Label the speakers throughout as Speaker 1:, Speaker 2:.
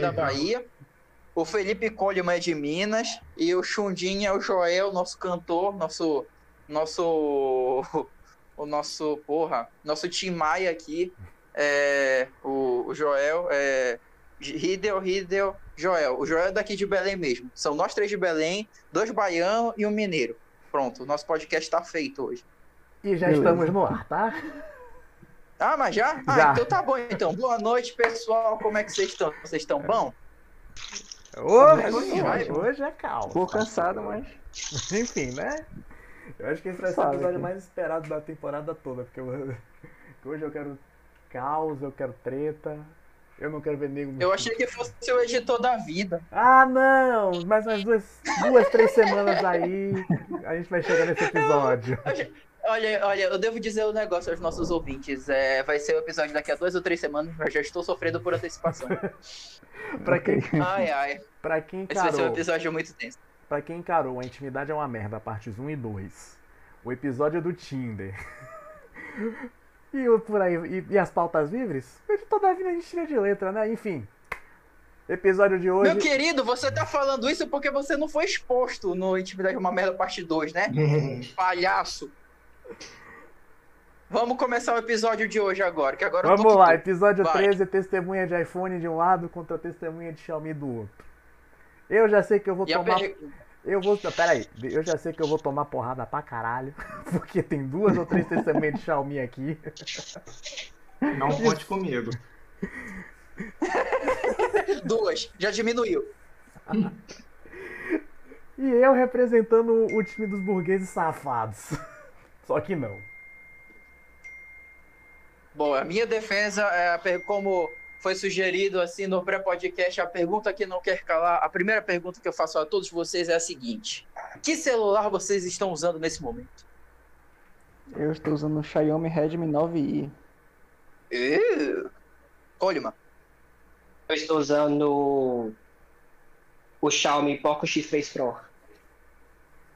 Speaker 1: da Bahia. O Felipe Coleman é de Minas. E o Chundinho é o Joel, nosso cantor, nosso. Nosso. O nosso. Porra. Nosso Tim Maia aqui. É, o, o Joel é. Ridel, Ridel, Joel. O Joel é daqui de Belém mesmo. São nós três de Belém, dois baianos e um mineiro. Pronto, nosso podcast tá feito hoje.
Speaker 2: E já Beleza. estamos no ar, tá?
Speaker 1: Ah, mas já? Ah, já. então tá bom então. Boa noite, pessoal. Como é que vocês estão? Vocês estão bom?
Speaker 2: Hoje, hoje, hoje é calmo.
Speaker 3: Tô cansado, mas.
Speaker 2: Enfim, né? Eu acho que esse vai ser o episódio mais esperado da temporada toda, porque eu... hoje eu quero caos, eu quero treta, eu não quero ver nego.
Speaker 1: Eu achei que fosse o editor da vida.
Speaker 2: Ah, não! Mais umas duas, duas três semanas aí, a gente vai chegar nesse episódio.
Speaker 1: Olha, olha, eu devo dizer um negócio aos nossos ouvintes. É, vai ser o episódio daqui a duas ou três semanas, mas já estou sofrendo por antecipação.
Speaker 2: pra quem.
Speaker 1: Ai, ai.
Speaker 2: Pra quem encarou.
Speaker 1: Esse vai ser um episódio muito tenso.
Speaker 2: Pra quem encarou, a intimidade é uma merda, partes 1 e 2. O episódio do Tinder. E, o, por aí, e, e as pautas livres? Toda vida a gente tira de letra, né? Enfim. Episódio de hoje.
Speaker 1: Meu querido, você tá falando isso porque você não foi exposto no Intimidade Uma Merda Parte 2, né? Palhaço. Vamos começar o episódio de hoje agora, que agora
Speaker 2: Vamos lá, episódio Vai. 13, testemunha de iPhone de um lado contra testemunha de Xiaomi do outro. Eu já sei que eu vou e tomar. Eu vou. Pera aí, eu já sei que eu vou tomar porrada pra caralho. Porque tem duas ou três testemunhas de Xiaomi aqui.
Speaker 3: Não conte comigo.
Speaker 1: duas, já diminuiu.
Speaker 2: E eu representando o time dos burgueses safados. Só que não.
Speaker 1: Bom, a minha defesa é como foi sugerido assim no pré-podcast, a pergunta que não quer calar, a primeira pergunta que eu faço a todos vocês é a seguinte: que celular vocês estão usando nesse momento?
Speaker 3: Eu estou usando o Xiaomi Redmi 9i.
Speaker 1: Uh, Coleman.
Speaker 4: Eu estou usando o Xiaomi Poco X3 Pro.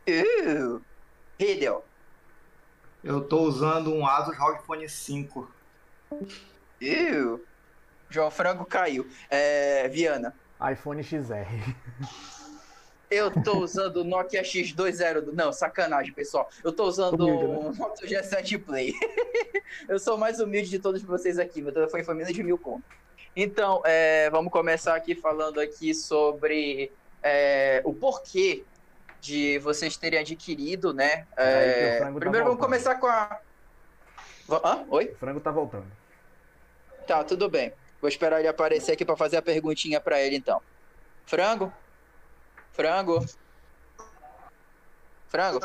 Speaker 1: Uh, Riddle.
Speaker 3: Eu estou usando um Asus ROG Phone 5.
Speaker 1: Uh, João Frango caiu. É, Viana.
Speaker 2: iPhone XR.
Speaker 1: Eu tô usando o Nokia X20. Não, sacanagem, pessoal. Eu tô usando o né? Moto G7 Play. eu sou o mais humilde de todos vocês aqui. Meu telefone foi menos de mil conto. Então, é, vamos começar aqui falando aqui sobre é, o porquê de vocês terem adquirido, né? É, tá primeiro tá vamos começar com a. Hã? Oi?
Speaker 2: O frango tá voltando.
Speaker 1: Tá, tudo bem. Vou esperar ele aparecer aqui para fazer a perguntinha para ele, então. Frango? Frango? Frango?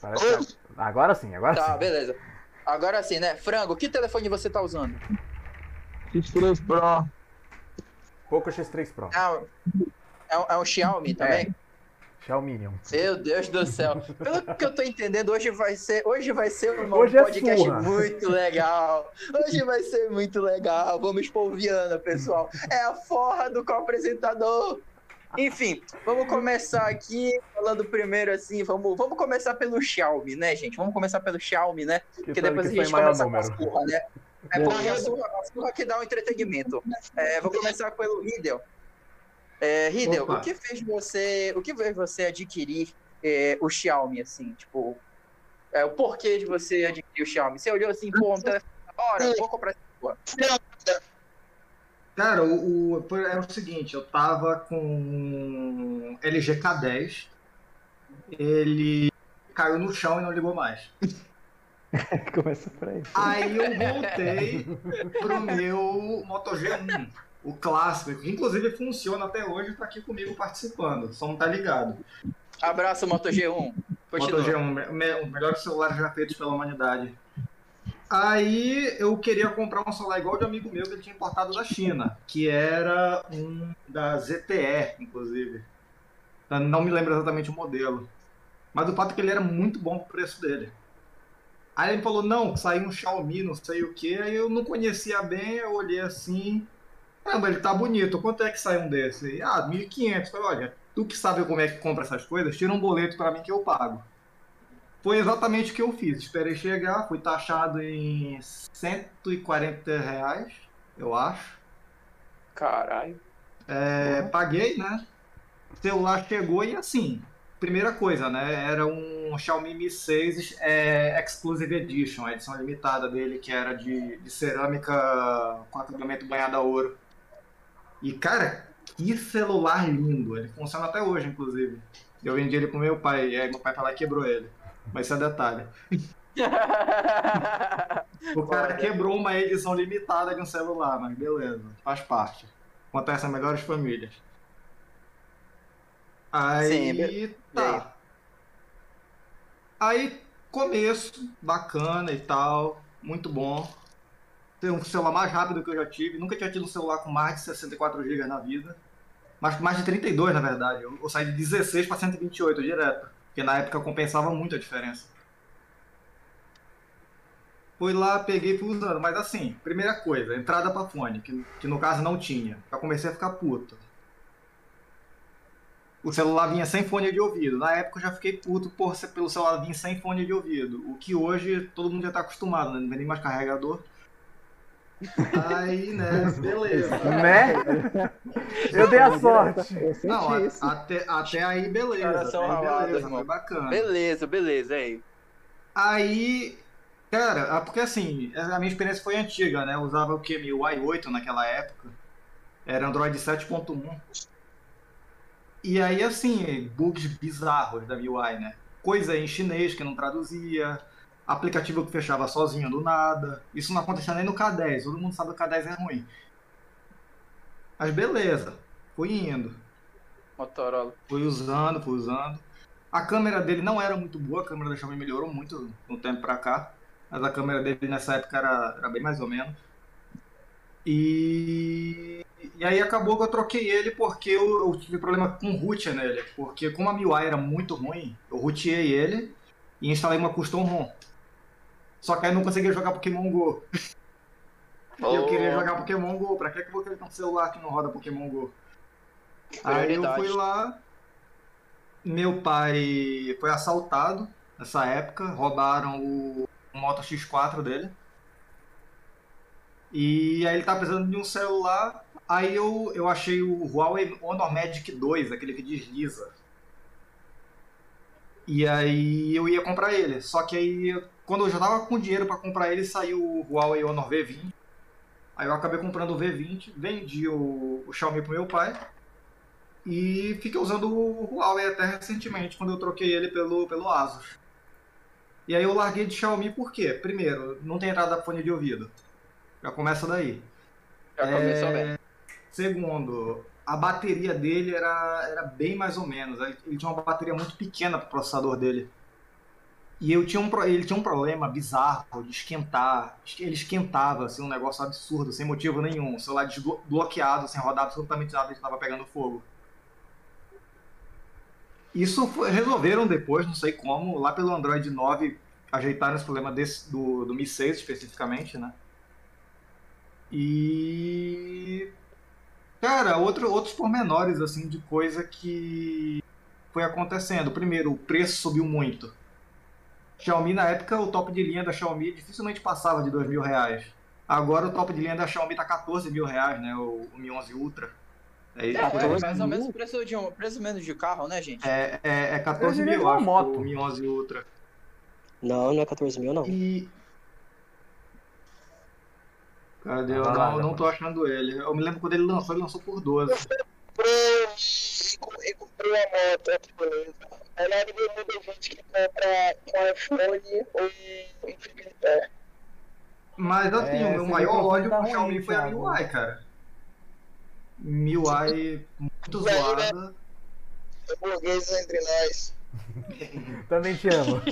Speaker 2: Parece Agora sim, agora
Speaker 1: tá,
Speaker 2: sim.
Speaker 1: Tá, beleza. Agora sim, né? Frango, que telefone você tá usando?
Speaker 3: X3 Pro.
Speaker 2: Poco X3 Pro.
Speaker 1: Ah, é, um, é um Xiaomi também? É.
Speaker 2: Xiaomi.
Speaker 1: Meu Deus do céu. Pelo que eu tô entendendo, hoje vai ser, hoje vai ser um hoje é podcast é muito legal. Hoje vai ser muito legal. Vamos expor Viana, pessoal. É a forra do co-apresentador. Enfim, vamos começar aqui falando primeiro assim, vamos, vamos começar pelo Xiaomi, né, gente? Vamos começar pelo Xiaomi, né? Porque depois
Speaker 2: que
Speaker 1: a gente começa com a surra, né? É porque a surra, a surra que dá um entretenimento. É, vou começar pelo Riddle. É, Hidel, o que fez você, o que fez você adquirir é, o Xiaomi, assim, tipo, é, o porquê de você adquirir o Xiaomi? Você olhou assim, pô, um telefone hora, vou comprar esse porra.
Speaker 3: Cara, o, o, era o seguinte, eu tava com LG K10, ele caiu no chão e não ligou mais.
Speaker 2: Começa por aí.
Speaker 3: Aí eu voltei pro meu Moto G1 o clássico, que inclusive funciona até hoje, está aqui comigo participando, só não tá ligado.
Speaker 1: Abraço, Moto G1.
Speaker 3: Continua. Moto G1, o melhor celular já feito pela humanidade. Aí eu queria comprar um celular igual de um amigo meu que ele tinha importado da China, que era um da ZTE, inclusive. Não me lembro exatamente o modelo. Mas o fato é que ele era muito bom pro preço dele. Aí ele falou, não, saiu um Xiaomi, não sei o que. Aí eu não conhecia bem, eu olhei assim, Caramba, ele tá bonito. Quanto é que sai um desse? Ah, 1.500. Falei, olha, tu que sabe como é que compra essas coisas, tira um boleto para mim que eu pago. Foi exatamente o que eu fiz. Esperei chegar, fui taxado em 140 reais, eu acho.
Speaker 1: Caralho.
Speaker 3: É, paguei, né? O celular chegou e assim, primeira coisa, né? Era um Xiaomi Mi 6 é, Exclusive Edition, a edição limitada dele, que era de, de cerâmica com acabamento banhado a ouro. E, cara, que celular lindo! Ele funciona até hoje, inclusive. Eu vendi ele pro meu pai, e aí meu pai foi lá e quebrou ele. Mas isso é detalhe. o cara quebrou uma edição limitada de um celular, mas beleza, faz parte. Acontece nas melhores famílias. Aí Sim, tá. Aí começo, bacana e tal, muito bom. Tem um celular mais rápido que eu já tive. Nunca tinha tido um celular com mais de 64 GB na vida. Mas mais de 32, na verdade. Eu, eu saí de 16 para 128 direto. Porque na época compensava muito a diferença. Fui lá, peguei fui usando. Mas assim, primeira coisa, entrada para fone, que, que no caso não tinha. Já comecei a ficar puto. O celular vinha sem fone de ouvido. Na época eu já fiquei puto por, pelo celular vir sem fone de ouvido. O que hoje todo mundo já tá acostumado, né? Não vem nem mais carregador. Aí, né, beleza.
Speaker 2: Né? Eu dei a sorte.
Speaker 3: Não, até, até aí, beleza. Até aí, beleza, foi bacana.
Speaker 1: Beleza, beleza, aí.
Speaker 3: Aí, cara, porque assim, a minha experiência foi antiga, né? Eu usava o que? MIUI 8 naquela época. Era Android 7.1. E aí, assim, bugs bizarros da MIUI, né? Coisa em chinês que não traduzia aplicativo que fechava sozinho do nada. Isso não acontecia nem no K10, todo mundo sabe que o K10 é ruim. Mas beleza, fui indo.
Speaker 1: Motorola.
Speaker 3: Fui usando, fui usando. A câmera dele não era muito boa, a câmera da Xiaomi melhorou muito no tempo pra cá. Mas a câmera dele nessa época era, era bem mais ou menos. E, e aí acabou que eu troquei ele porque eu, eu tive problema com root nele. Porque como a MIUI era muito ruim, eu rootei ele e instalei uma custom ROM. Só que aí não conseguia jogar Pokémon GO. Oh. E eu queria jogar Pokémon GO. Pra que, que eu vou querer um celular que não roda Pokémon GO? Aí eu fui lá. Meu pai foi assaltado nessa época. Roubaram o Moto X4 dele. E aí ele tá precisando de um celular. Aí eu, eu achei o Huawei Honor Magic 2, aquele que desliza. E aí eu ia comprar ele. Só que aí quando eu já tava com dinheiro para comprar ele, saiu o Huawei Honor V20. Aí eu acabei comprando o V20, vendi o, o Xiaomi pro meu pai. E fiquei usando o Huawei até recentemente, quando eu troquei ele pelo, pelo Asus. E aí eu larguei de Xiaomi por quê? Primeiro, não tem entrada fone de ouvido. Já começa daí.
Speaker 1: Já começou é... bem.
Speaker 3: Segundo, a bateria dele era, era bem mais ou menos. Ele tinha uma bateria muito pequena pro processador dele. E eu tinha um, ele tinha um problema bizarro de esquentar. Ele esquentava, assim, um negócio absurdo, sem motivo nenhum. O celular desbloqueado, sem rodar absolutamente nada, ele estava pegando fogo. Isso foi, resolveram depois, não sei como, lá pelo Android 9, ajeitaram esse problema desse, do, do Mi 6 especificamente, né? E. Cara, outro, outros pormenores, assim, de coisa que foi acontecendo. Primeiro, o preço subiu muito Xiaomi, na época, o top de linha da Xiaomi dificilmente passava de 2 mil reais. Agora o top de linha da Xiaomi tá 14 mil reais, né? O, o Mi 11 Ultra.
Speaker 1: É, é, é mais ou menos o preço de um preço menos de carro, né, gente?
Speaker 3: É, é, é 14 mil, acho, moto. o Mi 11 Ultra.
Speaker 4: Não, não é 14 mil, não.
Speaker 3: E... Cadê? Eu ah, não, não tô achando ele. Eu me lembro quando ele lançou, ele lançou por 12. Eu
Speaker 5: comprei, comprei uma moto, beleza. A maioria muita gente que compra com iPhone ou Infinity
Speaker 3: Mas assim, é, o meu maior ódio com o Xiaomi foi a MIUI, cara. MIUI muito zoada. Né?
Speaker 5: Burgueses entre nós.
Speaker 2: Também te amo.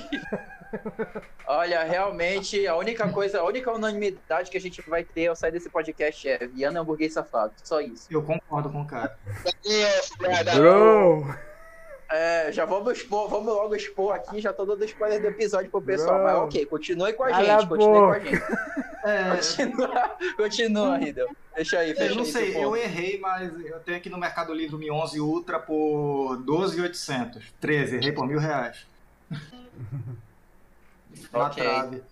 Speaker 1: Olha, realmente, a única coisa, a única unanimidade que a gente vai ter ao sair desse podcast é Viana é um burguês safado. Só isso.
Speaker 3: Eu concordo com o cara.
Speaker 2: Bro!
Speaker 1: É, já vamos expor, vamos logo expor aqui, já tô dando spoiler do episódio pro pessoal, Não. mas ok, continue com a gente, continue com a gente. É... Continua, continua, Riddle. Deixa aí, fecha
Speaker 3: Eu não sei,
Speaker 1: eu
Speaker 3: errei, mas eu tenho aqui no Mercado Livre Mi 11 Ultra por 12,800. 13, errei por mil reais. Na okay. trave.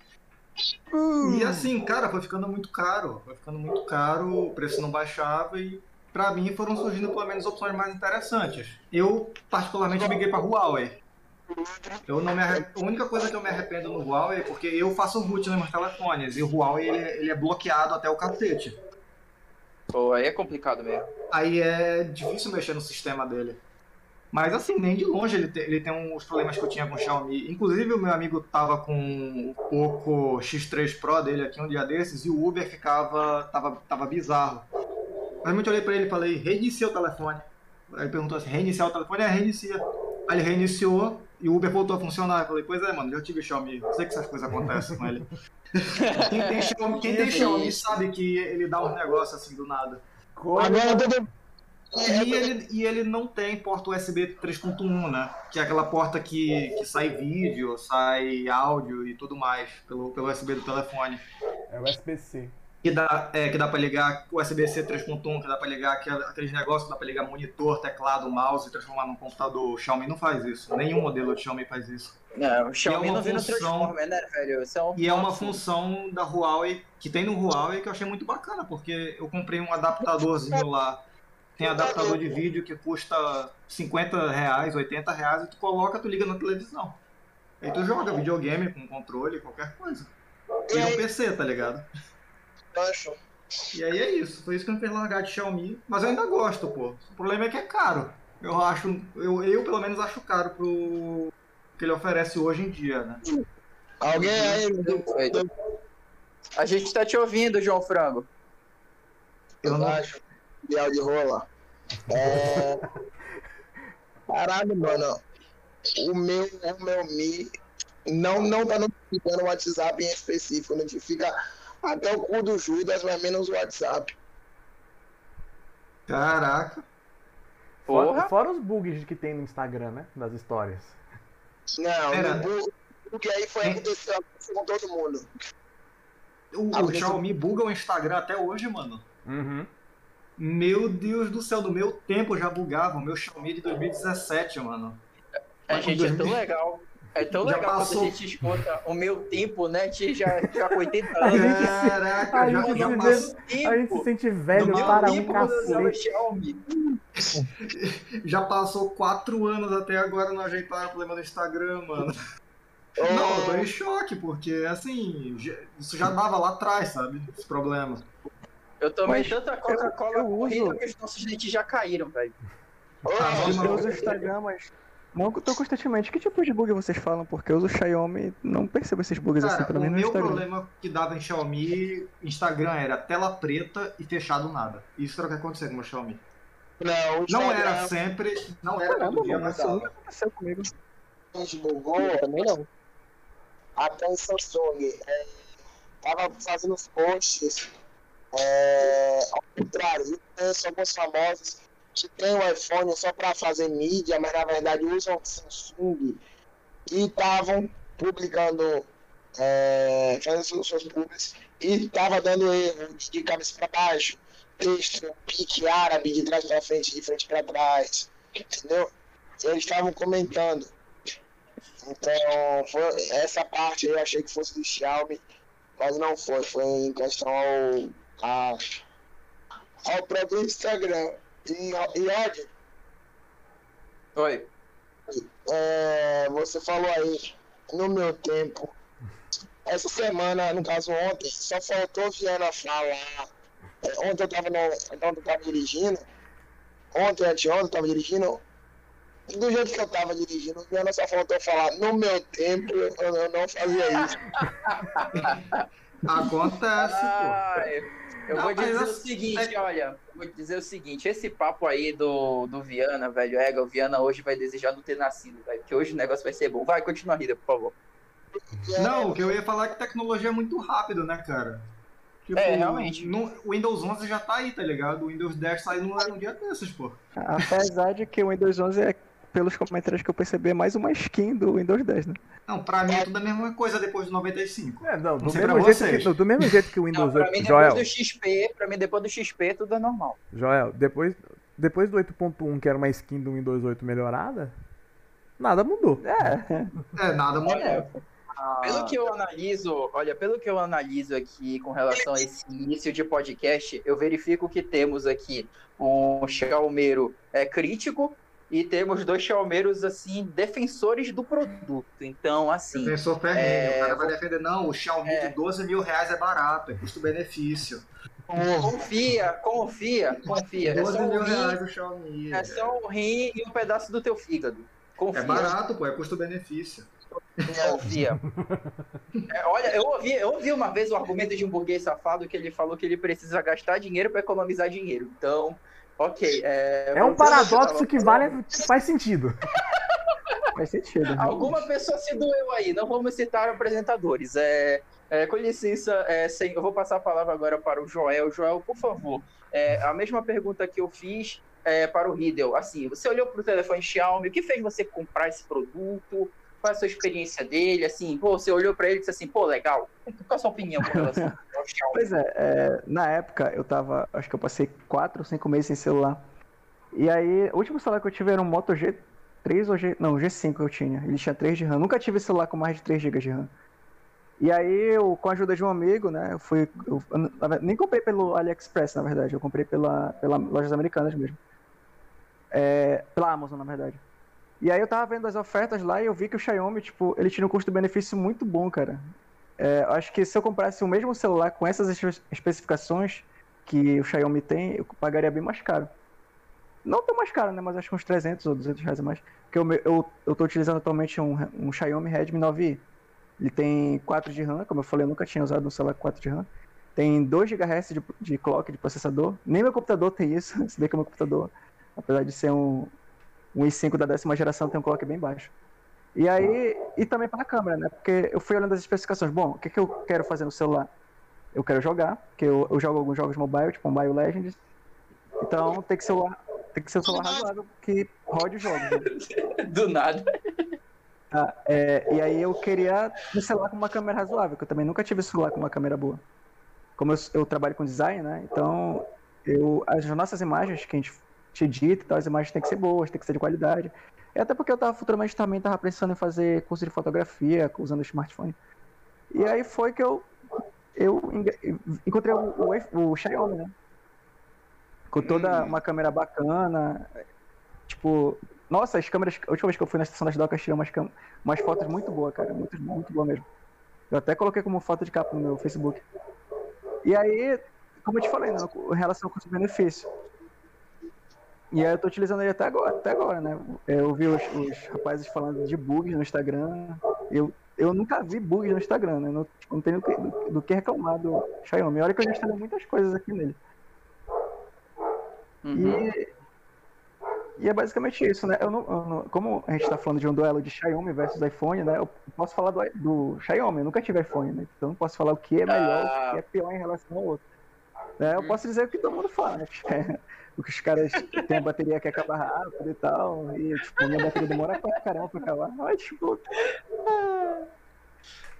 Speaker 3: E assim, cara, foi ficando muito caro. Foi ficando muito caro, o preço não baixava e para mim foram surgindo pelo menos opções mais interessantes. Eu particularmente migrei para Huawei. Eu não me arre... A única coisa que eu me arrependo no Huawei é porque eu faço root nos meus telefones e o Huawei ele, ele é bloqueado até o cacete.
Speaker 1: Pô, aí é complicado mesmo.
Speaker 3: Aí é difícil mexer no sistema dele. Mas assim, nem de longe ele tem, ele tem uns problemas que eu tinha com o Xiaomi. Inclusive o meu amigo tava com o Poco X3 Pro dele aqui um dia desses e o Uber ficava. tava, tava bizarro. Eu olhei pra ele e falei, reinicia o telefone. Aí ele perguntou assim, reiniciar o telefone? É, reinicia. Aí ele reiniciou e o Uber voltou a funcionar. Eu falei, pois é, mano, já tive Xiaomi. Eu sei que essas coisas acontecem com ele. quem tem Xiaomi, quem tem Xiaomi sabe que ele dá uns negócios assim do nada. Agora todo, e ele, e ele não tem porta USB 3.1, né? Que é aquela porta que, que sai vídeo, sai áudio e tudo mais pelo, pelo USB do telefone.
Speaker 2: É USB-C.
Speaker 3: Que dá, é, que dá pra ligar USB-C 3.1, que dá pra ligar aqueles negócios, que dá pra ligar monitor, teclado, mouse e transformar num computador. O Xiaomi não faz isso. Nenhum modelo de Xiaomi faz isso.
Speaker 1: Não, o Xiaomi é não função, né, velho?
Speaker 3: É um e é uma função da Huawei, que tem no Huawei, que eu achei muito bacana, porque eu comprei um adaptadorzinho lá tem adaptador de vídeo que custa 50 reais, 80 reais, e tu coloca, tu liga na televisão. Aí tu joga videogame com controle, qualquer coisa. E é um PC, tá ligado?
Speaker 5: Acho.
Speaker 3: E aí é isso. Foi isso que eu me fez largar de Xiaomi. Mas eu ainda gosto, pô. O problema é que é caro. Eu acho. Eu, eu pelo menos acho caro pro que ele oferece hoje em dia, né?
Speaker 5: Alguém aí.
Speaker 1: A gente tá te ouvindo, João Frango.
Speaker 5: Eu não acho mundial de rola. É... Caralho, mano. O meu, o meu Mi não, não tá notificando o WhatsApp em específico. Notifica até o cu do Judas, mas menos o WhatsApp.
Speaker 3: Caraca.
Speaker 2: Fora, fora, os bugs que tem no Instagram, né? Das histórias.
Speaker 5: Não, Pera. o bug, bug aí foi acontecer com todo mundo.
Speaker 3: O, o Xiaomi buga o Instagram até hoje, mano.
Speaker 2: Uhum.
Speaker 3: Meu Deus do céu, do meu tempo já bugava. O meu Xiaomi de 2017, mano.
Speaker 1: A gente, é tão legal. É tão já legal passou... quando a gente escuta o meu tempo, né? Já, já com 80 anos.
Speaker 3: Caraca, a já,
Speaker 2: gente, já passou... a gente se sente velho para um cacete.
Speaker 3: já passou 4 anos até agora não ajeitaram o problema do Instagram, mano. Oh. Não, eu tô em choque, porque assim, isso já dava lá atrás, sabe? Esse problema.
Speaker 1: Eu tomei Mas tanta Coca-Cola corrida que os nossos dentes já caíram, velho.
Speaker 6: Ah, eu uso o Instagram, mas não tão constantemente. Que tipo de bug vocês falam? Porque eu uso Xiaomi não percebo esses bugs
Speaker 3: Cara,
Speaker 6: assim, pelo menos
Speaker 3: no Instagram. O meu problema que dava em Xiaomi, Instagram era tela preta e fechado nada. Isso era o que aconteceu com o meu Xiaomi.
Speaker 5: Não,
Speaker 3: não era sempre, não era Caramba, todo dia,
Speaker 6: mas nunca aconteceu comigo.
Speaker 5: A gente bugou, também não. Até o Samsung, é, tava fazendo os posts é, ao contrário, conheço alguns famosos que têm o iPhone só para fazer mídia, mas na verdade usam Samsung e estavam publicando, é, fazendo suas públicas e estava dando erro de cabeça para baixo, texto, pique árabe de trás para frente, de frente para trás, entendeu? Eles estavam comentando. Então, foi essa parte eu achei que fosse do Xiaomi, mas não foi, foi em questão ao a, ao próprio Instagram. E, e Roger,
Speaker 1: Oi.
Speaker 5: É, você falou aí, no meu tempo, essa semana, no caso ontem, só faltou Viana falar. É, ontem eu tava, no, ontem eu tava dirigindo, ontem, anteontem eu tava dirigindo, do jeito que eu tava dirigindo, o Viana só faltou falar, no meu tempo eu, eu não fazia isso.
Speaker 3: Acontece, pô.
Speaker 1: Eu não, vou dizer o seguinte, é... olha, vou dizer o seguinte, esse papo aí do, do Viana, velho, é, o Viana hoje vai desejar não ter nascido, velho, que hoje o negócio vai ser bom. Vai, continua a rida, por favor.
Speaker 3: Não, o que eu ia falar é que tecnologia é muito rápido, né, cara?
Speaker 1: Tipo, é, realmente.
Speaker 3: No, o Windows 11 já tá aí, tá ligado? O Windows 10 saiu num dia desses, pô.
Speaker 6: Apesar de que o Windows 11 é pelos comentários que eu percebi, é mais uma skin do Windows 10, né?
Speaker 3: Não, pra mim é tudo a mesma coisa depois do 95.
Speaker 2: É, não, do, não mesmo, jeito que, do mesmo jeito que o Windows
Speaker 1: não, pra 8. Mim, Joel. do XP, pra mim, depois do XP, tudo é normal.
Speaker 2: Joel, depois, depois do 8.1, que era uma skin do Windows 8 melhorada, nada mudou.
Speaker 6: É,
Speaker 3: é nada mudou. É.
Speaker 1: Pelo que eu analiso, olha, pelo que eu analiso aqui com relação a esse início de podcast, eu verifico que temos aqui um Xiaomeiro é, crítico e temos dois Xiaomeiros, assim, defensores do produto. Então, assim.
Speaker 3: Defensor ferrenho, é... o cara vai defender, não, o Xiaomi é... de 12 mil reais é barato, é custo-benefício.
Speaker 1: Confia, confia, confia.
Speaker 3: 12 é mil rim, reais o Xiaomi.
Speaker 1: É só um rim e um pedaço do teu fígado. Confia.
Speaker 3: É barato, pô, é custo-benefício.
Speaker 1: Confia. É, olha, eu ouvi, eu ouvi uma vez o argumento de um burguês safado que ele falou que ele precisa gastar dinheiro para economizar dinheiro. Então, ok.
Speaker 2: É, é um paradoxo que vale, faz sentido.
Speaker 6: Faz sentido.
Speaker 1: Alguma pessoa se doeu aí, não vamos citar apresentadores. É, é, com licença, é, sem, eu vou passar a palavra agora para o Joel. Joel, por favor, é, a mesma pergunta que eu fiz é, para o Riddle. Assim, você olhou para o telefone Xiaomi, o que fez você comprar esse produto? Qual é a sua experiência dele? Assim, pô, você olhou para ele e disse assim, pô, legal. Qual é a sua opinião com relação ao Xiaomi?
Speaker 6: Pois é, é, na época eu tava, acho que eu passei 4 ou 5 meses sem celular. E aí, o último celular que eu tive era um Moto G3 ou G... Não, G5 eu tinha. Ele tinha 3 de RAM. Nunca tive celular com mais de 3 GB de RAM. E aí, eu, com a ajuda de um amigo, né, eu fui. Eu, eu, nem comprei pelo AliExpress, na verdade, eu comprei pela, pela lojas americanas mesmo. É, pela Amazon, na verdade. E aí eu tava vendo as ofertas lá e eu vi que o Xiaomi, tipo, ele tinha um custo-benefício muito bom, cara. É, acho que se eu comprasse o mesmo celular com essas especificações que o Xiaomi tem, eu pagaria bem mais caro. Não tão mais caro, né? Mas acho que uns 300 ou 200 reais a mais. Porque eu, eu, eu tô utilizando atualmente um, um Xiaomi Redmi 9i. Ele tem 4 de RAM, como eu falei, eu nunca tinha usado um celular com 4 de RAM. Tem 2 GHz de, de clock de processador. Nem meu computador tem isso, se bem que meu computador, apesar de ser um, um i5 da décima geração, tem um clock bem baixo. E aí, e também para a câmera, né? Porque eu fui olhando as especificações. Bom, o que, que eu quero fazer no celular? Eu quero jogar, porque eu, eu jogo alguns jogos mobile, tipo Mobile Legends. Então tem que ser, tem que ser um celular razoável que rode os jogos. Né?
Speaker 1: Do nada.
Speaker 6: Ah, é, e aí eu queria um celular com uma câmera razoável, que eu também nunca tive celular com uma câmera boa. Como eu, eu trabalho com design, né? Então, eu, as nossas imagens que a gente te edita e tal, as imagens têm que ser boas, têm que ser de qualidade. E até porque eu tava futuramente também tava pensando em fazer curso de fotografia usando o smartphone. E aí foi que eu eu encontrei o, o, o Xiaomi, né? Com toda hum. uma câmera bacana. Tipo, nossa, as câmeras. A última vez que eu fui na estação das docas, tirei umas, umas fotos muito boas, cara. Muito, muito boa mesmo. Eu até coloquei como foto de capa no meu Facebook. E aí, como eu te falei, né, em relação ao custo-benefício. E aí eu tô utilizando ele até agora, até agora né? Eu vi os, os rapazes falando de bugs no Instagram. Eu, eu nunca vi bugs no Instagram, né? Não, não tenho do que, do, do que reclamar do Xiaomi. Olha que eu já instalei muitas coisas aqui nele. Uhum. E e é basicamente isso, né? Eu não, eu não, como a gente está falando de um duelo de Xiaomi versus iPhone, né? Eu posso falar do, do Xiaomi, eu nunca tive iPhone, né? Então eu posso falar o que é melhor, ah. o que é pior em relação ao outro. Né? Eu hum. posso dizer o que todo mundo fala, né? O que os caras têm a bateria que acaba rápido e tal, e tipo, minha bateria demora pra caramba pra acabar. Mas, tipo.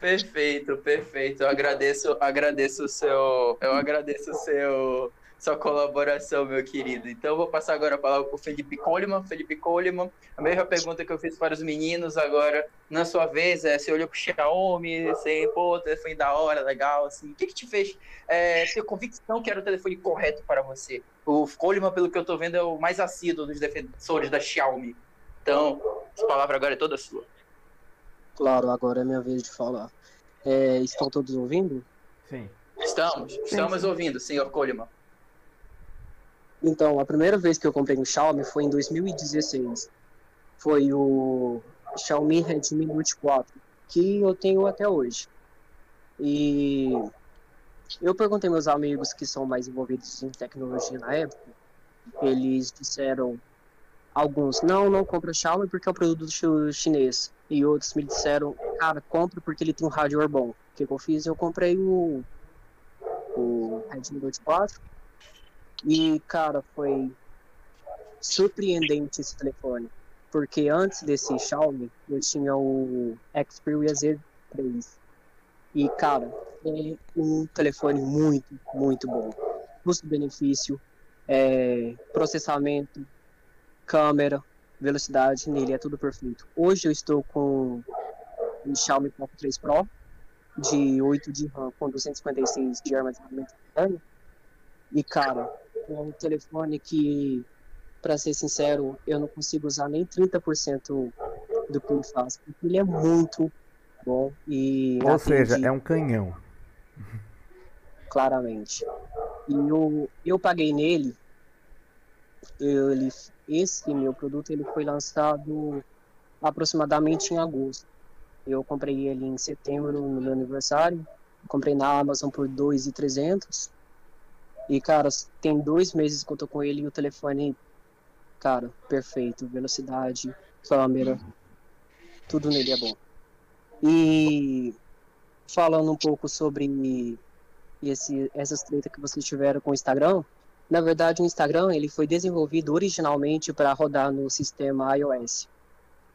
Speaker 1: Perfeito, perfeito. Eu agradeço, agradeço o seu. Eu agradeço o seu sua colaboração, meu querido. Então, vou passar agora a palavra para o Felipe Coleman. Felipe Coleman, a mesma pergunta que eu fiz para os meninos agora, na sua vez, é, você olhou para o Xiaomi, você, pô, o telefone da hora, legal, assim. O que, que te fez é, ter convicção que era o telefone correto para você? O Coleman, pelo que eu estou vendo, é o mais assíduo dos defensores da Xiaomi. Então, essa palavra agora é toda sua.
Speaker 4: Claro, agora é minha vez de falar. É, estão todos ouvindo?
Speaker 2: Sim.
Speaker 1: Estamos, estamos sim, sim. ouvindo, senhor Coleman.
Speaker 4: Então, a primeira vez que eu comprei um Xiaomi foi em 2016. Foi o Xiaomi Redmi Note 4, que eu tenho até hoje. E eu perguntei meus amigos que são mais envolvidos em tecnologia na época, eles disseram alguns, não, não compra Xiaomi porque é um produto chinês. E outros me disseram, cara, compra porque ele tem um hardware bom. O que eu fiz? Eu comprei o, o Redmi Note 4 e, cara, foi surpreendente esse telefone. Porque antes desse Xiaomi, eu tinha o Xperia Z3. E, cara, é um telefone muito, muito bom. Custo-benefício, é, processamento, câmera, velocidade nele, é tudo perfeito. Hoje eu estou com um Xiaomi Poco 3 Pro de 8 de RAM com 256 de armazenamento interno. E, cara, um telefone que, para ser sincero, eu não consigo usar nem 30% do que ele faz, porque ele é muito bom e...
Speaker 2: Ou seja, é um canhão.
Speaker 4: Claramente. E eu, eu paguei nele, ele, esse meu produto ele foi lançado aproximadamente em agosto. Eu comprei ele em setembro, no meu aniversário. Comprei na Amazon por 2,300. E, cara, tem dois meses que eu tô com ele e o telefone, cara, perfeito. Velocidade, câmera, tudo nele é bom. E falando um pouco sobre esse, essas tretas que vocês tiveram com o Instagram, na verdade o Instagram ele foi desenvolvido originalmente para rodar no sistema iOS.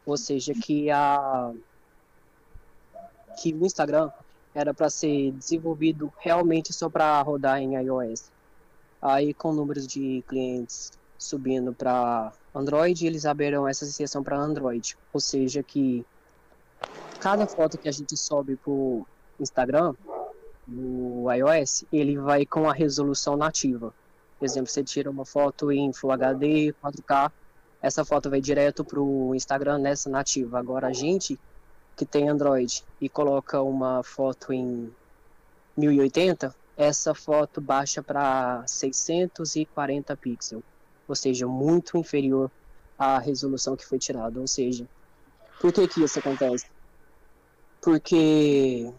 Speaker 4: Ou seja, que a que o Instagram era para ser desenvolvido realmente só para rodar em iOS. Aí, com números de clientes subindo para Android, eles abriram essa exceção para Android. Ou seja, que cada foto que a gente sobe para o Instagram, no iOS, ele vai com a resolução nativa. Por exemplo, você tira uma foto em Full HD, 4K, essa foto vai direto para o Instagram nessa nativa. Agora, a gente que tem Android e coloca uma foto em 1080, essa foto baixa para 640 pixels, ou seja, muito inferior à resolução que foi tirada. Ou seja, por que que isso acontece? Porque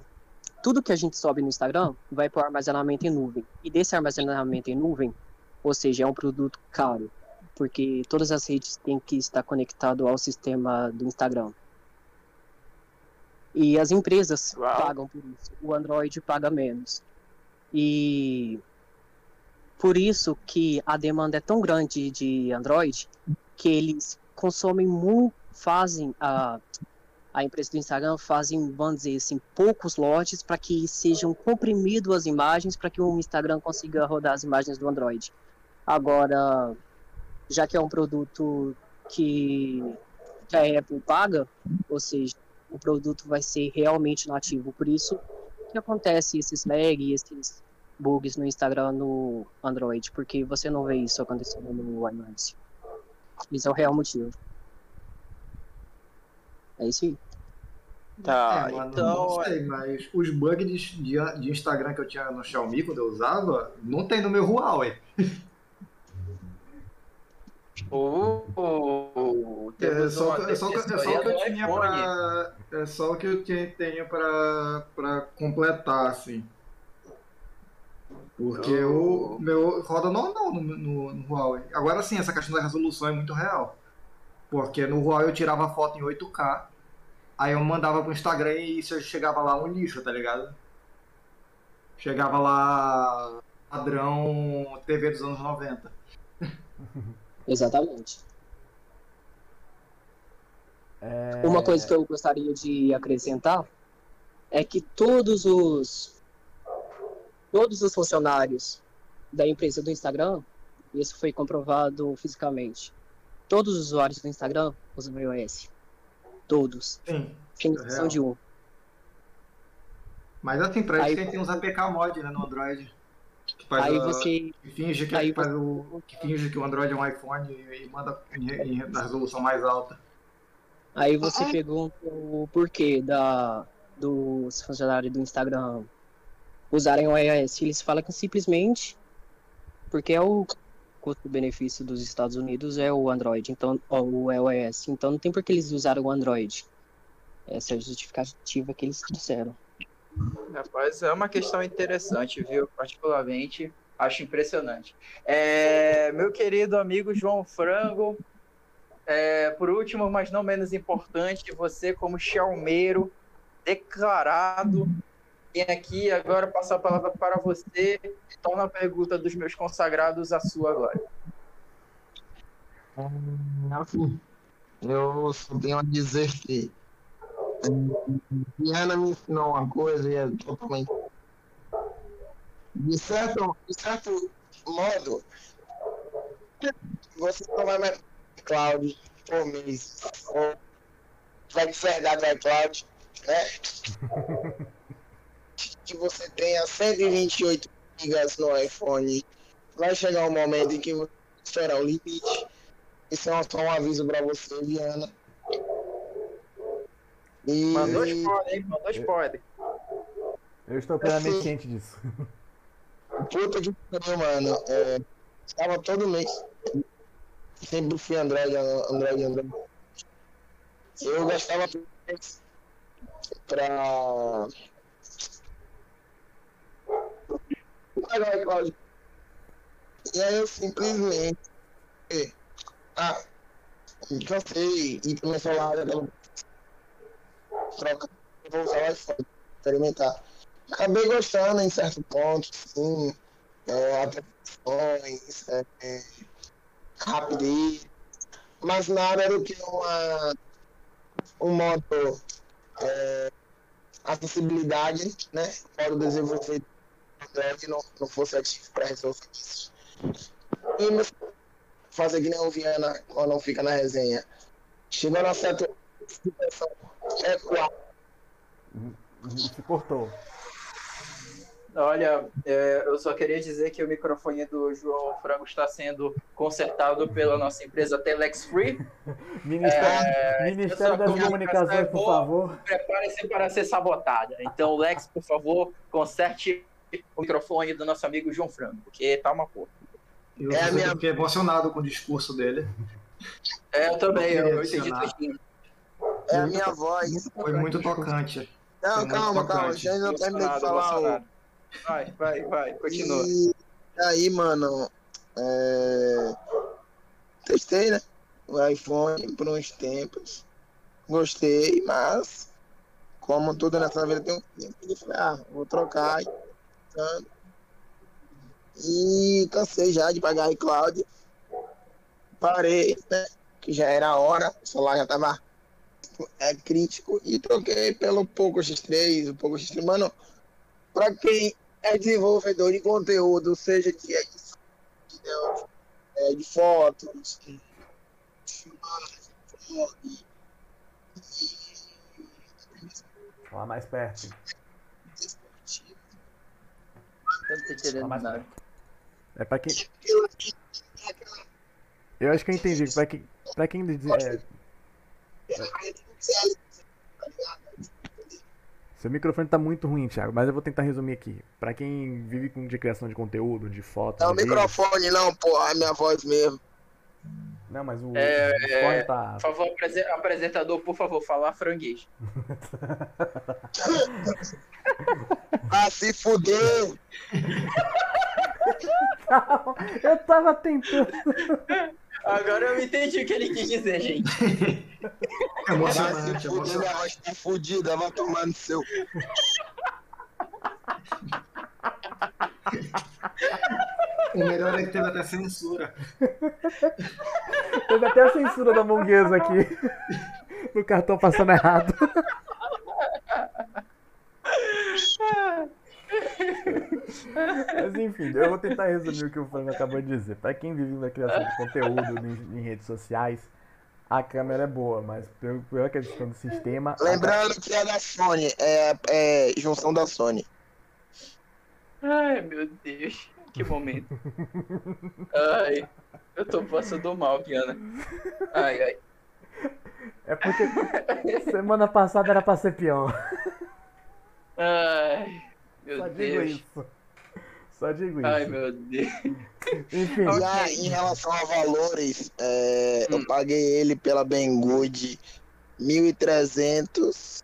Speaker 4: tudo que a gente sobe no Instagram vai para o armazenamento em nuvem. E desse armazenamento em nuvem, ou seja, é um produto caro, porque todas as redes têm que estar conectado ao sistema do Instagram. E as empresas Uau. pagam por isso. O Android paga menos. E por isso que a demanda é tão grande de Android que eles consomem muito, fazem a a empresa do Instagram fazem, vamos dizer assim, poucos lotes para que sejam comprimidas as imagens para que o Instagram consiga rodar as imagens do Android. Agora, já que é um produto que, que a Apple paga, ou seja, o produto vai ser realmente nativo. Por isso que acontece esses lag e esses bugs no Instagram no Android, porque você não vê isso acontecendo no iOS. Esse é o real motivo. É isso aí.
Speaker 3: Tá, é, mano, então. Não sei, mas os bugs de, de, de, Instagram que eu tinha no Xiaomi quando eu usava, não tem no meu Huawei.
Speaker 1: Oh, oh,
Speaker 3: é, só, é, só, é só o que eu tinha pra, É só o que eu tinha, tenho pra, pra completar, assim. Porque oh. o meu roda normal no, no, no, Huawei. Agora sim, essa questão da resolução é muito real. Porque no Huawei eu tirava foto em 8K, aí eu mandava pro Instagram e isso chegava lá um lixo, tá ligado? Chegava lá padrão TV dos anos 90.
Speaker 4: Exatamente. É... Uma coisa que eu gostaria de acrescentar é que todos os todos os funcionários da empresa do Instagram, isso foi comprovado fisicamente. Todos os usuários do Instagram usam iOS. Todos.
Speaker 3: Sim.
Speaker 4: Sem exceção de um.
Speaker 3: Mas assim, pra isso tem uns APK mod né, no Android.
Speaker 4: Que faz aí a, você.
Speaker 3: Que finge que, aí faz você... o, que finge que o Android é um iPhone e, e manda em, em, na resolução mais alta.
Speaker 4: Aí você ah, pergunta o porquê da, dos funcionários do Instagram usarem o iOS. Eles falam que simplesmente porque é o custo-benefício dos Estados Unidos é o Android, então o iOS. Então não tem por que eles usaram o Android. Essa é a justificativa que eles disseram.
Speaker 1: Rapaz, é uma questão interessante, viu? Particularmente, acho impressionante. É, meu querido amigo João Frango, é, por último, mas não menos importante, você como xiaumeiro declarado, tem aqui agora passar a palavra para você. Torna a pergunta dos meus consagrados a sua agora.
Speaker 5: Assim, eu só tenho a dizer que Diana me ensinou uma coisa e é totalmente. De certo, de certo modo, você vai mais cloud por mês. Ou vai enxergar do iCloud né? que você tenha 128 gigas no iPhone, vai chegar um momento em que você será o limite. Isso é só um aviso para você, Viana.
Speaker 1: E... Mandou spoiler, hein? Mandou spoiler.
Speaker 2: Eu estou plenamente assim, ciente disso.
Speaker 5: Puta que pariu, mano. É, estava todo mês. Sempre fui Android, Android, Android. Eu gastava pra. E aí eu simplesmente. Ah, cansei e começou lá. Troca, vou usar o iPhone, experimentar. Acabei gostando em certo ponto, sim. É, aplicações, é, é, rapidez, mas nada do que uma, um modo é, acessibilidade, né? Modo desenvolver Android não, não fosse ativo para resolver isso. E fazer que nem o Viana quando não fica na resenha. Chegou na certa situação, é qual?
Speaker 2: Se cortou.
Speaker 1: Olha, é, eu só queria dizer que o microfone do João Frango está sendo consertado pela nossa empresa Telex Free.
Speaker 2: Ministério, é, Ministério das Comunicações, por favor.
Speaker 1: Prepare-se para ser sabotada. Então, Lex, por favor, conserte o microfone do nosso amigo João Frango, porque tá uma porra.
Speaker 3: Eu é minha... fiquei emocionado com o discurso dele.
Speaker 1: É, eu também, eu, eu entendi.
Speaker 5: É a minha voz.
Speaker 3: Foi muito tocante.
Speaker 5: Não, calma, calma, já não terminei de falar.
Speaker 1: Vai, vai, vai, continua. E
Speaker 5: aí, mano, é... testei, né? O iPhone por uns tempos. Gostei, mas como tudo nessa vida tem um tempo, eu falei, ah, vou trocar. E cansei já de pagar iCloud. Parei, né? Que já era a hora, o celular já tava é, crítico. E troquei pelo Poco X3, o Poco X3. Mano, para quem é desenvolvedor de conteúdo, seja de edição, é, de fotos, de
Speaker 2: filmagens, Lá mais perto. É pra quem. Eu acho que eu entendi. Pra quem. Pra quem. É... Seu microfone tá muito ruim, Thiago, mas eu vou tentar resumir aqui. Pra quem vive com de criação de conteúdo, de fotos.
Speaker 5: Não, o microfone não, pô, é a minha voz mesmo.
Speaker 2: Não, mas o,
Speaker 1: é, o fone tá. Por favor, apresentador, por favor, falar franguês.
Speaker 5: ah, se fuder!
Speaker 2: Não, eu tava tentando.
Speaker 1: Agora eu entendi o que ele quis dizer, gente.
Speaker 5: É emocionante, é emocionante. Minha voz tá fudida, vai tomar no seu.
Speaker 3: O melhor é que teve até censura.
Speaker 2: Teve até a censura da monguesa aqui. No cartão passando errado. Mas enfim, eu vou tentar resumir o que o Frango acabou de dizer. Para quem vive na criação de conteúdo em, em, redes sociais, a câmera é boa, mas pelo, pela questão do sistema.
Speaker 5: Lembrando a... que é da Sony, é, é junção da Sony.
Speaker 1: Ai meu Deus, que momento. Ai, eu tô passando mal, Piana. Ai, ai.
Speaker 2: É porque semana passada era pra ser pior.
Speaker 1: Ai. Meu
Speaker 2: Só
Speaker 1: Deus.
Speaker 2: digo isso. Só digo isso.
Speaker 1: Ai, meu Deus.
Speaker 2: Enfim.
Speaker 5: Aí, em relação a valores, é, hum. eu paguei ele pela Banggood 1.300.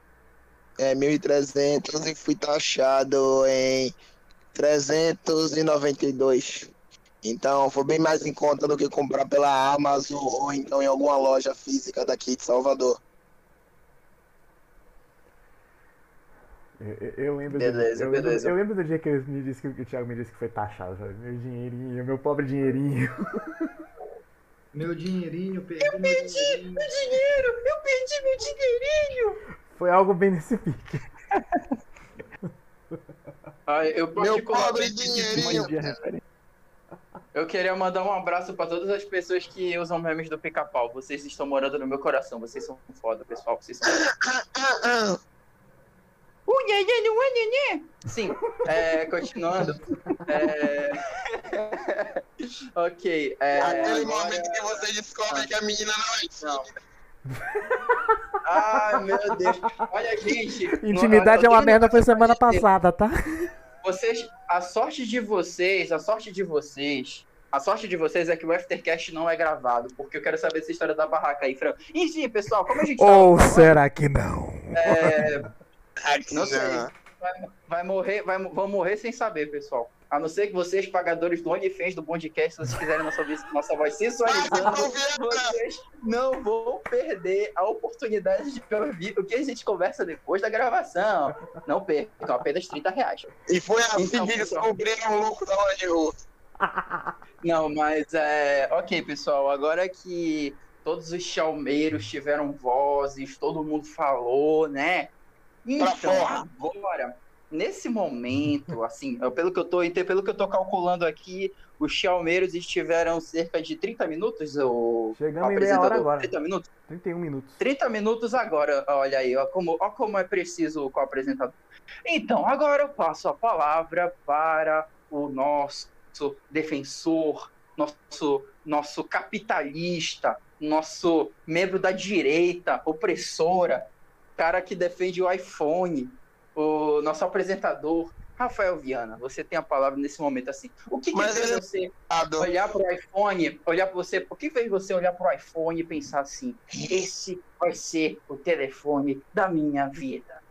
Speaker 5: É, 1.300 e fui taxado em 392. Então foi bem mais em conta do que comprar pela Amazon ou então em alguma loja física daqui de Salvador.
Speaker 2: Eu, eu lembro
Speaker 1: beleza,
Speaker 2: do, eu,
Speaker 1: beleza.
Speaker 2: Lembro, eu lembro do dia que, me disse que, o Thiago me disse que foi taxado, sabe? Meu dinheirinho, meu pobre dinheirinho.
Speaker 3: Meu dinheirinho,
Speaker 1: perdi. Eu perdi dinheirinho. meu dinheiro! Eu perdi meu dinheirinho!
Speaker 2: Foi algo bem nesse pique.
Speaker 1: Ah, eu
Speaker 5: meu pobre dinheirinho!
Speaker 1: Eu queria mandar um abraço para todas as pessoas que usam memes do pica-pau. Vocês estão morando no meu coração. Vocês são foda, pessoal. Vocês são... Sim, é, continuando. É... ok. É,
Speaker 5: Aquele
Speaker 1: agora...
Speaker 5: momento que você descobre que a menina não é tímida.
Speaker 1: Ai, meu Deus. Olha, gente.
Speaker 2: Intimidade é uma merda, foi semana passada, tá?
Speaker 1: Vocês, a sorte de vocês, a sorte de vocês, a sorte de vocês é que o Aftercast não é gravado, porque eu quero saber essa história da barraca aí, Fran. Enfim, pessoal, como a gente
Speaker 2: Ou será que não?
Speaker 1: É, não sei. Vai, vai morrer, vai, vão morrer sem saber, pessoal. A não ser que vocês, pagadores do OnlyFans do Bondcast, se vocês quiserem nossa, nossa voz sensualizando, vocês não vão perder a oportunidade de ouvir o que a gente conversa depois da gravação. Não percam, apenas 30 reais.
Speaker 5: E foi assim então, que descobriram o lucro da hora de.
Speaker 1: Não, mas é. Ok, pessoal, agora que todos os chalmeiros tiveram vozes, todo mundo falou, né? Então, agora, nesse momento, assim, pelo que eu tô, pelo que eu tô calculando aqui, os chalmeiros estiveram cerca de 30 minutos, o
Speaker 2: Chegamos em meia hora agora.
Speaker 1: 30 minutos?
Speaker 2: 31 minutos.
Speaker 1: 30 minutos agora, olha aí, ó como, ó como é preciso o apresentador. Então, agora eu passo a palavra para o nosso defensor, nosso, nosso capitalista, nosso membro da direita, opressora, cara que defende o iPhone, o nosso apresentador, Rafael Viana, você tem a palavra nesse momento assim. O que, que fez ele... você olhar para o iPhone, olhar para você, o que fez você olhar para o iPhone e pensar assim: esse vai ser o telefone da minha vida?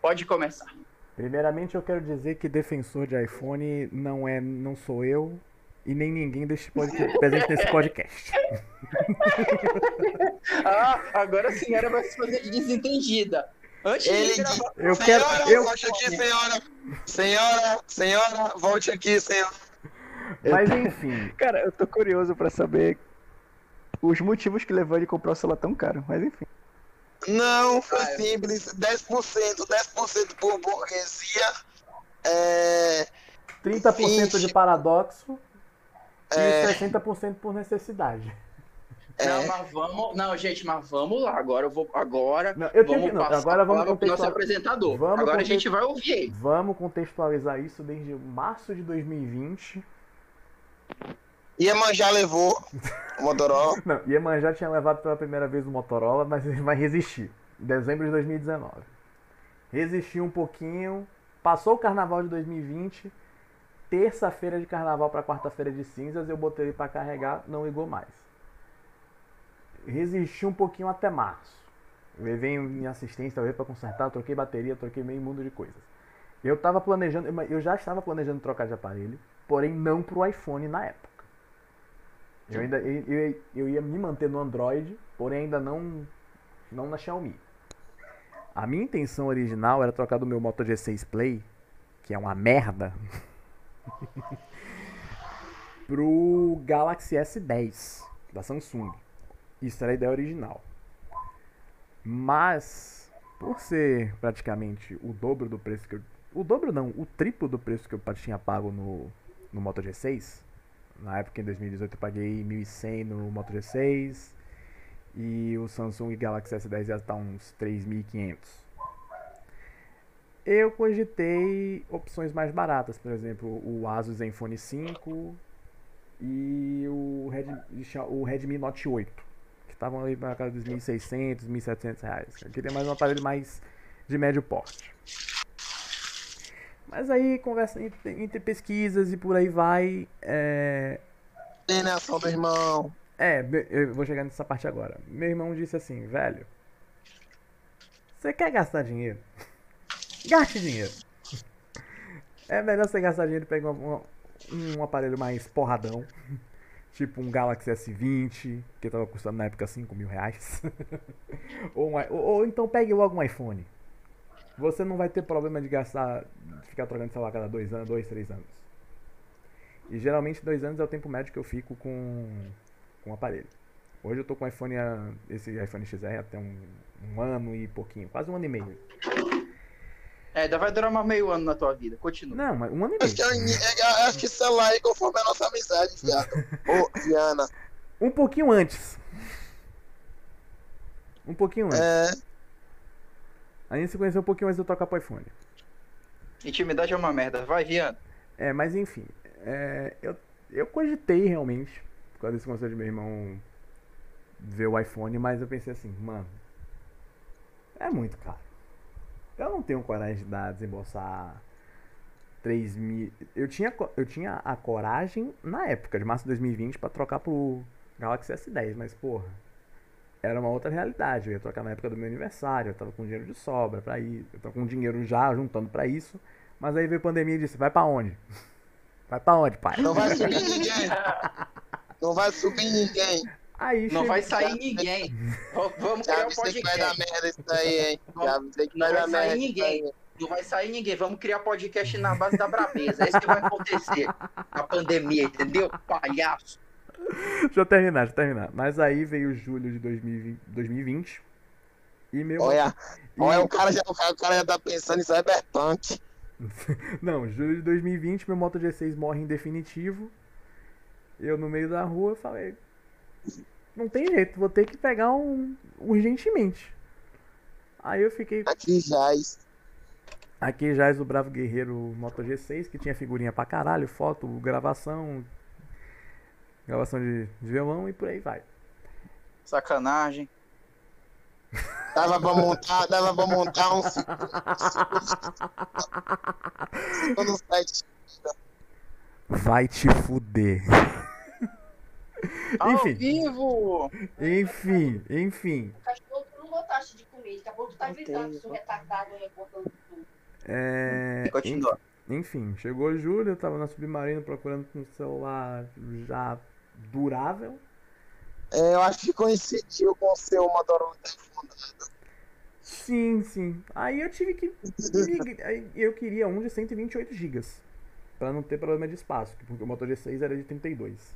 Speaker 1: Pode começar.
Speaker 2: Primeiramente, eu quero dizer que defensor de iPhone não é, não sou eu e nem ninguém deste podcast, presente nesse podcast.
Speaker 1: ah, agora a senhora vai se fazer de desentendida. Antes
Speaker 5: Ele,
Speaker 1: de gravar...
Speaker 2: Eu
Speaker 5: senhora,
Speaker 2: quero. Eu...
Speaker 5: volte aqui, senhora. Senhora, senhora, volte aqui, senhora.
Speaker 2: Mas enfim.
Speaker 6: Cara, eu tô curioso pra saber os motivos que levou ele a comprar o celular tão caro, mas enfim.
Speaker 5: Não, foi ah, simples. 10%, 10% por burguesia. É...
Speaker 2: 30% 20... de paradoxo é... e 60% por necessidade.
Speaker 1: É. Não, mas vamos. Não, gente, mas vamos lá. Agora eu vou. Agora.
Speaker 2: Não, eu tenho que, não, agora vamos
Speaker 1: contextualizar. nosso apresentador. Vamos agora context... a gente vai ouvir.
Speaker 2: Vamos contextualizar isso desde março de 2020.
Speaker 5: Iemanjá levou o Motorola.
Speaker 2: não, Iemanjá tinha levado pela primeira vez o Motorola, mas vai resistir. Em dezembro de 2019. Resistiu um pouquinho. Passou o carnaval de 2020. Terça-feira de carnaval para quarta-feira de cinzas, eu botei ele para carregar, não ligou mais resisti um pouquinho até março. Levei em assistência para consertar, troquei bateria, troquei meio mundo de coisas. Eu estava planejando, eu já estava planejando trocar de aparelho, porém não para o iPhone na época. Eu ainda eu, eu, ia me manter no Android, porém ainda não não na Xiaomi. A minha intenção original era trocar do meu Moto G6 Play, que é uma merda, pro Galaxy S10 da Samsung. Isso era a ideia original. Mas, por ser praticamente o dobro do preço que eu. O dobro não, o triplo do preço que eu tinha pago no, no Moto G6. Na época, em 2018, eu paguei 1.100 no Moto G6. E o Samsung Galaxy S10 ia estar uns 3.500. Eu cogitei opções mais baratas, por exemplo, o Asus Zenfone 5 e o Redmi, o Redmi Note 8 estavam ali para casa dos 1.600, 1.700 reais. Eu queria mais um aparelho mais de médio porte. Mas aí, conversa entre, entre pesquisas e por aí vai. É...
Speaker 5: Alienação do irmão.
Speaker 2: É, eu vou chegar nessa parte agora. Meu irmão disse assim, velho. Você quer gastar dinheiro? Gaste dinheiro. É melhor você gastar dinheiro e pegar um, aparelho mais porradão Tipo um Galaxy S20, que tava custando na época 5 mil reais. ou, um, ou, ou, então pegue logo um iPhone. Você não vai ter problema de gastar, de ficar trocando celular cada dois anos, dois, três anos. E geralmente dois anos é o tempo médio que eu fico com, com o aparelho. Hoje eu tô com iPhone, esse iPhone XR até um, um ano e pouquinho, quase um ano e meio.
Speaker 1: É, ainda vai durar mais meio ano na tua vida. Continua.
Speaker 2: Não, mas um ano e meio.
Speaker 5: Acho que, eu, acho que celular aí conforme a nossa amizade, viado. Ô, Diana.
Speaker 2: Um pouquinho antes. Um pouquinho antes. É. A gente se conheceu um pouquinho antes de eu tocar pro iPhone.
Speaker 1: Intimidade é uma merda. Vai, Viana.
Speaker 2: É, mas enfim. É, eu, eu cogitei realmente, por causa desse conselho de meu irmão ver o iPhone, mas eu pensei assim, mano, é muito caro. Eu não tenho coragem de dar, desembolsar 3 mil. Eu tinha, eu tinha a coragem na época, de março de 2020, para trocar pro Galaxy S10, mas porra, era uma outra realidade. Eu ia trocar na época do meu aniversário, eu tava com dinheiro de sobra para ir, eu tava com dinheiro já juntando para isso. Mas aí veio a pandemia e disse: vai para onde? Vai para onde, pai?
Speaker 5: Não vai subir ninguém. Não vai subir ninguém.
Speaker 1: Aí não vai sair ninguém. Vamos criar um podcast.
Speaker 5: que vai dar merda isso aí, hein? Já sei que
Speaker 1: não vai, sair ninguém. Não vai sair ninguém. Vamos criar podcast na base da brabeza. É isso que vai acontecer. A pandemia, entendeu? Palhaço.
Speaker 2: Deixa eu terminar, deixa eu terminar. Mas aí veio julho de 2020, 2020 e meu.
Speaker 5: Olha, e... olha o, cara já, o cara já tá pensando em cyberpunk.
Speaker 2: Não, julho de 2020, meu Moto G6 morre em definitivo. Eu no meio da rua falei, não tem jeito, vou ter que pegar um urgentemente. Aí eu fiquei.
Speaker 5: Aqui jaz.
Speaker 2: Aqui jaz o Bravo Guerreiro Moto G6, que tinha figurinha pra caralho, foto, gravação, gravação de, de violão e por aí vai.
Speaker 1: Sacanagem.
Speaker 5: Dava pra montar, dava pra montar um.
Speaker 2: Vai te fuder.
Speaker 1: Ao enfim. vivo!
Speaker 2: Enfim, enfim.
Speaker 7: Cachorro, tu não botaste de comer, daqui a pouco tu tá gritando, sou retardado aí, botando tudo.
Speaker 2: É.
Speaker 1: Continua.
Speaker 2: Enfim, chegou julho, eu tava na submarino procurando um celular já durável.
Speaker 5: É, eu acho que coincidiu com o seu Motorola fundado.
Speaker 2: Sim, sim. Aí eu tive que. eu queria um de 128 GB. Pra não ter problema de espaço, porque o Moto G6 era de 32.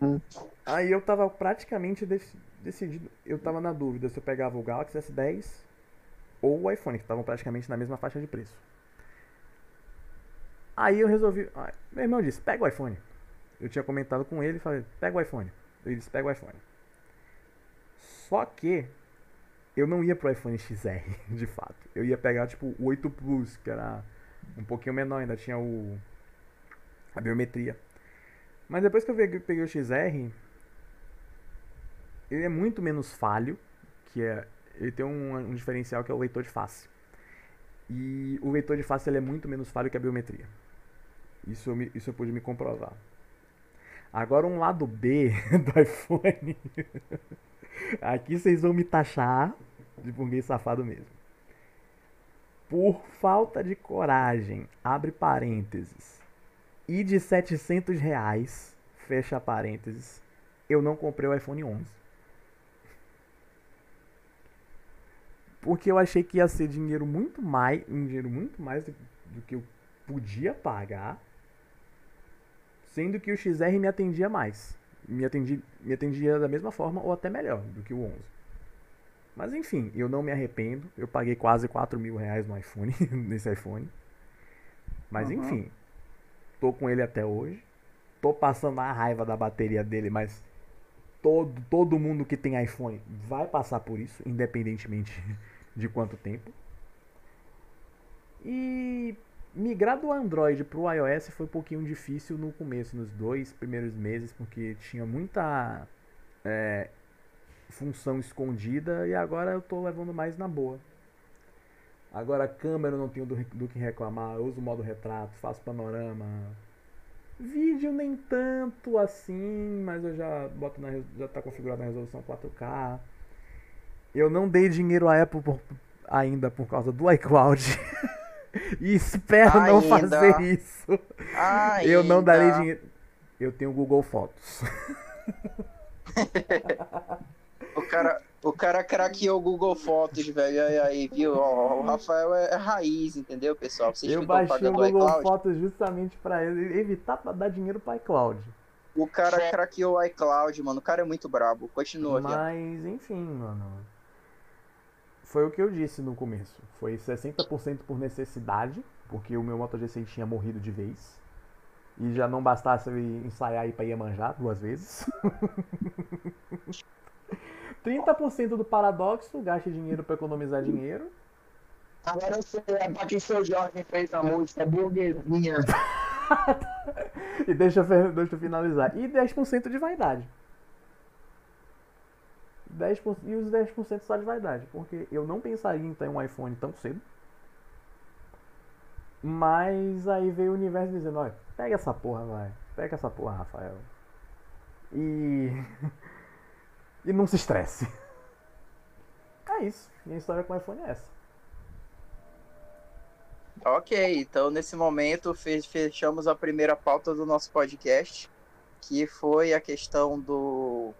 Speaker 2: Hum. Aí eu tava praticamente decidido. Eu tava na dúvida se eu pegava o Galaxy S10 ou o iPhone, que estavam praticamente na mesma faixa de preço. Aí eu resolvi. Meu irmão disse: pega o iPhone. Eu tinha comentado com ele falei: pega o iPhone. Ele disse: pega o iPhone. Só que eu não ia pro iPhone XR, de fato. Eu ia pegar tipo o 8 Plus, que era um pouquinho menor, ainda tinha o a biometria. Mas depois que eu peguei o XR, ele é muito menos falho, que é ele tem um, um diferencial que é o leitor de face. E o leitor de face ele é muito menos falho que a biometria. Isso eu, me, isso eu pude me comprovar. Agora um lado B do iPhone. Aqui vocês vão me taxar de burguês safado mesmo. Por falta de coragem, abre parênteses, e de 700 reais, fecha parênteses, eu não comprei o iPhone 11. Porque eu achei que ia ser dinheiro muito mais, um dinheiro muito mais do, do que eu podia pagar, sendo que o XR me atendia mais. Me, atendi, me atendia da mesma forma ou até melhor do que o 11. Mas enfim, eu não me arrependo. Eu paguei quase 4 mil reais no iPhone, nesse iPhone. Mas uhum. enfim, tô com ele até hoje. Tô passando a raiva da bateria dele, mas todo, todo mundo que tem iPhone vai passar por isso, independentemente de quanto tempo. E migrar do Android para o iOS foi um pouquinho difícil no começo, nos dois primeiros meses, porque tinha muita é, função escondida e agora eu tô levando mais na boa. Agora a câmera eu não tenho do, do que reclamar, eu uso o modo retrato, faço panorama. Vídeo nem tanto assim, mas eu já boto na, já tá configurado na resolução 4K. Eu não dei dinheiro à Apple por, ainda por causa do iCloud. e espero ainda. não fazer isso. Ainda. Eu não darei dinheiro. Eu tenho Google Fotos.
Speaker 1: o cara, o cara craqueou o Google Fotos, velho. Aí, aí viu? o Rafael é, é, raiz, entendeu, pessoal?
Speaker 2: Vocês eu baixei o Google Fotos justamente para evitar pra dar dinheiro para iCloud.
Speaker 1: O cara craqueou o iCloud, mano. O cara é muito brabo. Continua,
Speaker 2: Mas, enfim, mano foi o que eu disse no começo. Foi 60% por necessidade, porque o meu Moto G6 tinha morrido de vez. E já não bastasse eu ensaiar ir pra Iemanjá duas vezes. 30% do paradoxo, gaste dinheiro para economizar dinheiro.
Speaker 5: Agora eu sei, é pra que seu Jorge fez a música, é burguesinha.
Speaker 2: e deixa, deixa eu finalizar. E 10% de vaidade. 10%, e os 10% só de vaidade. Porque eu não pensaria em ter um iPhone tão cedo. Mas aí veio o universo dizendo, olha, pega essa porra, vai. Pega essa porra, Rafael. E. e não se estresse. É isso. Minha história com o iPhone é essa.
Speaker 1: Ok, então nesse momento fe- fechamos a primeira pauta do nosso podcast, que foi a questão do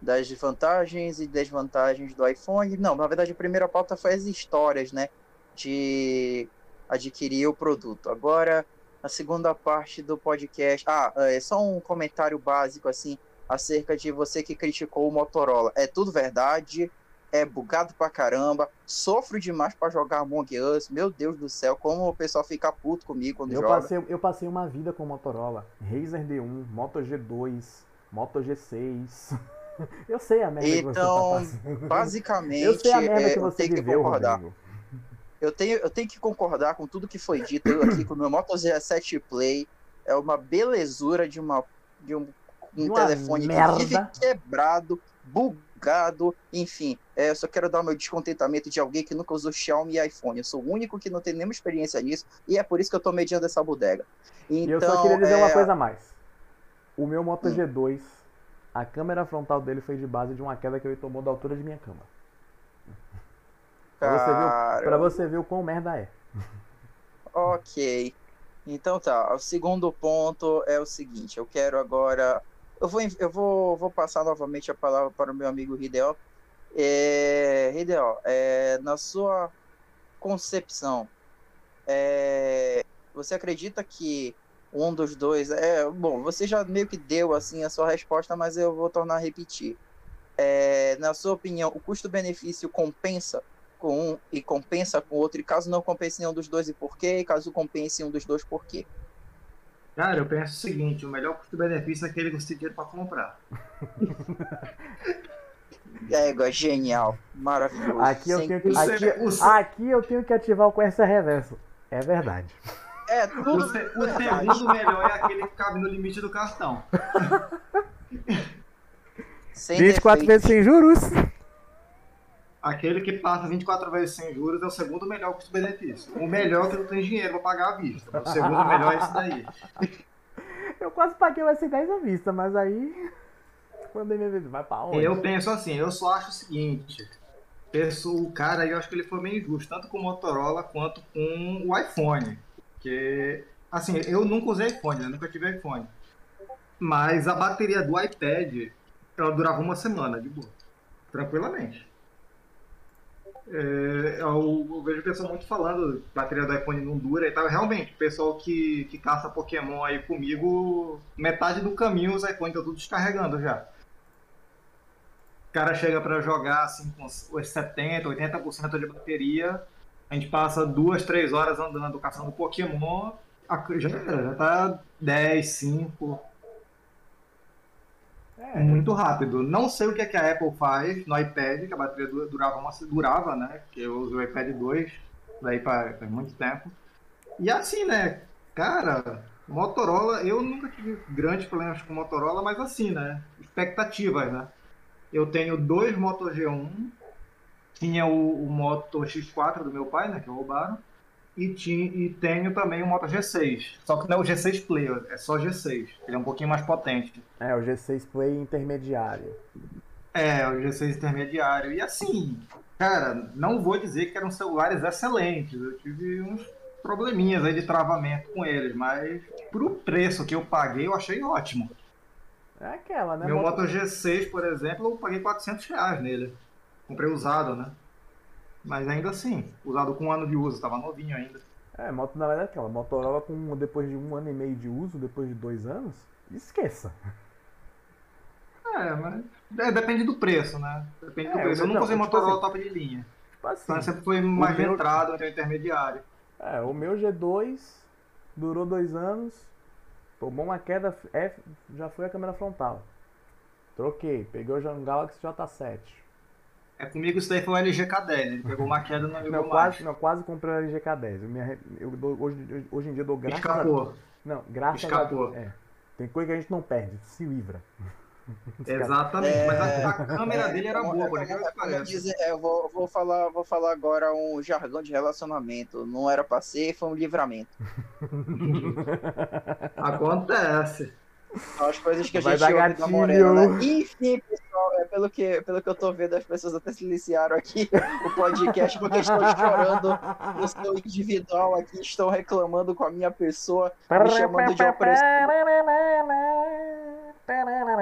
Speaker 1: das vantagens e desvantagens do iPhone. Não, na verdade a primeira pauta foi as histórias, né, de adquirir o produto. Agora a segunda parte do podcast. Ah, é só um comentário básico assim acerca de você que criticou o Motorola. É tudo verdade? é bugado pra caramba, sofro demais pra jogar Among Us, meu Deus do céu, como o pessoal fica puto comigo quando
Speaker 2: Eu
Speaker 1: joga.
Speaker 2: passei, eu passei uma vida com Motorola. Razer D1, Moto G2, Moto G6. Eu sei a merda
Speaker 1: Então,
Speaker 2: que você tá passando.
Speaker 1: Basicamente,
Speaker 2: Eu sei a merda
Speaker 1: é,
Speaker 2: que
Speaker 1: eu
Speaker 2: você
Speaker 1: tenho que
Speaker 2: viveu,
Speaker 1: concordar.
Speaker 2: Rodrigo.
Speaker 1: Eu tenho, eu tenho que concordar com tudo que foi dito eu aqui com o meu Moto G7 Play. É uma belezura de, uma, de um, um
Speaker 2: uma
Speaker 1: telefone
Speaker 2: merda.
Speaker 1: que vive quebrado, bugado, enfim. É, eu só quero dar o meu descontentamento de alguém que nunca usou Xiaomi e iPhone. Eu sou o único que não tem nenhuma experiência nisso e é por isso que eu tô mediando essa bodega.
Speaker 2: E
Speaker 1: Então,
Speaker 2: eu só queria dizer
Speaker 1: é,
Speaker 2: uma coisa a mais. O meu Moto
Speaker 1: Hum.
Speaker 2: G2, a câmera frontal dele foi de base de uma queda que ele tomou da altura de minha cama. Pra você ver,
Speaker 1: Cara,
Speaker 2: pra você ver o quão merda é.
Speaker 1: Ok. Então tá, o segundo ponto é o seguinte, eu quero agora. Eu vou, eu vou, vou passar novamente a palavra para o meu amigo Hideo. É, Hideo, é, na sua concepção, é, você acredita que um dos dois. É, bom, você já meio que deu assim a sua resposta, mas eu vou tornar a repetir. É, na sua opinião, o custo-benefício compensa com um e compensa com outro, e caso não compense nenhum dos dois, e por quê? E caso compense um dos dois, por quê?
Speaker 3: Cara, eu penso o seguinte, o melhor custo-benefício é aquele que você tem dinheiro pra comprar.
Speaker 1: Égua, genial, maravilhoso.
Speaker 2: Aqui eu tenho que,
Speaker 3: O
Speaker 2: aqui,
Speaker 3: o
Speaker 2: aqui eu tenho que ativar o QS reverso. É verdade.
Speaker 1: É,
Speaker 3: O,
Speaker 1: tudo.
Speaker 3: se- o segundo melhor é aquele que cabe no limite do cartão.
Speaker 1: Sem
Speaker 2: 24
Speaker 1: defeito.
Speaker 2: vezes sem juros.
Speaker 3: Aquele que passa 24 vezes sem juros é o segundo melhor custo-benefício. O melhor é que não tem dinheiro pra pagar à vista. O segundo melhor é esse daí.
Speaker 2: Eu quase paguei o S10 à vista, mas aí. Mandei minha vez. Vai pra onde?
Speaker 3: Eu penso assim, eu só acho o seguinte. Penso, o cara aí, eu acho que ele foi meio injusto, tanto com o Motorola quanto com o iPhone. Porque, assim, eu nunca usei iPhone, né? Nunca tive iPhone. Mas a bateria do iPad, ela durava uma semana, de boa. Tranquilamente. É, eu, eu vejo pessoal muito falando bateria do iPhone não dura e tal. Realmente, o pessoal que, que caça Pokémon aí comigo, metade do caminho os iPhones estão tudo descarregando já. O cara chega pra jogar assim com os 70%, 80% de bateria. A gente passa duas, três horas andando caçando Pokémon. Já, já tá 10, 5.
Speaker 2: É,
Speaker 3: Muito rápido. Não sei o que, é que a Apple faz no iPad, que a bateria du- durava, uma, durava né? Que eu uso o iPad 2, daí faz muito tempo. E assim, né? Cara, Motorola, eu nunca tive grandes problemas com Motorola, mas assim, né? Expectativas, né? Eu tenho dois Moto G1, tinha o, o Moto X4 do meu pai, né? Que roubaram. E, tinha, e tenho também o Moto G6. Só que não é o G6 Play, é só G6. Ele é um pouquinho mais potente.
Speaker 2: é, o G6 Play intermediário.
Speaker 3: É, o G6 intermediário. E assim, cara, não vou dizer que eram celulares excelentes. Eu tive uns probleminhas aí de travamento com eles, mas pro preço que eu paguei, eu achei ótimo.
Speaker 2: É aquela, né?
Speaker 3: Meu
Speaker 2: Moto-
Speaker 3: Moto G6, por exemplo, eu paguei 400 reais nele. Comprei usado, né? Mas ainda assim, usado com um ano de uso, tava novinho ainda.
Speaker 2: É, moto na verdade é aquela. Motorola com depois de um ano e meio de uso, depois de dois anos, esqueça.
Speaker 3: É, mas é, depende do preço, né? Depende do
Speaker 2: É,
Speaker 3: preço. Eu
Speaker 2: não,
Speaker 3: nunca usei
Speaker 2: tipo
Speaker 3: Motorola
Speaker 2: assim-
Speaker 3: top de linha.
Speaker 2: Tipo assim.
Speaker 3: Então sempre foi mais
Speaker 2: meu-
Speaker 3: entrado, então intermediário.
Speaker 2: É, o meu G2 durou dois anos, tomou uma queda, F, já foi a câmera frontal. Troquei, peguei o Galaxy J7.
Speaker 3: É comigo isso daí foi um LG K10. Ele pegou uma queda e não ligou
Speaker 2: Não, quase, não, quase comprei um LG K10. Eu, me eu dou- hoje, hoje em dia eu dou graças a
Speaker 3: Escapou.
Speaker 2: Não, graças
Speaker 3: Escapou.
Speaker 2: a É. Tem coisa que a gente não perde, se livra.
Speaker 3: Exatamente.
Speaker 1: É,
Speaker 3: Mas a, a câmera dele era
Speaker 1: como-
Speaker 3: boa,
Speaker 1: é
Speaker 3: por
Speaker 1: é
Speaker 3: que pareça.
Speaker 1: dizer- é, eu vou, vou falar, vou falar agora um jargão de relacionamento. Não era pra ser, foi um livramento.
Speaker 3: Acontece.
Speaker 1: São as coisas que a
Speaker 2: Vai
Speaker 1: gente ouve da. Morena, né? Enfim, pessoal, é pelo que, pelo que eu tô vendo, as pessoas até silenciaram aqui o podcast porque estão chorando no seu individual aqui, estão reclamando com a minha pessoa, me chamando de opressor.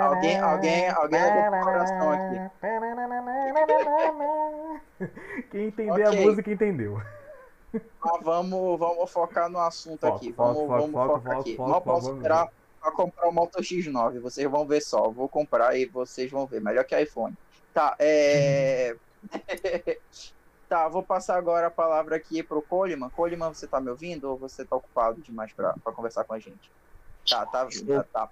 Speaker 1: Alguém, alguém, alguém levou pro coração aqui.
Speaker 2: Quem entender
Speaker 1: Ok.
Speaker 2: a música entendeu.
Speaker 1: Mas vamos, vamos focar no assunto
Speaker 2: Foco,
Speaker 1: aqui.
Speaker 2: foco,
Speaker 1: Vamos,
Speaker 2: foco,
Speaker 1: vamos focar aqui.
Speaker 2: foco,
Speaker 1: posso esperar pra comprar o Moto X9. Vocês vão ver só. Vou comprar e vocês vão ver. Melhor que iPhone. Tá, é. tá, vou passar agora a palavra aqui pro Coleman. Coleman, você tá me ouvindo ou você tá ocupado demais pra, pra conversar com a gente? Tá, tá, tá. tá.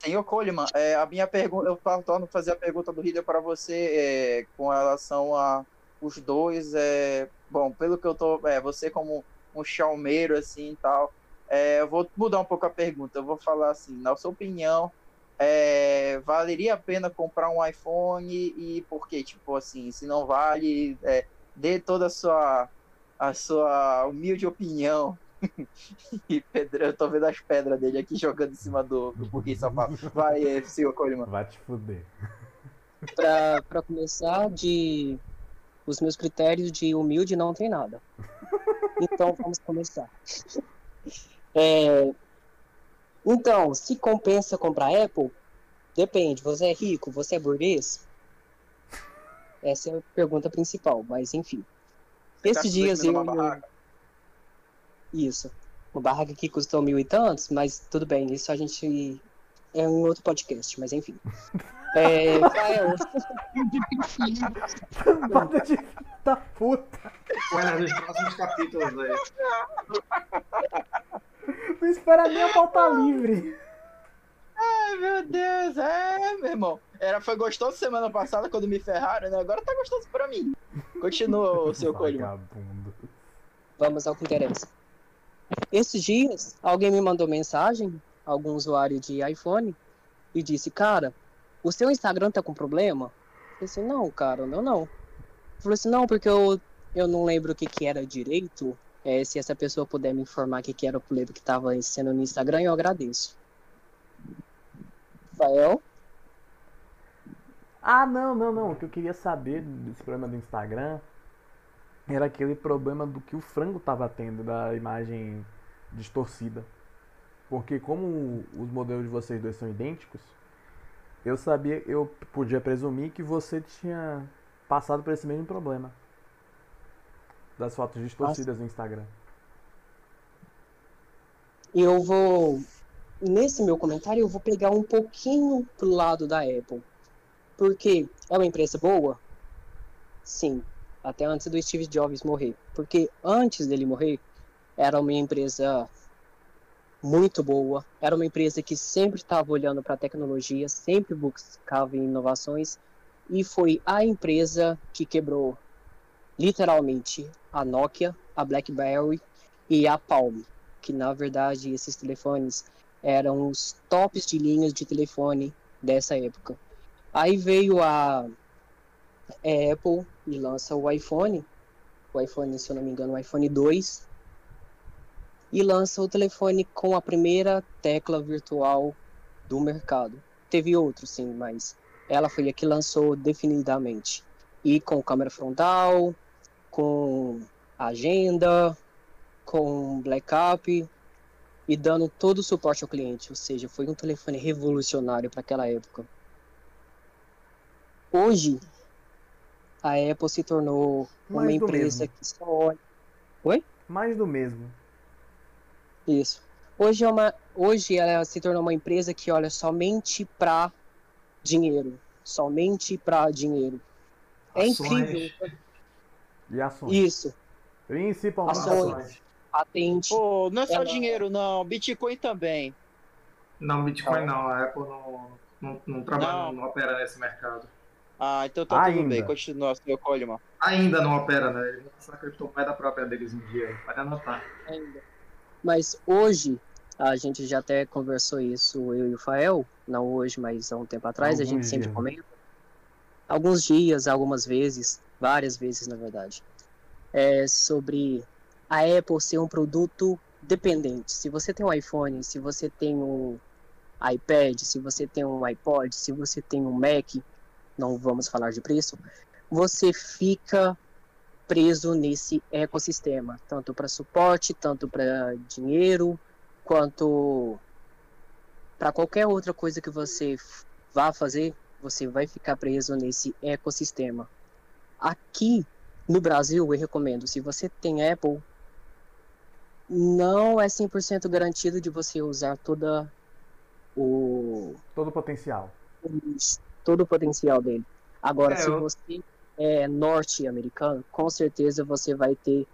Speaker 1: Senhor Coleman, é, a minha pergunta, eu torno fazer a pergunta do Rider para você é, com relação a os dois, é, bom, pelo que eu tô, é, você como um chalmeiro assim e tal, é, eu vou mudar um pouco a pergunta, eu vou falar assim, na sua opinião, é, valeria a pena comprar um iPhone e por quê? Tipo assim, se não vale, é, dê toda a sua, a sua humilde opinião. e Pedro, eu tô vendo as pedras dele aqui jogando em cima do, do burguês safado. Vai, é, senhor Coleman.
Speaker 2: Vai te fuder.
Speaker 4: Pra, pra começar, de os meus critérios de humilde não tem nada. Então vamos começar. É, então, se compensa comprar Apple? Depende. Você é rico? Você é burguês? Essa é a pergunta principal, mas enfim.
Speaker 1: Você tá
Speaker 4: Esses dias
Speaker 1: subindo
Speaker 4: eu.
Speaker 1: barraca?
Speaker 4: Isso. Uma barraca que custou mil e tantos, mas tudo bem, isso a gente. É um outro podcast, mas enfim. É, Rafael,
Speaker 2: Banda de filho da puta.
Speaker 3: Olha nos próximos capítulos aí.
Speaker 2: Não espera nem a pauta livre.
Speaker 1: Ai, meu Deus, é, meu irmão. Era, foi gostoso semana passada quando me ferraram, né? Agora tá gostoso pra mim. Continua, seu Coleman.
Speaker 2: Vagabundo.
Speaker 4: vamos ao que interessa. Esses dias, alguém me mandou mensagem, algum usuário de iPhone, e disse, cara, o seu Instagram tá com problema? Eu disse, não, cara, não, não. Falou assim, não, porque eu, eu não lembro o que que era direito. É, se essa pessoa puder me informar que que era o problema que tava sendo no Instagram, eu agradeço. Rafael?
Speaker 2: Ah, não, não, não. O que eu queria saber desse problema do Instagram era aquele problema do que o frango tava tendo da imagem distorcida. Porque como os modelos de vocês dois são idênticos, eu sabia, eu podia presumir que você tinha passado por esse mesmo problema. Das fotos distorcidas no Instagram.
Speaker 4: eu vou nesse meu comentário eu vou pegar um pouquinho pro lado da Apple. Porque é uma empresa boa? Sim, até antes do Steve Jobs morrer. Porque antes dele morrer, era uma empresa muito boa, era uma empresa que sempre estava olhando para a tecnologia, sempre buscava inovações e foi a empresa que quebrou literalmente a Nokia, a BlackBerry e a Palm, que na verdade esses telefones eram os tops de linhas de telefone dessa época. Aí veio a Apple e lança o iPhone, o iPhone, se eu não me engano, o iPhone 2, e lança o telefone com a primeira tecla virtual do mercado. Teve outros, sim, mas ela foi a que lançou definitivamente. E com câmera frontal, com agenda, com backup e dando todo o suporte ao cliente. Ou seja, foi um telefone revolucionário para aquela época. Hoje, a Apple se tornou uma
Speaker 2: Mais do
Speaker 4: empresa
Speaker 2: mesmo.
Speaker 4: que só olha.
Speaker 2: Mais do mesmo.
Speaker 4: Isso. Hoje, é uma, hoje ela se tornou uma empresa que olha somente para dinheiro. Somente para dinheiro. É
Speaker 3: Ações.
Speaker 4: incrível.
Speaker 2: E ações.
Speaker 4: Isso.
Speaker 2: Principalmente
Speaker 4: Ações.
Speaker 2: ações.
Speaker 4: Patente.
Speaker 1: Pô, não é só
Speaker 4: Ela-
Speaker 1: dinheiro, não. Bitcoin também.
Speaker 3: Não, Bitcoin não, a Apple não, não, não trabalha,
Speaker 1: Não.
Speaker 3: não, opera nesse mercado.
Speaker 1: Ah, então tá
Speaker 2: Ainda.
Speaker 1: tudo bem. Continua, senhor Coleman.
Speaker 3: Ainda não opera, né? Eles vão passar a criptomoeda própria deles um dia. Pode anotar.
Speaker 4: ainda. Mas hoje, a gente já até conversou isso, eu e o Fael, não hoje, mas há um tempo atrás, a gente
Speaker 2: Alguns
Speaker 4: sempre comenta. Alguns dias, algumas vezes, várias vezes na verdade, é sobre a Apple ser um produto dependente. Se você tem um iPhone, se você tem um iPad, se você tem um iPod, se você tem um Mac, não vamos falar de preço, você fica preso nesse ecossistema, tanto para suporte, tanto para dinheiro, quanto para qualquer outra coisa que você vá fazer, você vai ficar preso nesse ecossistema. Aqui no Brasil, eu recomendo, se você tem Apple, não é 100% garantido de você usar toda o
Speaker 2: Todo o potencial.
Speaker 4: todo o potencial dele. Agora,
Speaker 3: É,
Speaker 4: se
Speaker 3: eu-
Speaker 4: você é norte-americano, com certeza você vai ter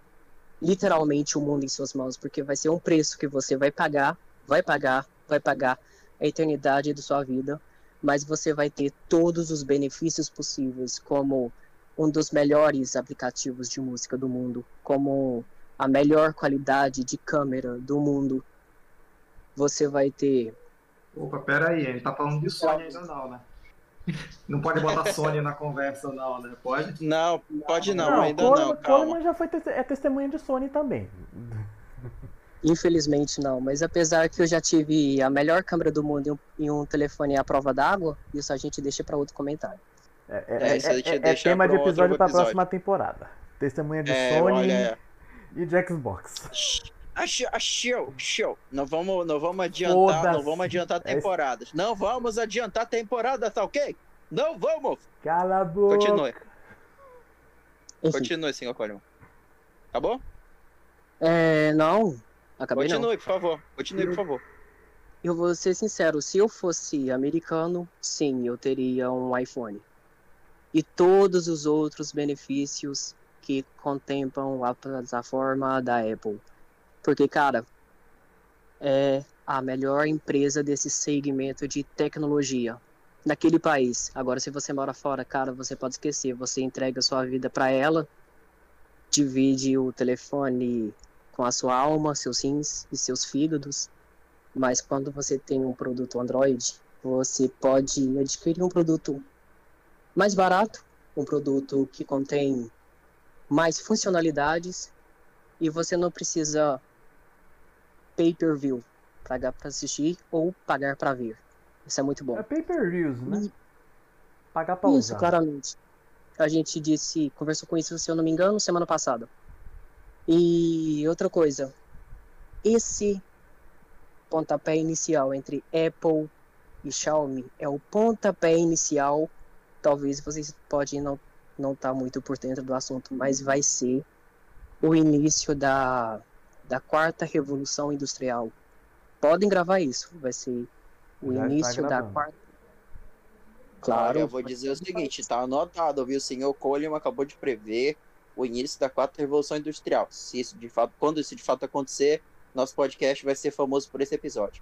Speaker 4: literalmente o mundo em suas mãos, porque vai ser um preço que você vai pagar, vai pagar, vai pagar a eternidade da sua vida, mas você vai ter todos os benefícios possíveis, como um dos melhores aplicativos de música do mundo, como a melhor qualidade de câmera do mundo. Você vai ter
Speaker 3: Opa, pera aí, a gente tá falando de Sony ainda não, né? Não pode botar Sony na conversa não, né? Pode?
Speaker 1: Não, pode não, ainda
Speaker 2: Coleman,
Speaker 1: não, calma.
Speaker 2: Coleman já foi é testemunha de Sony também.
Speaker 4: Infelizmente não, mas apesar que eu já tive a melhor câmera do mundo um, em um telefone à prova d'água, isso a gente deixa para outro comentário.
Speaker 2: É,
Speaker 1: É, isso a gente
Speaker 2: é- é tema de
Speaker 1: um
Speaker 2: episódio para a próxima temporada. Testemunha de
Speaker 1: É,
Speaker 2: Sony
Speaker 1: olha,
Speaker 2: e de Xbox.
Speaker 1: Ah, show, ah. Não vamos, não vamos adiantar, não vamos adiantar
Speaker 2: É-
Speaker 1: temporadas. Não vamos adiantar temporadas, tá ok? Não vamos.
Speaker 2: Cala a boca.
Speaker 1: Continue, continue, senhor Coleman. Acabou?
Speaker 4: é, não, acabei não.
Speaker 1: Continue, por favor. Continue, por favor.
Speaker 4: Eu vou ser sincero, se eu fosse americano, sim, eu teria um iPhone. E todos os outros benefícios que contemplam a plataforma da Apple. Porque, cara, é a melhor empresa desse segmento de tecnologia naquele país. Agora, se você mora fora, cara, você pode esquecer. Você entrega sua vida para ela, divide o telefone com a sua alma, seus rins e seus fígados. Mas quando você tem um produto Android, você pode adquirir um produto mais barato, um produto que contém mais funcionalidades e você não precisa pay per view, pagar para assistir ou pagar para ver. Isso é muito bom.
Speaker 2: É pay-per-views, né?
Speaker 4: E-
Speaker 2: Pagar pra
Speaker 4: Isso,
Speaker 2: usar.
Speaker 4: claramente. A gente disse, conversou com isso, se eu não me engano, semana passada. E outra coisa, esse pontapé inicial entre Apple e Xiaomi é o pontapé inicial. Talvez vocês podem não não estar muito por dentro do assunto, mas vai ser o início da, da quarta revolução industrial. Podem gravar isso, vai ser o
Speaker 2: Já está
Speaker 4: início da quarta.
Speaker 1: Olha,
Speaker 4: Claro.
Speaker 1: eu vou dizer o seguinte, tá anotado, viu? O senhor Coleman acabou de prever o início da quarta revolução industrial. Se isso de fato, quando isso de fato acontecer, nosso podcast vai ser famoso por esse episódio.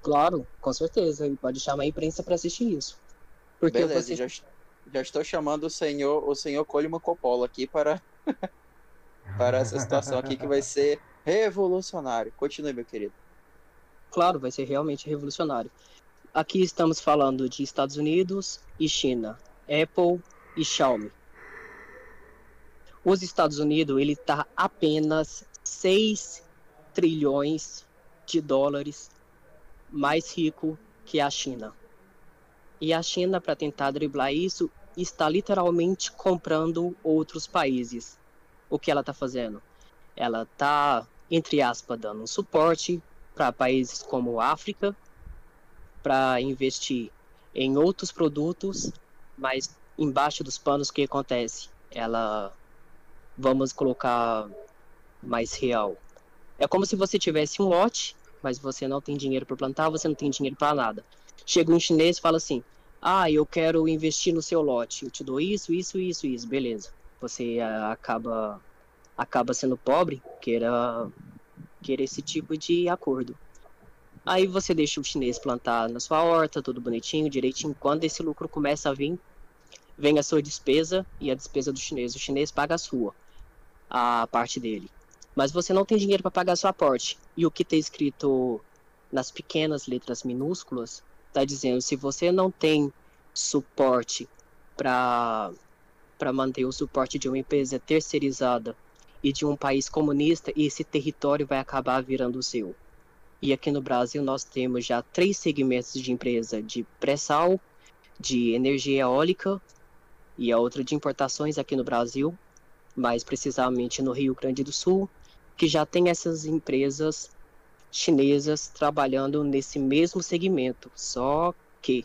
Speaker 4: Claro, com certeza. E pode chamar a imprensa para assistir isso. Porque
Speaker 1: Beleza,
Speaker 4: você...
Speaker 1: já, já estou chamando o senhor, o senhor Coleman Coppola aqui para para essa situação aqui que vai ser revolucionário. Continue, meu querido.
Speaker 4: Claro, vai ser realmente revolucionário. Aqui estamos falando de Estados Unidos e China, Apple e Xiaomi. Os Estados Unidos, ele está apenas 6 trilhões de dólares mais rico que a China. E a China, para tentar driblar isso, está literalmente comprando outros países. O que ela está fazendo? Ela está, entre aspas, dando suporte para países como África, para investir em outros produtos, mas embaixo dos panos o que acontece? Ela, vamos colocar mais real. É como se você tivesse um lote, mas você não tem dinheiro para plantar, você não tem dinheiro para nada. Chega um chinês e fala assim: Ah, eu quero investir no seu lote, eu te dou isso, isso, isso, isso, beleza. Você ah, acaba acaba sendo pobre, queira queira esse tipo de acordo. Aí você deixa o chinês plantar na sua horta, tudo bonitinho, direitinho. Quando esse lucro começa a vir, vem a sua despesa e a despesa do chinês. O chinês paga a sua, a parte dele. Mas você não tem dinheiro para pagar a sua parte. E o que está escrito nas pequenas letras minúsculas está dizendo: se você não tem suporte para para manter o suporte de uma empresa terceirizada e de um país comunista, esse território vai acabar virando seu. E aqui no Brasil nós temos já três segmentos de empresa de pré-sal, de energia eólica e a outra de importações aqui no Brasil, mais precisamente no Rio Grande do Sul, que já tem essas empresas chinesas trabalhando nesse mesmo segmento, só que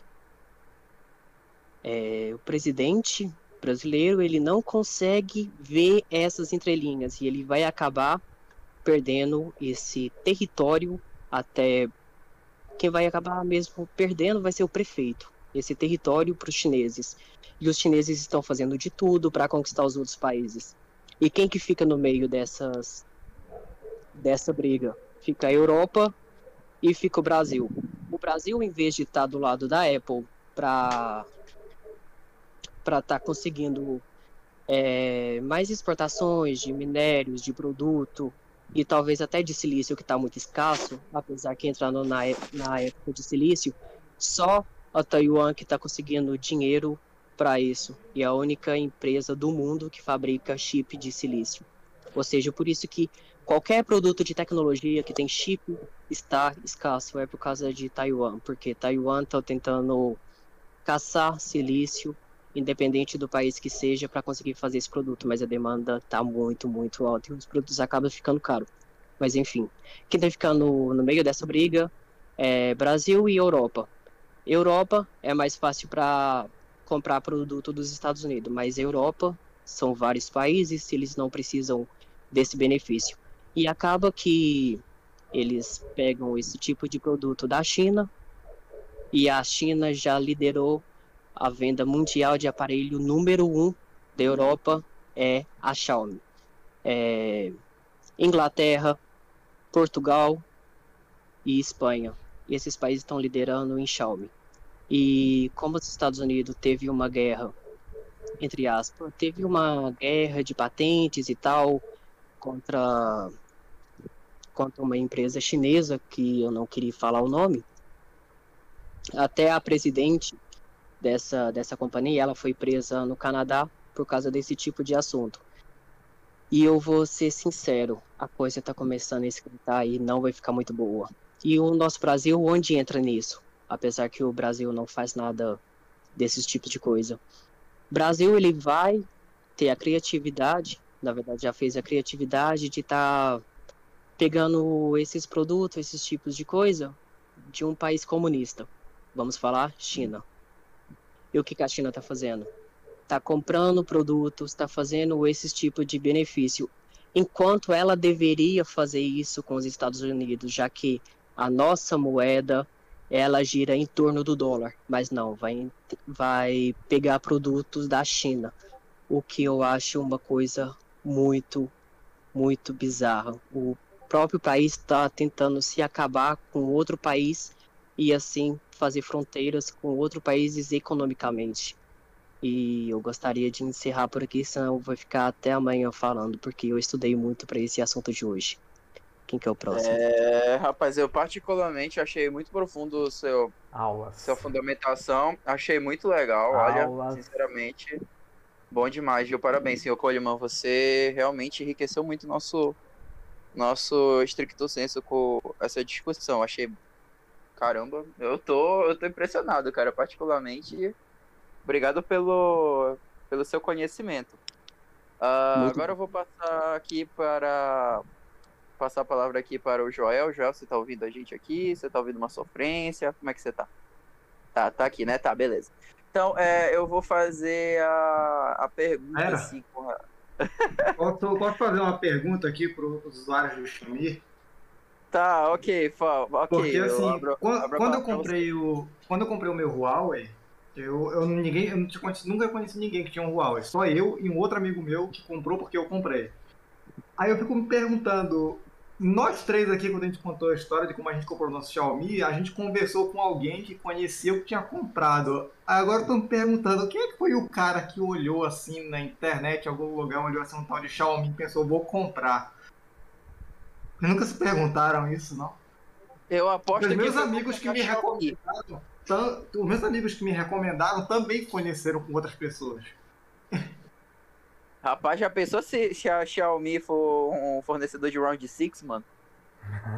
Speaker 4: é, o presidente brasileiro ele não consegue ver essas entrelinhas e ele vai acabar perdendo esse território até quem vai acabar mesmo perdendo vai ser o prefeito esse território para os chineses. E os chineses estão fazendo de tudo para conquistar os outros países. E quem que fica no meio dessas dessa briga fica a Europa e fica o Brasil. O Brasil, em vez de estar tá do lado da Apple para estar tá conseguindo é, mais exportações de minérios, de produto e talvez até de silício que está muito escasso, apesar que entrando na, na época de silício, só a Taiwan que está conseguindo dinheiro para isso e a única empresa do mundo que fabrica chip de silício. Ou seja, por isso que qualquer produto de tecnologia que tem chip está escasso é por causa de Taiwan, porque Taiwan está tentando caçar silício, independente do país que seja, para conseguir fazer esse produto, mas a demanda está muito, muito alta e os produtos acabam ficando caros. Mas enfim, quem está ficando no meio dessa briga é Brasil e Europa. Europa é mais fácil para comprar produto dos Estados Unidos, mas Europa são vários países, eles não precisam desse benefício. E acaba que eles pegam esse tipo de produto da China e a China já liderou a venda mundial de aparelho número um da Europa é a Xiaomi. É, Inglaterra, Portugal e Espanha. E esses países estão liderando em Xiaomi. E como os Estados Unidos teve uma guerra, entre aspas, teve uma guerra de patentes e tal contra contra uma empresa chinesa, que eu não queria falar o nome. Até a presidente dessa, dessa companhia, ela foi presa no Canadá por causa desse tipo de assunto. E eu vou ser sincero, a coisa está começando a esquentar e não vai ficar muito boa. E o nosso Brasil, onde entra nisso? Apesar que o Brasil não faz nada desses tipos de coisa. Brasil, ele vai ter a criatividade, na verdade já fez a criatividade de estar tá pegando esses produtos, esses tipos de coisa, de um país comunista. Vamos falar China. E o que, a China está fazendo? Está comprando produtos, está fazendo esses tipos de benefício, enquanto ela deveria fazer isso com os Estados Unidos, já que a nossa moeda ela gira em torno do dólar, mas não, vai, vai pegar produtos da China, o que eu acho uma coisa muito, muito bizarra. O próprio país está tentando se acabar com outro país e assim fazer fronteiras com outros países economicamente. E eu gostaria de encerrar por aqui, senão eu vou ficar até amanhã falando, porque eu estudei muito para esse assunto de hoje. Quem que é o próximo?
Speaker 1: É, rapaz, eu particularmente achei muito profundo o seu
Speaker 2: Aulas.
Speaker 1: sua fundamentação, achei muito legal, Aulas. olha, sinceramente, bom demais, viu? Parabéns, senhor Coleman, você realmente enriqueceu muito nosso nosso estricto senso com essa discussão. Achei. Caramba, eu tô, eu tô impressionado, cara. Particularmente, obrigado pelo, pelo seu conhecimento. Uh, agora eu vou passar aqui para. Passar a palavra aqui para o Joel. Joel, você tá ouvindo a gente aqui? Você tá ouvindo uma sofrência? Como é que você tá? Tá, tá aqui, né? Tá, beleza. Então, é, eu vou fazer a, a pergunta assim, com a...
Speaker 3: Posso, posso fazer uma pergunta aqui para os usuários do Xamir?
Speaker 1: Tá, ok, ok.
Speaker 3: Porque assim, eu abro, quando, abro quando eu comprei o, quando eu comprei o meu Huawei, eu, eu, ninguém, eu conhecido, nunca conheci ninguém que tinha um Huawei, só eu e um outro amigo meu que comprou porque eu comprei. Aí eu fico me perguntando, nós três aqui, quando a gente contou a história de como a gente comprou o nosso Xiaomi, a gente conversou com alguém que conhecia o que tinha comprado. Agora estão me perguntando, quem é que foi o cara que olhou assim na internet, algum lugar, olhou assim um tal de Xiaomi e pensou, vou comprar? Vocês nunca se perguntaram isso, não?
Speaker 1: Eu aposto
Speaker 3: Os
Speaker 1: que
Speaker 3: meus
Speaker 1: foi
Speaker 3: amigos que me recomendaram, tam- os meus amigos que me recomendaram também conheceram com outras pessoas.
Speaker 1: Rapaz, já pensou se, se a Xiaomi for um fornecedor de Round 6, mano?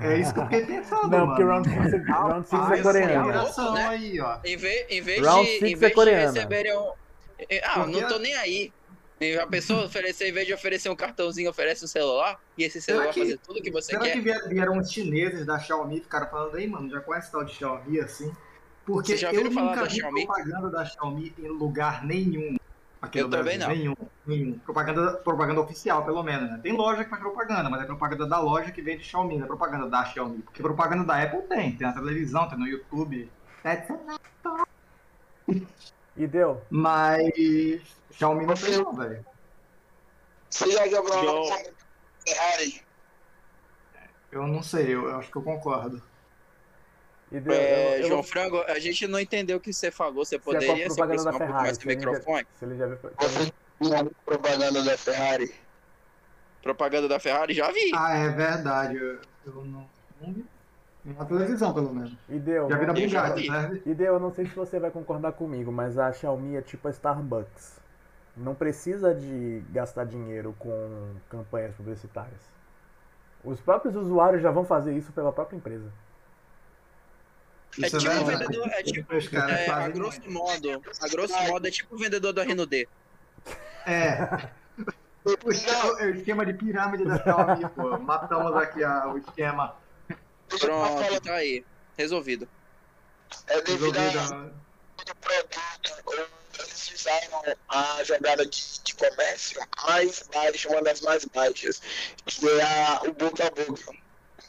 Speaker 3: É isso que eu fiquei pensando,
Speaker 2: Não,
Speaker 3: mano.
Speaker 2: porque Round 6 é, round six
Speaker 3: Ah,
Speaker 2: é coreano.
Speaker 1: né?
Speaker 3: aí, ó.
Speaker 1: Em vez, em vez
Speaker 2: Round
Speaker 1: de,
Speaker 2: é
Speaker 1: de receberem um... Ah,
Speaker 3: Porque-
Speaker 1: não tô nem aí. A pessoa oferecer, em vez de oferecer um cartãozinho, oferece um celular, e esse celular
Speaker 3: que-
Speaker 1: fazer tudo que você
Speaker 3: Será
Speaker 1: quer.
Speaker 3: que vieram, vieram os chineses da Xiaomi e ficaram falando, aí, mano, já conhece tal de Xiaomi assim? Porque eu nunca vi
Speaker 1: Xiaomi?
Speaker 3: propaganda da Xiaomi em lugar nenhum. Aqui
Speaker 1: Eu
Speaker 3: no
Speaker 1: também
Speaker 3: Brasil, Nenhum, nenhum. Propaganda, propaganda oficial, pelo menos, né? Tem loja que faz propaganda, mas é propaganda da loja que vende Xiaomi, não é propaganda da Xiaomi. Porque propaganda da Apple tem, tem na televisão, tem no YouTube.
Speaker 2: E deu?
Speaker 3: Mas Xiaomi não tem não, velho.
Speaker 5: Você já jogou Ferrari?
Speaker 3: Eu não sei, eu, eu acho que eu concordo.
Speaker 2: E deu?
Speaker 1: É,
Speaker 2: eu, eu,
Speaker 1: João Frango, a gente não entendeu o que você falou. Você
Speaker 2: se é
Speaker 1: poderia se
Speaker 2: propaganda da
Speaker 1: aproximar um pouco
Speaker 2: Ferrari.
Speaker 1: mais do
Speaker 2: Se ele, já,
Speaker 1: microfone?
Speaker 2: se ele já viu.
Speaker 5: Propaganda da Ferrari?
Speaker 1: Propaganda da Ferrari? Já vi.
Speaker 3: Ah, é verdade. Eu, eu não, não vi. Na televisão, pelo menos.
Speaker 2: E deu?
Speaker 3: Já vi da
Speaker 1: Eu já
Speaker 3: Bugatti, serve?
Speaker 2: E deu, eu não sei se você vai concordar comigo, mas a Xiaomi é tipo a Starbucks. Não precisa de gastar dinheiro com campanhas publicitárias. Os próprios usuários já vão fazer isso pela própria empresa.
Speaker 1: É
Speaker 3: Isso
Speaker 1: tipo o
Speaker 3: verdade.
Speaker 1: vendedor, é tipo,
Speaker 3: Os caras
Speaker 1: é, a grosso modo, a grosso modo é tipo o vendedor do RND.
Speaker 3: É. O esquema, o esquema de pirâmide da Xiaomi, pô. Matamos aqui a- o esquema.
Speaker 1: Pronto, tá aí. Resolvido.
Speaker 5: é devido
Speaker 3: Resolvido.
Speaker 5: ao produto, eles fizeram a jogada de, de comércio mais baixa, uma das mais baixas, que é a, o boca a boca.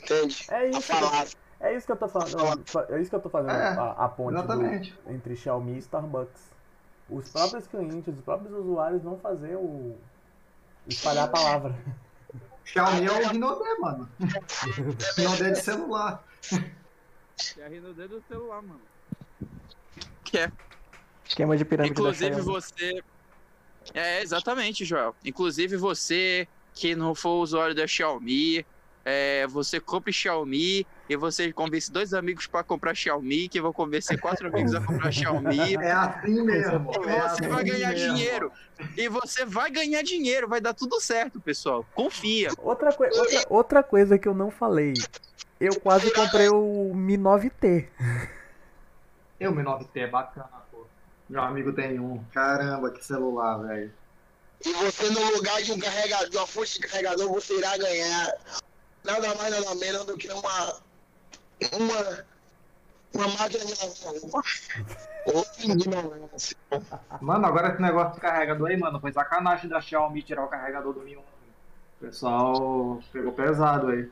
Speaker 5: Entende?
Speaker 2: É
Speaker 5: A
Speaker 2: isso. É isso que eu tô falando. É isso que eu tô fazendo
Speaker 3: É,
Speaker 2: a, a ponte do-
Speaker 3: Exatamente.
Speaker 2: entre Xiaomi e Starbucks. Os próprios clientes, os próprios usuários vão fazer o. espalhar a palavra.
Speaker 3: Xiaomi é o Rinodé, mano. Rinodé de celular.
Speaker 8: É a RND do celular, mano.
Speaker 1: Que é,
Speaker 6: Esquema de pirâmide
Speaker 1: inclusive você. É, exatamente, Joel. Inclusive você que não for usuário da Xiaomi, é, você compre Xiaomi e você convence dois amigos para comprar Xiaomi, que vão convencer quatro amigos a comprar Xiaomi.
Speaker 3: É assim mesmo.
Speaker 1: E
Speaker 3: é
Speaker 1: você
Speaker 3: assim
Speaker 1: vai ganhar
Speaker 3: mesmo.
Speaker 1: dinheiro. E você vai ganhar dinheiro, vai dar tudo certo, pessoal. Confia.
Speaker 2: Outra, coi outra, outra coisa que eu não falei. Eu quase comprei o Mi 9T.
Speaker 3: E o Mi 9T é bacana, pô. Meu amigo tem um. Caramba, que celular, velho.
Speaker 5: E você, no lugar de um carregador, de uma fonte de carregador, você irá ganhar nada mais, nada menos do que uma. Uma. Uma máquina de lavar de lavar, assim.
Speaker 3: Mano, agora esse negócio de carregador aí, mano, foi sacanagem da Xiaomi tirar o carregador do Mi 1. O pessoal pegou pesado aí.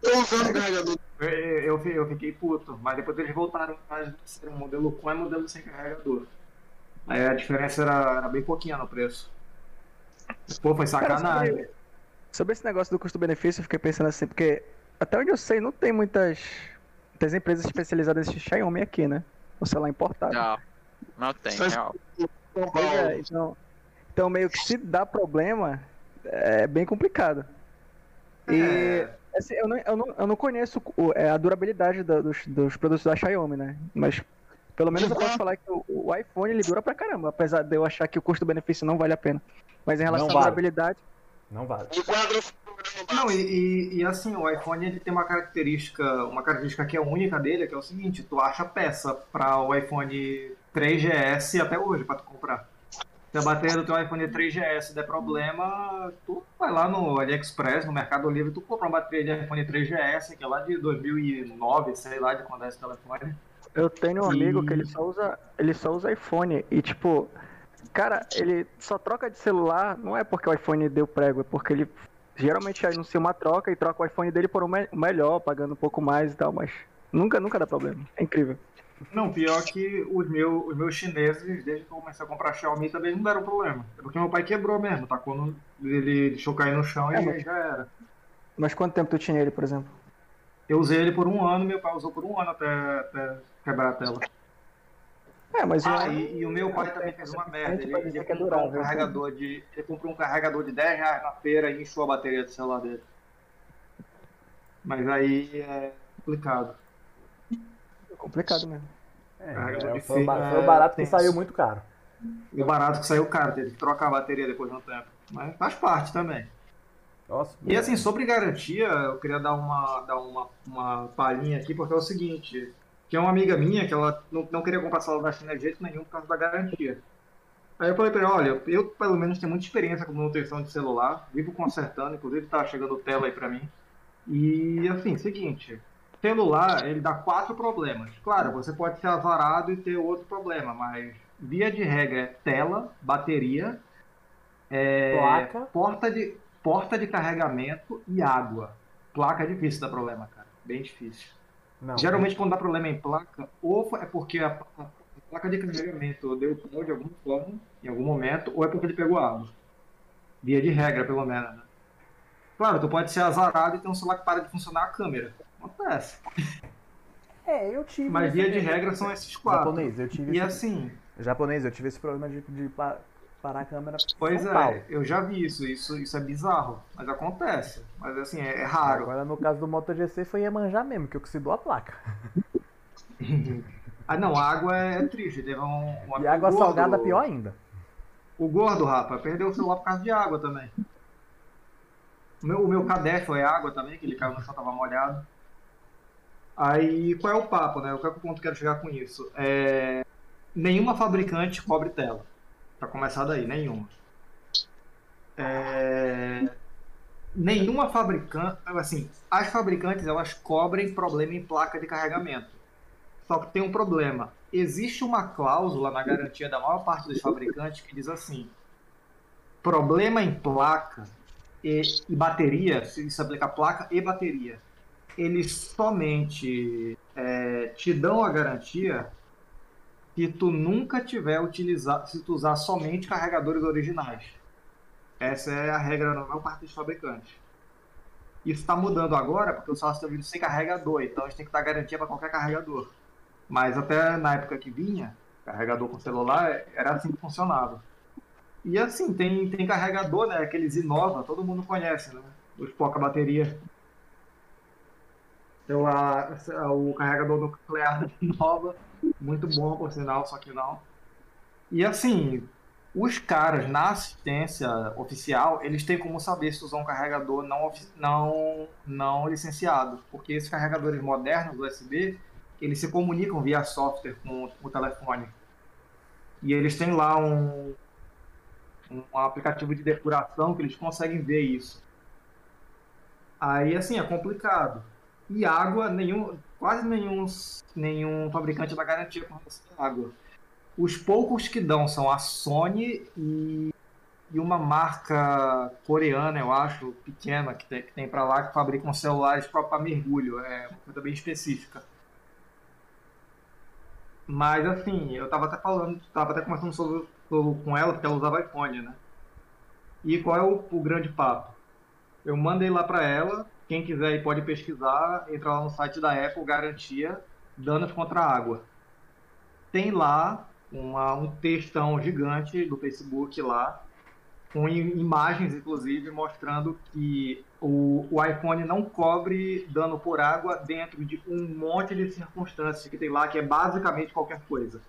Speaker 5: Tô usando o carregador.
Speaker 3: Eu, eu, eu fiquei puto, mas depois eles voltaram a ser um modelo com e modelo sem carregador. Aí a diferença era, era bem pouquinha no preço. Pô, foi sacanagem.
Speaker 6: Sobre, esse negócio do custo-benefício, eu fiquei pensando assim, porque até onde eu sei, não tem muitas, muitas empresas especializadas em Xiaomi aqui, né? O celular importado.
Speaker 1: Não, não tem, real.
Speaker 6: Pois é, então, então meio que se dá problema, é bem complicado. E
Speaker 3: É.
Speaker 6: assim, eu, não, eu, não, eu não conheço o- é, a durabilidade da- dos, dos produtos da Xiaomi, né? Mas pelo menos eu posso falar que o, o iPhone ele dura pra caramba, apesar de eu achar que o custo-benefício não vale a pena. Mas em relação
Speaker 2: Não
Speaker 6: à
Speaker 2: vale.
Speaker 6: durabilidade,
Speaker 2: Não vale.
Speaker 5: De quadro.
Speaker 3: Não, e, e, e assim, o iPhone ele tem uma característica, uma característica que é única dele, que é o seguinte, tu acha peça para o iPhone 3GS até hoje para tu comprar. Se a bateria do teu iPhone 3GS der problema, tu vai lá no AliExpress, no Mercado Livre, tu compra uma bateria de iPhone 3GS, que é lá de 2009, sei lá de quando é esse telefone.
Speaker 6: eu tenho um amigo
Speaker 3: E-
Speaker 6: que ele só usa, ele só usa iPhone e tipo, cara, ele só troca de celular, não é porque o iPhone deu prego, é porque ele geralmente anuncia uma troca e troca o iPhone dele por um me- melhor, pagando um pouco mais e tal, mas nunca, nunca dá problema. É incrível.
Speaker 3: Não, pior que os meus, os meus chineses, desde que eu comecei a comprar Xiaomi, também não deram problema. É porque meu pai quebrou mesmo, tacou no, ele deixou cair no chão e
Speaker 6: É, mas-
Speaker 3: já era.
Speaker 6: Mas quanto tempo tu tinha ele, por exemplo?
Speaker 3: Eu usei ele por um ano, meu pai usou por um ano até, até quebrar a tela.
Speaker 6: É, mas
Speaker 3: ah, o... e, e, o meu pai também fez uma merda. Ele, ele comprou um carregador de. Ele comprou um carregador de 10 reais na feira e encheu a bateria do celular dele. Mas aí é complicado.
Speaker 6: É complicado mesmo.
Speaker 2: É, é, foi, foi o barato que saiu muito caro.
Speaker 3: E o barato que saiu caro, teve que trocar a bateria depois de um tempo. Mas faz parte também.
Speaker 2: Nossa,
Speaker 3: e assim, sobre garantia, eu queria dar uma, dar uma, uma palhinha aqui, porque é o seguinte, que é uma amiga minha que ela não, não queria comprar celular da China de jeito nenhum por causa da garantia. Aí eu falei pra ela, olha, eu pelo menos tenho muita experiência com manutenção de celular, vivo consertando, inclusive tá chegando tela aí pra mim. E assim, seguinte, celular, ele dá quatro problemas. Claro, você pode ser azarado e ter outro problema, mas via de regra é tela, bateria, é,
Speaker 2: placa,
Speaker 3: porta de, porta de carregamento e água. Placa é difícil dar problema, cara. Bem difícil. Não, Geralmente, quando dá problema em placa, ou é porque a, a placa de carregamento deu pau de alguma forma, em algum momento, ou é porque ele pegou água. Via de regra, pelo menos, né? Claro, tu pode ser azarado e ter um celular que para de funcionar a câmera. Acontece.
Speaker 2: É, eu tive.
Speaker 3: Mas via de regra são esses quatro.
Speaker 2: Japonês, eu tive.
Speaker 3: E
Speaker 2: esse...
Speaker 3: assim.
Speaker 2: Japonês, eu tive esse problema de, de parar a câmera.
Speaker 3: Pois é, pau. eu já vi isso, isso, isso é bizarro, mas acontece. Mas assim, é, é raro.
Speaker 2: Agora no caso do Moto GC foi Iemanjá mesmo, que oxidou a placa.
Speaker 3: ah não, a água é triste, teve um,
Speaker 2: um E água gordo, salgada pior ainda.
Speaker 3: O gordo, rapaz, perdeu o celular por causa de água também. O meu, o meu cadete foi água também, que ele caiu no chão, tava molhado. Aí, qual é o papo, né? Qual é o ponto que eu quero chegar com isso? É... Nenhuma fabricante cobre tela. Pra começar daí, nenhuma. É... Nenhuma fabricante, assim, as fabricantes elas cobrem problema em placa de carregamento. Só que tem um problema. Existe uma cláusula na garantia da maior parte dos fabricantes que diz assim: problema em placa e, e bateria, se isso aplica placa e bateria, eles somente é, te dão a garantia se tu nunca tiver utilizado, se tu usar somente carregadores originais. Essa é a regra na maior parte dos fabricantes. Isso está mudando agora porque o celular está vindo sem carregador, então a gente tem que dar garantia para qualquer carregador. Mas até na época que vinha, carregador com celular, era assim que funcionava. E assim, tem, tem carregador, né? Aqueles Inova, todo mundo conhece, né? Os poca bateria. Então, a, o carregador nuclear da Inova, muito bom, por sinal, só que não. E assim, os caras na assistência oficial, eles têm como saber se usar um carregador não, não, não licenciado. Porque esses carregadores modernos USB, eles se comunicam via software com, o telefone. E eles têm lá um, um aplicativo de depuração que eles conseguem ver isso. Aí, assim, é complicado. E água, nenhum, quase nenhum, nenhum fabricante dá garantia com relação à água. Os poucos que dão são a Sony e, e uma marca coreana, eu acho, pequena, que tem, que tem para lá, que fabricam celulares para mergulho. É uma coisa bem específica. Mas, assim, eu estava até falando, estava até conversando sobre com ela, porque ela usava iPhone, né? E qual é o, o grande papo? Eu mandei lá para ela, quem quiser aí pode pesquisar, entra lá no site da Apple, garantia, danos contra a água. Tem lá uma, um textão gigante do Facebook lá, com imagens, inclusive, mostrando que o, o iPhone não cobre dano por água dentro de um monte de circunstâncias que tem lá, que é basicamente qualquer coisa.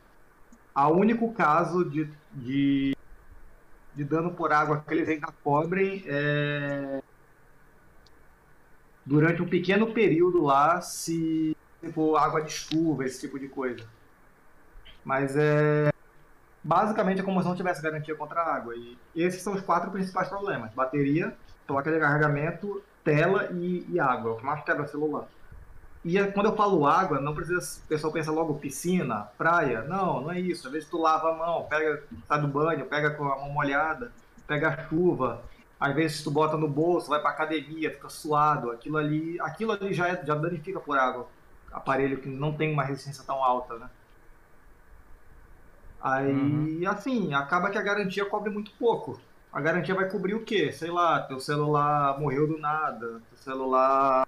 Speaker 3: O único caso de, de, de dano por água que eles ainda cobrem é durante um pequeno período lá, se for água de chuva, esse tipo de coisa. Mas é basicamente é como se não tivesse garantia contra a água. E esses são os quatro principais problemas: bateria, placa de carregamento, tela e, e água. É o que mais quebra celular. E é, quando eu falo água, não precisa. O pessoal pensa logo piscina, praia. Não, não é isso. Às vezes tu lava a mão, pega, sai do banho, pega com a mão molhada, pega a chuva. Às vezes tu bota no bolso, vai pra academia, fica suado. Aquilo ali, aquilo ali já, é, já danifica por água. Aparelho que não tem uma resistência tão alta, né? Aí, uhum. assim, acaba que a garantia cobre muito pouco. A garantia vai cobrir o quê? Sei lá, teu celular morreu do nada, teu celular.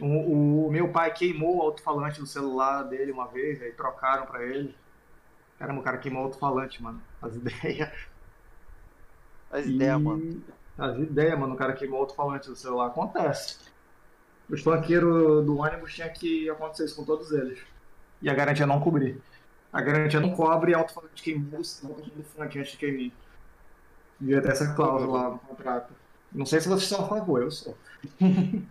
Speaker 3: O, o meu pai queimou o alto-falante do celular dele uma vez, aí trocaram pra ele. Caramba, o cara queimou o alto-falante, mano. As ideias.
Speaker 9: As ideias, mano.
Speaker 3: As ideias, mano. O cara queimou o alto-falante do celular. Acontece. Os funkeiros do ônibus tinha que acontecer isso com todos eles. E a garantia não cobrir. A garantia não cobre alto-falante queimou o do funk antes de queimar. Devia ter essa cláusula lá no contrato. Não sei se vocês são a favor, eu sou.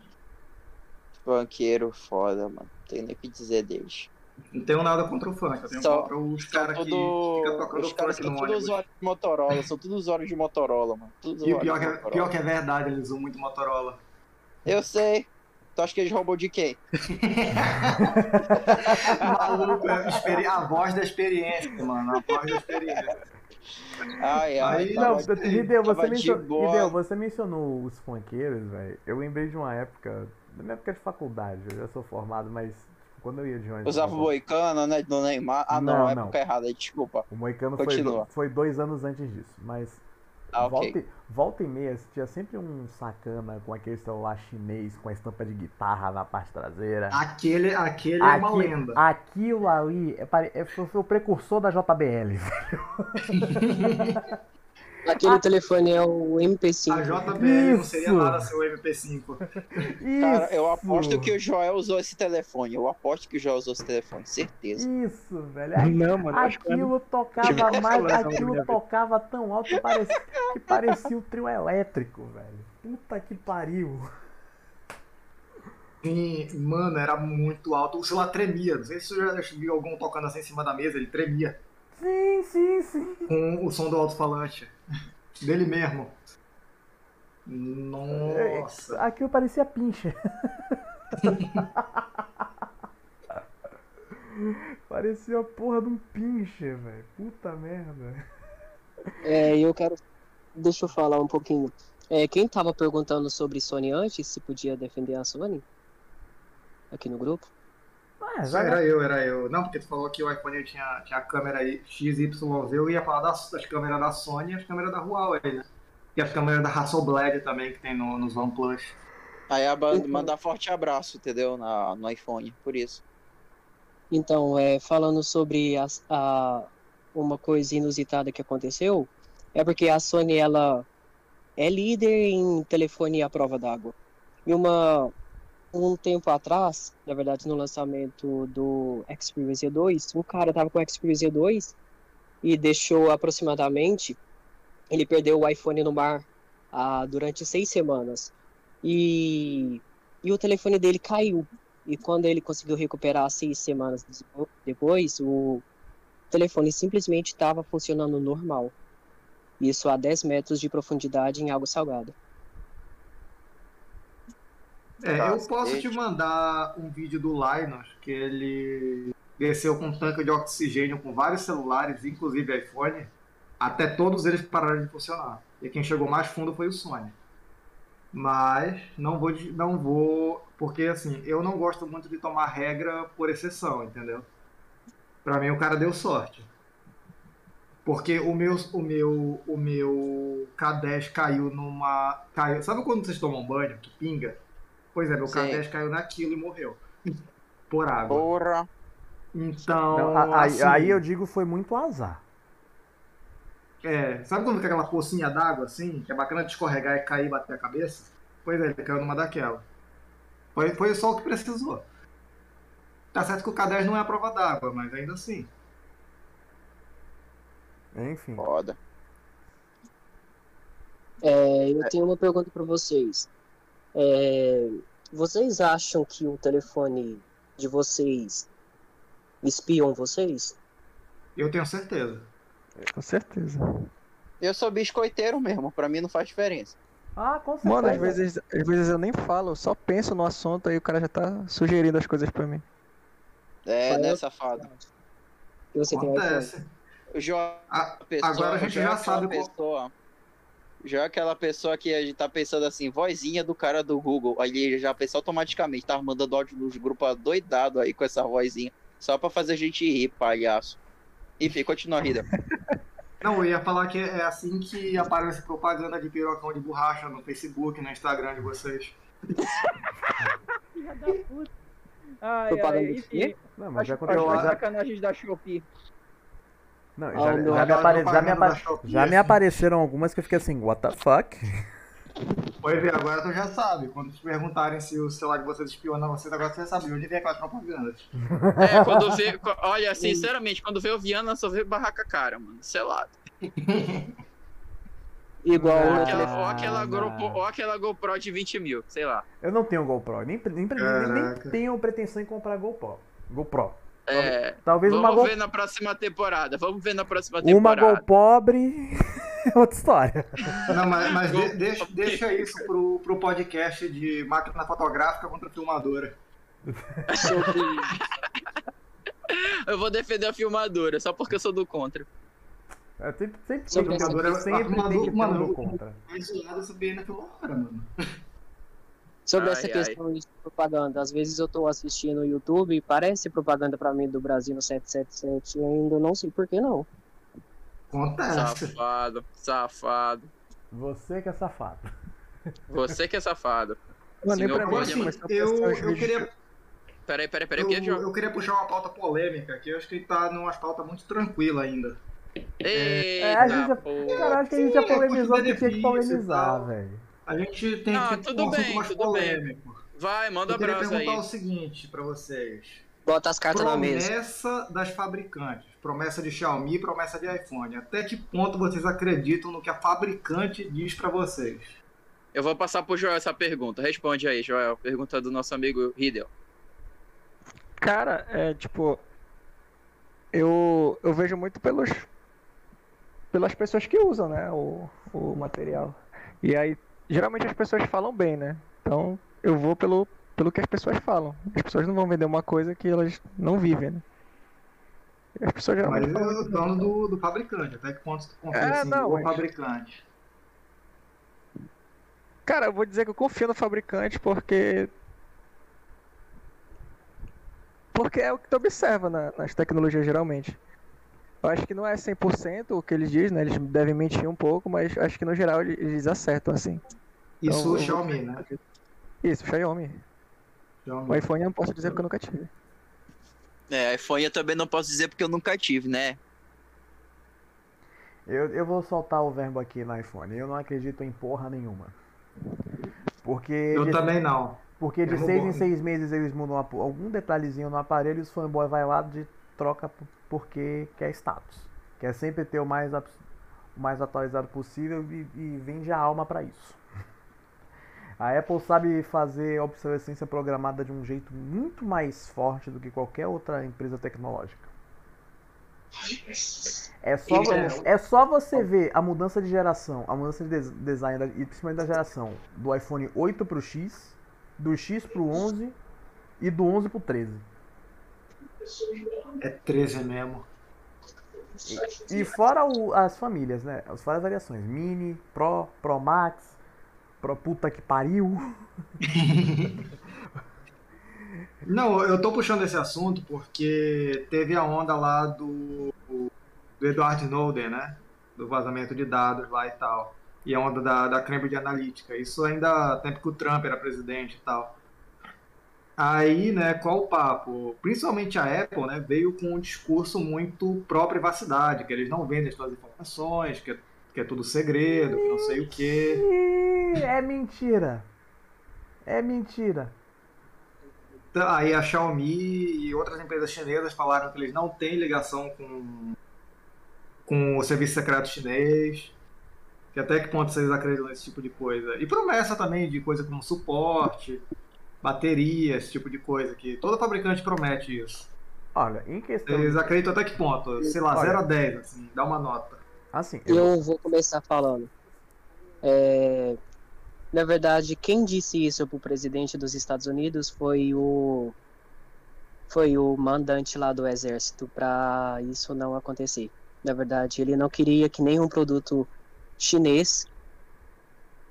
Speaker 9: Funkeiro foda, mano. Não tenho nem o que dizer deles.
Speaker 3: Não tenho nada contra o funk, eu tenho
Speaker 9: Só-
Speaker 3: contra os caras que ficam tocando
Speaker 9: Os caras
Speaker 3: funk
Speaker 9: são
Speaker 3: no ônibus.
Speaker 9: usuários de Motorola, são tudo usuários de Motorola, mano. Tudo
Speaker 3: E o pior que, é, pior que é verdade, eles usam muito Motorola.
Speaker 9: Eu sei. Tu acha que eles roubou de quem?
Speaker 3: Maluco, é a voz da experiência, mano. A voz da experiência.
Speaker 9: Ai, ai.
Speaker 3: Aí,
Speaker 2: Não,
Speaker 9: tava-
Speaker 2: Rideu, você, mencionou. Hideo, você mencionou os funkeiros, velho. Eu lembrei de uma época, da minha época de faculdade, eu já sou formado, mas quando eu ia de ônibus.
Speaker 9: Usava o Moicano, né? Do Neymar. Ah, não,
Speaker 2: Não,
Speaker 9: é
Speaker 2: não.
Speaker 9: época errada, desculpa.
Speaker 2: O Moicano foi,
Speaker 9: Continua.
Speaker 2: foi dois anos antes disso, mas
Speaker 9: Ah,
Speaker 2: volta, e- volta e meia tinha sempre um sacana com aquele celular chinês com a estampa de guitarra na parte traseira.
Speaker 3: Aquele, aquele é uma
Speaker 2: Aqui-
Speaker 3: lenda.
Speaker 2: Aquilo ali é é- foi, foi o precursor da JBL.
Speaker 4: Aquele telefone é o MP5.
Speaker 3: A JBL não seria
Speaker 2: Isso.
Speaker 3: nada seu MP5.
Speaker 9: Cara, eu aposto
Speaker 2: Isso.
Speaker 9: que o Joel usou esse telefone. Eu aposto que o Joel usou esse telefone, certeza.
Speaker 2: Isso, velho. Aí-
Speaker 6: Não, mano, acho que eu
Speaker 2: Aquilo tocava mais, aquilo tocava tão alto que parecia, que parecia o trio elétrico, velho. Puta que pariu.
Speaker 3: Sim, mano, era muito alto. O celular tremia. Não sei se você já viu algum tocando assim em cima da mesa, ele tremia.
Speaker 2: Sim, sim, sim.
Speaker 3: Com o som do alto-falante. Dele mesmo. Nossa.
Speaker 2: Aquilo parecia pincha. parecia a porra de um pincher, velho. Puta merda.
Speaker 4: É, eu quero. Deixa eu falar um pouquinho. É, quem tava perguntando sobre Sony antes, se podia defender a Sony? Aqui no grupo?
Speaker 2: Ah,
Speaker 3: era eu, era eu. Não, porque tu falou que o iPhone tinha, tinha a câmera aí XYZ, eu ia falar das, das câmeras da Sony e as câmeras da Huawei, né? E as câmeras da Hasselblad também, que tem no, nos OnePlus.
Speaker 9: Aí a banda
Speaker 4: Então-
Speaker 9: manda forte abraço, entendeu? Na, no iPhone, por isso.
Speaker 4: Então, é, falando sobre as- a, uma coisa inusitada que aconteceu, é porque a Sony ela é líder em telefone à prova d'água. E uma um tempo atrás, na verdade no lançamento do Xperia Z2, um cara tava com o Xperia Z2 e deixou aproximadamente, ele perdeu o iPhone no mar ah, durante seis semanas. E, e o telefone dele caiu. E quando ele conseguiu recuperar seis semanas depo- depois, o telefone simplesmente estava funcionando normal. Isso a 10 metros de profundidade em água salgada.
Speaker 3: É, eu
Speaker 9: Cacete.
Speaker 3: posso te mandar um vídeo do Linus, que ele desceu com um tanque de oxigênio com vários celulares, inclusive iPhone, até todos eles pararam de funcionar. E quem chegou mais fundo foi o Sony. Mas não vou, não vou, porque assim, eu não gosto muito de tomar regra por exceção, entendeu? Pra mim o cara deu sorte. Porque o meu, o meu, o meu K10 caiu numa, caiu, sabe quando vocês tomam banho que pinga? Pois é, meu. K10 caiu naquilo e morreu. Por água.
Speaker 9: Porra.
Speaker 3: Então,
Speaker 2: Não, a- aí,
Speaker 3: assim,
Speaker 2: aí eu digo foi muito azar.
Speaker 3: é, sabe quando fica aquela pocinha d'água assim, que é bacana de escorregar e cair e bater a cabeça? Pois é, ele caiu numa daquela. Foi, foi só o que precisou. Tá certo que o K10 não é a prova d'água, mas ainda assim.
Speaker 2: Enfim.
Speaker 9: Foda.
Speaker 4: É, eu tenho uma pergunta para vocês. É, vocês acham que o telefone de vocês espiam vocês?
Speaker 3: Eu tenho certeza.
Speaker 6: Com certeza.
Speaker 9: Eu sou biscoiteiro mesmo, pra mim não faz diferença.
Speaker 2: Ah, com certeza.
Speaker 6: Mano, às vezes, às vezes eu nem falo, eu só penso no assunto aí o cara já tá sugerindo as coisas pra mim.
Speaker 9: É,
Speaker 4: Qual é
Speaker 9: né,
Speaker 4: o-
Speaker 9: safado?
Speaker 4: E você tem iPhone?
Speaker 3: Acontece.
Speaker 9: O Joel
Speaker 3: A-
Speaker 9: pessoa,
Speaker 3: agora a gente
Speaker 9: já é
Speaker 3: sabe qual.
Speaker 9: pessoa, já é aquela pessoa que a gente tá pensando assim, vozinha do cara do Google. Aí ele já pensa automaticamente, tá mandando áudio nos grupos doidado aí com essa vozinha. Só pra fazer a gente rir, palhaço. Enfim, continua rindo.
Speaker 3: Não, eu ia falar que é assim que aparece propaganda de pirocão de borracha no Facebook, no Instagram de vocês.
Speaker 8: Filha da puta. Ai,
Speaker 4: Propaganda
Speaker 8: ai,
Speaker 4: de
Speaker 8: enfim.
Speaker 2: Não, mas já aconteceu.
Speaker 8: acho
Speaker 2: já-
Speaker 8: sacanagem da Shopee.
Speaker 2: Não,
Speaker 4: Ah,
Speaker 2: já, já me apare- já me
Speaker 3: Shopee,
Speaker 2: já me
Speaker 3: assim.
Speaker 2: apareceram algumas que eu fiquei assim, what the fuck?
Speaker 3: Pois é, agora tu já sabe. Quando te perguntarem se o celular de vocês espiona vocês, agora você já sabe de onde vem aquelas propagandas.
Speaker 9: É, quando vê. Olha, sinceramente, quando vê o Viana, só vê barraca cara, mano. Selado.
Speaker 4: Igual
Speaker 9: Ou
Speaker 2: Ah,
Speaker 9: aquela, ou, aquela
Speaker 2: não.
Speaker 9: GoPro, ou aquela GoPro de 20 mil, sei lá.
Speaker 2: Eu não tenho GoPro, nem, nem, nem, nem tenho pretensão em comprar GoPro. GoPro.
Speaker 9: É.
Speaker 2: Talvez uma
Speaker 9: Vamos
Speaker 2: Go,
Speaker 9: ver na próxima temporada. Vamos ver na próxima
Speaker 2: uma
Speaker 9: temporada.
Speaker 2: Go pobre é outra história.
Speaker 3: Não, mas, mas de- deixa, deixa isso pro, pro podcast de máquina fotográfica contra filmadora.
Speaker 9: Eu vou defender a filmadora, só porque eu sou do contra.
Speaker 2: É, sempre sempre, sempre, sempre ter um
Speaker 3: Mano,
Speaker 2: do contra.
Speaker 3: Mais zoado essa BN na filmadora, mano.
Speaker 4: Sobre
Speaker 9: Ai,
Speaker 4: essa
Speaker 9: ai.
Speaker 4: questão de propaganda, às vezes eu tô assistindo o YouTube e parece propaganda pra mim do Brasil no 777 e ainda não sei por que não.
Speaker 3: Acontece.
Speaker 9: Safado, safado.
Speaker 2: Você que é safado.
Speaker 9: Você que é safado.
Speaker 6: Não, nem
Speaker 9: Senhor
Speaker 6: pra mim,
Speaker 3: Agora
Speaker 9: Olha,
Speaker 3: sim,
Speaker 6: mas só
Speaker 3: eu, eu queria,
Speaker 9: Peraí, peraí, peraí,
Speaker 3: eu,
Speaker 9: que,
Speaker 3: eu queria puxar uma pauta polêmica, que eu acho que tá numa pauta muito tranquila ainda.
Speaker 9: Eita,
Speaker 2: É, a gente já-. Cara, acho que a gente já polemizou o que tinha que polemizar, velho.
Speaker 3: A gente tem
Speaker 9: Ah,
Speaker 3: que
Speaker 9: tudo
Speaker 3: um assunto
Speaker 9: bem,
Speaker 3: mais
Speaker 9: tudo bem.
Speaker 3: polêmico.
Speaker 9: Vai, manda
Speaker 3: Eu queria
Speaker 9: abraço
Speaker 3: perguntar
Speaker 9: aí.
Speaker 3: o seguinte pra vocês.
Speaker 4: Bota as cartas na mesa.
Speaker 3: Promessa das fabricantes. Promessa de Xiaomi, promessa de iPhone. Até que ponto vocês acreditam no que a fabricante diz pra vocês?
Speaker 9: Eu vou passar pro Joel essa pergunta. Responde aí, Joel. Pergunta do nosso amigo Riddle.
Speaker 6: Cara, é tipo. Eu, eu vejo muito pelos. pelas pessoas que usam, né? O, o material. E aí, geralmente as pessoas falam bem, né? Então eu vou pelo, pelo que as pessoas falam. As pessoas não vão vender uma coisa que elas não vivem, né? As pessoas
Speaker 3: Mas
Speaker 6: geralmente falam.
Speaker 3: eu tô falando do, do fabricante. Até que ponto tu confia
Speaker 6: É,
Speaker 3: assim,
Speaker 6: não,
Speaker 3: no
Speaker 6: mas-
Speaker 3: fabricante?
Speaker 6: Cara, eu vou dizer que eu confio no fabricante porque. Porque é o que tu observa na- nas tecnologias geralmente. Eu acho que não é 100% o que eles dizem, né? Eles devem mentir um pouco, mas acho que no geral eles- acertam assim.
Speaker 3: Isso
Speaker 6: Então,
Speaker 3: o Xiaomi, né?
Speaker 6: Isso, Xiaomi.
Speaker 3: Xiaomi.
Speaker 6: O iPhone eu não posso dizer porque eu nunca tive.
Speaker 9: É, iPhone eu também não posso dizer porque eu nunca tive, né?
Speaker 2: Eu, eu vou soltar o verbo aqui no iPhone. Eu não acredito em porra nenhuma. Porque
Speaker 3: Eu
Speaker 2: de,
Speaker 3: também não.
Speaker 2: porque de
Speaker 3: eu
Speaker 2: seis
Speaker 3: vou-
Speaker 2: em seis meses eles mudam algum detalhezinho no aparelho e os fanboy vai lá de troca porque quer status. Quer sempre ter o mais, o mais atualizado possível e, e vende a alma pra isso. A Apple sabe fazer obsolescência programada de um jeito muito mais forte do que qualquer outra empresa tecnológica. É só,
Speaker 3: é-
Speaker 2: só você ver a mudança de geração, a mudança de des- design e principalmente da geração do iPhone 8 pro X, do X pro 11 e do 11 pro 13.
Speaker 3: É 13 mesmo.
Speaker 2: E fora o- as famílias, né? As várias variações. Mini, Pro, Pro Max, Pro puta que pariu.
Speaker 3: Não, eu tô puxando esse assunto porque teve a onda lá do, do Edward Snowden, né? Do vazamento de dados lá e tal. E a onda da, da Cambridge Analytica. Isso ainda tempo que o Trump era presidente e tal. Aí, né, qual o papo? Principalmente a Apple, né, veio com um discurso muito pró-privacidade, que eles não vendem as suas informações, que é, que é tudo segredo, que não sei o quê.
Speaker 2: É mentira. É mentira.
Speaker 3: Tá, Aí a Xiaomi e outras empresas chinesas falaram que eles não têm ligação com, com o serviço secreto chinês. Que até que ponto vocês acreditam nesse tipo de coisa? E promessa também de coisa como suporte, bateria, esse tipo de coisa, que todo fabricante promete isso.
Speaker 2: Olha, em questão.
Speaker 3: Vocês acreditam até que ponto? Sei lá,
Speaker 2: Olha.
Speaker 3: 0 a 10, assim, dá uma nota.
Speaker 2: Assim, eu vou-
Speaker 4: Eu vou começar falando. É, Na verdade, quem disse isso pro presidente dos Estados Unidos foi o foi o mandante lá do exército para isso não acontecer. Na verdade, ele não queria que nenhum produto chinês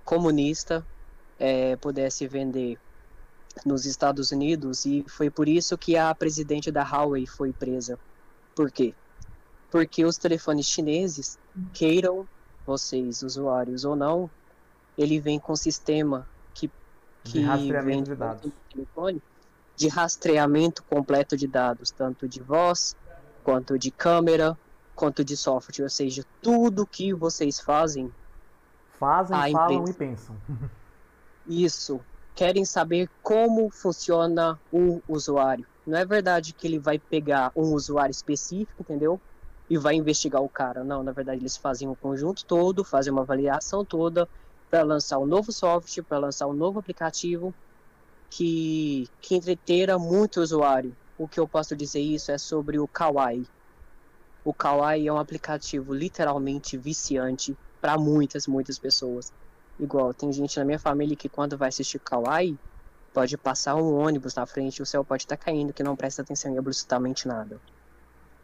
Speaker 4: comunista é, pudesse vender nos Estados Unidos e foi por isso que a presidente da Huawei foi presa. Por quê? porque os telefones chineses, queiram vocês, usuários ou não, ele vem com sistema que, que
Speaker 2: De rastreamento de dados.
Speaker 4: do telefone de rastreamento completo de dados, tanto de voz, quanto de câmera, quanto de software, ou seja, tudo que vocês fazem,
Speaker 2: Fazem, falam
Speaker 4: empresa.
Speaker 2: e pensam.
Speaker 4: isso, querem saber como funciona o usuário. Não é verdade que ele vai pegar um usuário específico, entendeu? E vai investigar o cara. Não, na verdade eles fazem o conjunto todo, fazem uma avaliação toda para lançar um novo software, para lançar um novo aplicativo que, que entreteira muito o usuário. O que eu posso dizer isso é sobre o Kawaii. O Kawaii é um aplicativo literalmente viciante para muitas, muitas pessoas. Igual, tem gente na minha família que quando vai assistir Kawaii, pode passar um ônibus na frente e o céu pode estar caindo, que não presta atenção em absolutamente nada.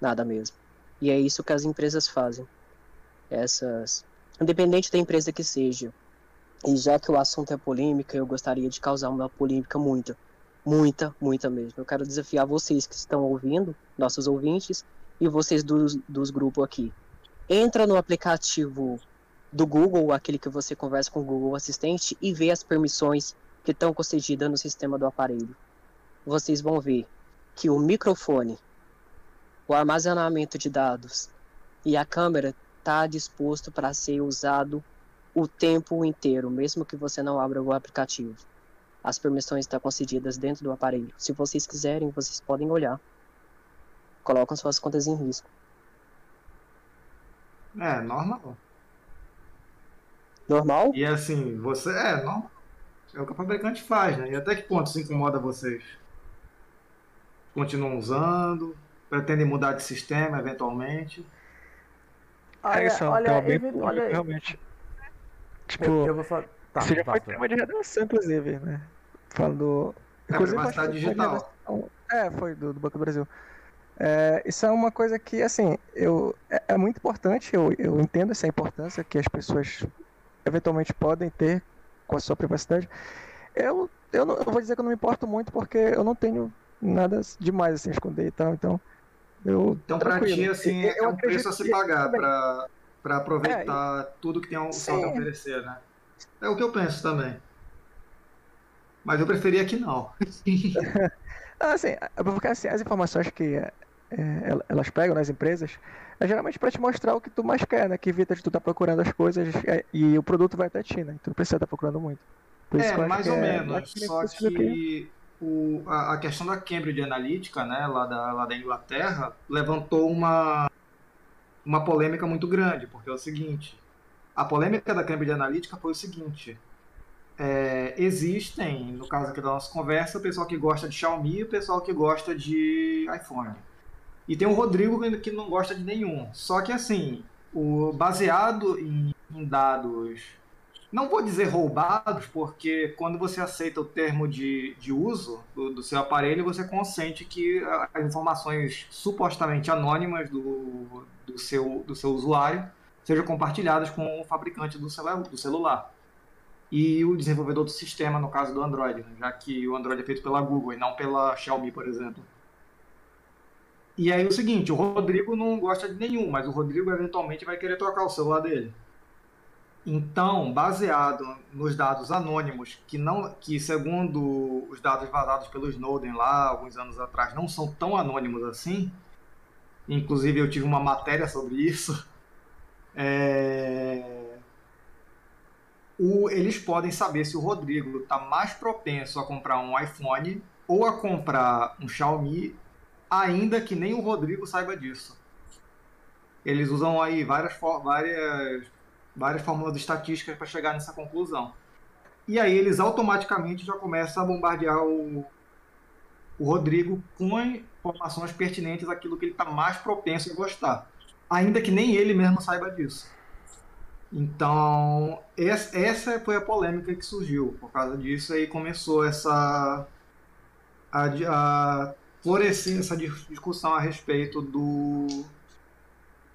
Speaker 4: Nada mesmo. E é isso que as empresas fazem. Essas. Independente da empresa que seja. E já que o assunto é polêmica, eu gostaria de causar uma polêmica muita. Muita, muita mesmo. Eu quero desafiar vocês que estão ouvindo, nossos ouvintes, e vocês dos, dos grupos aqui. Entra no aplicativo do Google, aquele que você conversa com o Google Assistente, e vê as permissões que estão concedidas no sistema do aparelho. Vocês vão ver que o microfone, o armazenamento de dados e a câmera está disposto para ser usado o tempo inteiro, mesmo que você não abra o aplicativo. As permissões estão concedidas dentro do aparelho. Se vocês quiserem, vocês podem olhar. Colocam suas contas em risco.
Speaker 3: É, normal.
Speaker 4: Normal?
Speaker 3: E assim, você. É, normal. É o que o fabricante faz, né? E até que ponto isso incomoda vocês? Continuam usando? Pretendem mudar de sistema eventualmente?
Speaker 2: Olha,
Speaker 6: é isso, é um
Speaker 2: olha,
Speaker 6: bem
Speaker 2: olha,
Speaker 6: realmente. Tipo,
Speaker 2: eu, eu vou falar. Tá,
Speaker 6: isso já foi
Speaker 2: passa.
Speaker 6: tema de redação, inclusive, né? Falando.
Speaker 3: É,
Speaker 6: Inclusive,
Speaker 3: privacidade digital.
Speaker 6: redação- É, foi do, do Banco do Brasil. É, isso é uma coisa que, assim, eu, é, é muito importante, eu, eu entendo essa importância que as pessoas eventualmente podem ter com a sua privacidade. Eu, eu, não, eu vou dizer que eu não me importo muito porque eu não tenho nada demais assim a esconder e tal, então eu
Speaker 3: Então, pra
Speaker 6: tranquilo.
Speaker 3: ti, assim,
Speaker 6: Eu-
Speaker 3: é um preço a se pagar pra aproveitar tudo que tem o céu a
Speaker 6: Sim.
Speaker 3: oferecer, né? É o que eu penso também. Mas eu preferia que não.
Speaker 6: Ah, Assim, é porque assim, as informações que é, el- elas pegam nas empresas é geralmente para te mostrar o que tu mais quer, né? Que evita de tu estar procurando as coisas é, e o produto vai até ti, né? Tu não precisa estar procurando muito. Por
Speaker 3: É,
Speaker 6: que
Speaker 3: mais
Speaker 6: que
Speaker 3: ou
Speaker 6: é-
Speaker 3: menos.
Speaker 6: que
Speaker 3: Só
Speaker 6: ter-
Speaker 3: que o, a, a questão da Cambridge Analytica, né, lá da, lá da Inglaterra, levantou uma, uma polêmica muito grande, porque é o seguinte, a polêmica da Cambridge Analytica foi o seguinte, é, existem, no caso aqui da nossa conversa, o pessoal que gosta de Xiaomi e o pessoal que gosta de iPhone. E tem o Rodrigo que- não gosta de nenhum. Só que assim, o, baseado em, em dados, não vou dizer roubados, porque quando você aceita o termo de, de uso do, do seu aparelho, você consente que as informações supostamente anônimas do, do, seu, do seu usuário sejam compartilhadas com o fabricante do, celu- do celular. E o desenvolvedor do sistema, no caso do Android, né? já que o Android é feito pela Google e não pela Xiaomi, por exemplo. E aí o seguinte, o Rodrigo não gosta de nenhum, mas o Rodrigo eventualmente vai querer trocar o celular dele. Então, baseado nos dados anônimos, que não, que segundo os dados vazados pelo Snowden lá alguns anos atrás não são tão anônimos assim, inclusive eu tive uma matéria sobre isso, é, o- eles podem saber se o Rodrigo está mais propenso a comprar um iPhone ou a comprar um Xiaomi, ainda que nem o Rodrigo saiba disso. Eles usam aí várias, várias, várias fórmulas estatísticas para chegar nessa conclusão. E aí eles automaticamente já começam a bombardear o, o Rodrigo com informações pertinentes àquilo que ele está mais propenso a gostar. Ainda que nem ele mesmo saiba disso. Então, es- essa foi a polêmica que surgiu. Por causa disso aí começou essa a, a florescer essa dis- discussão a respeito do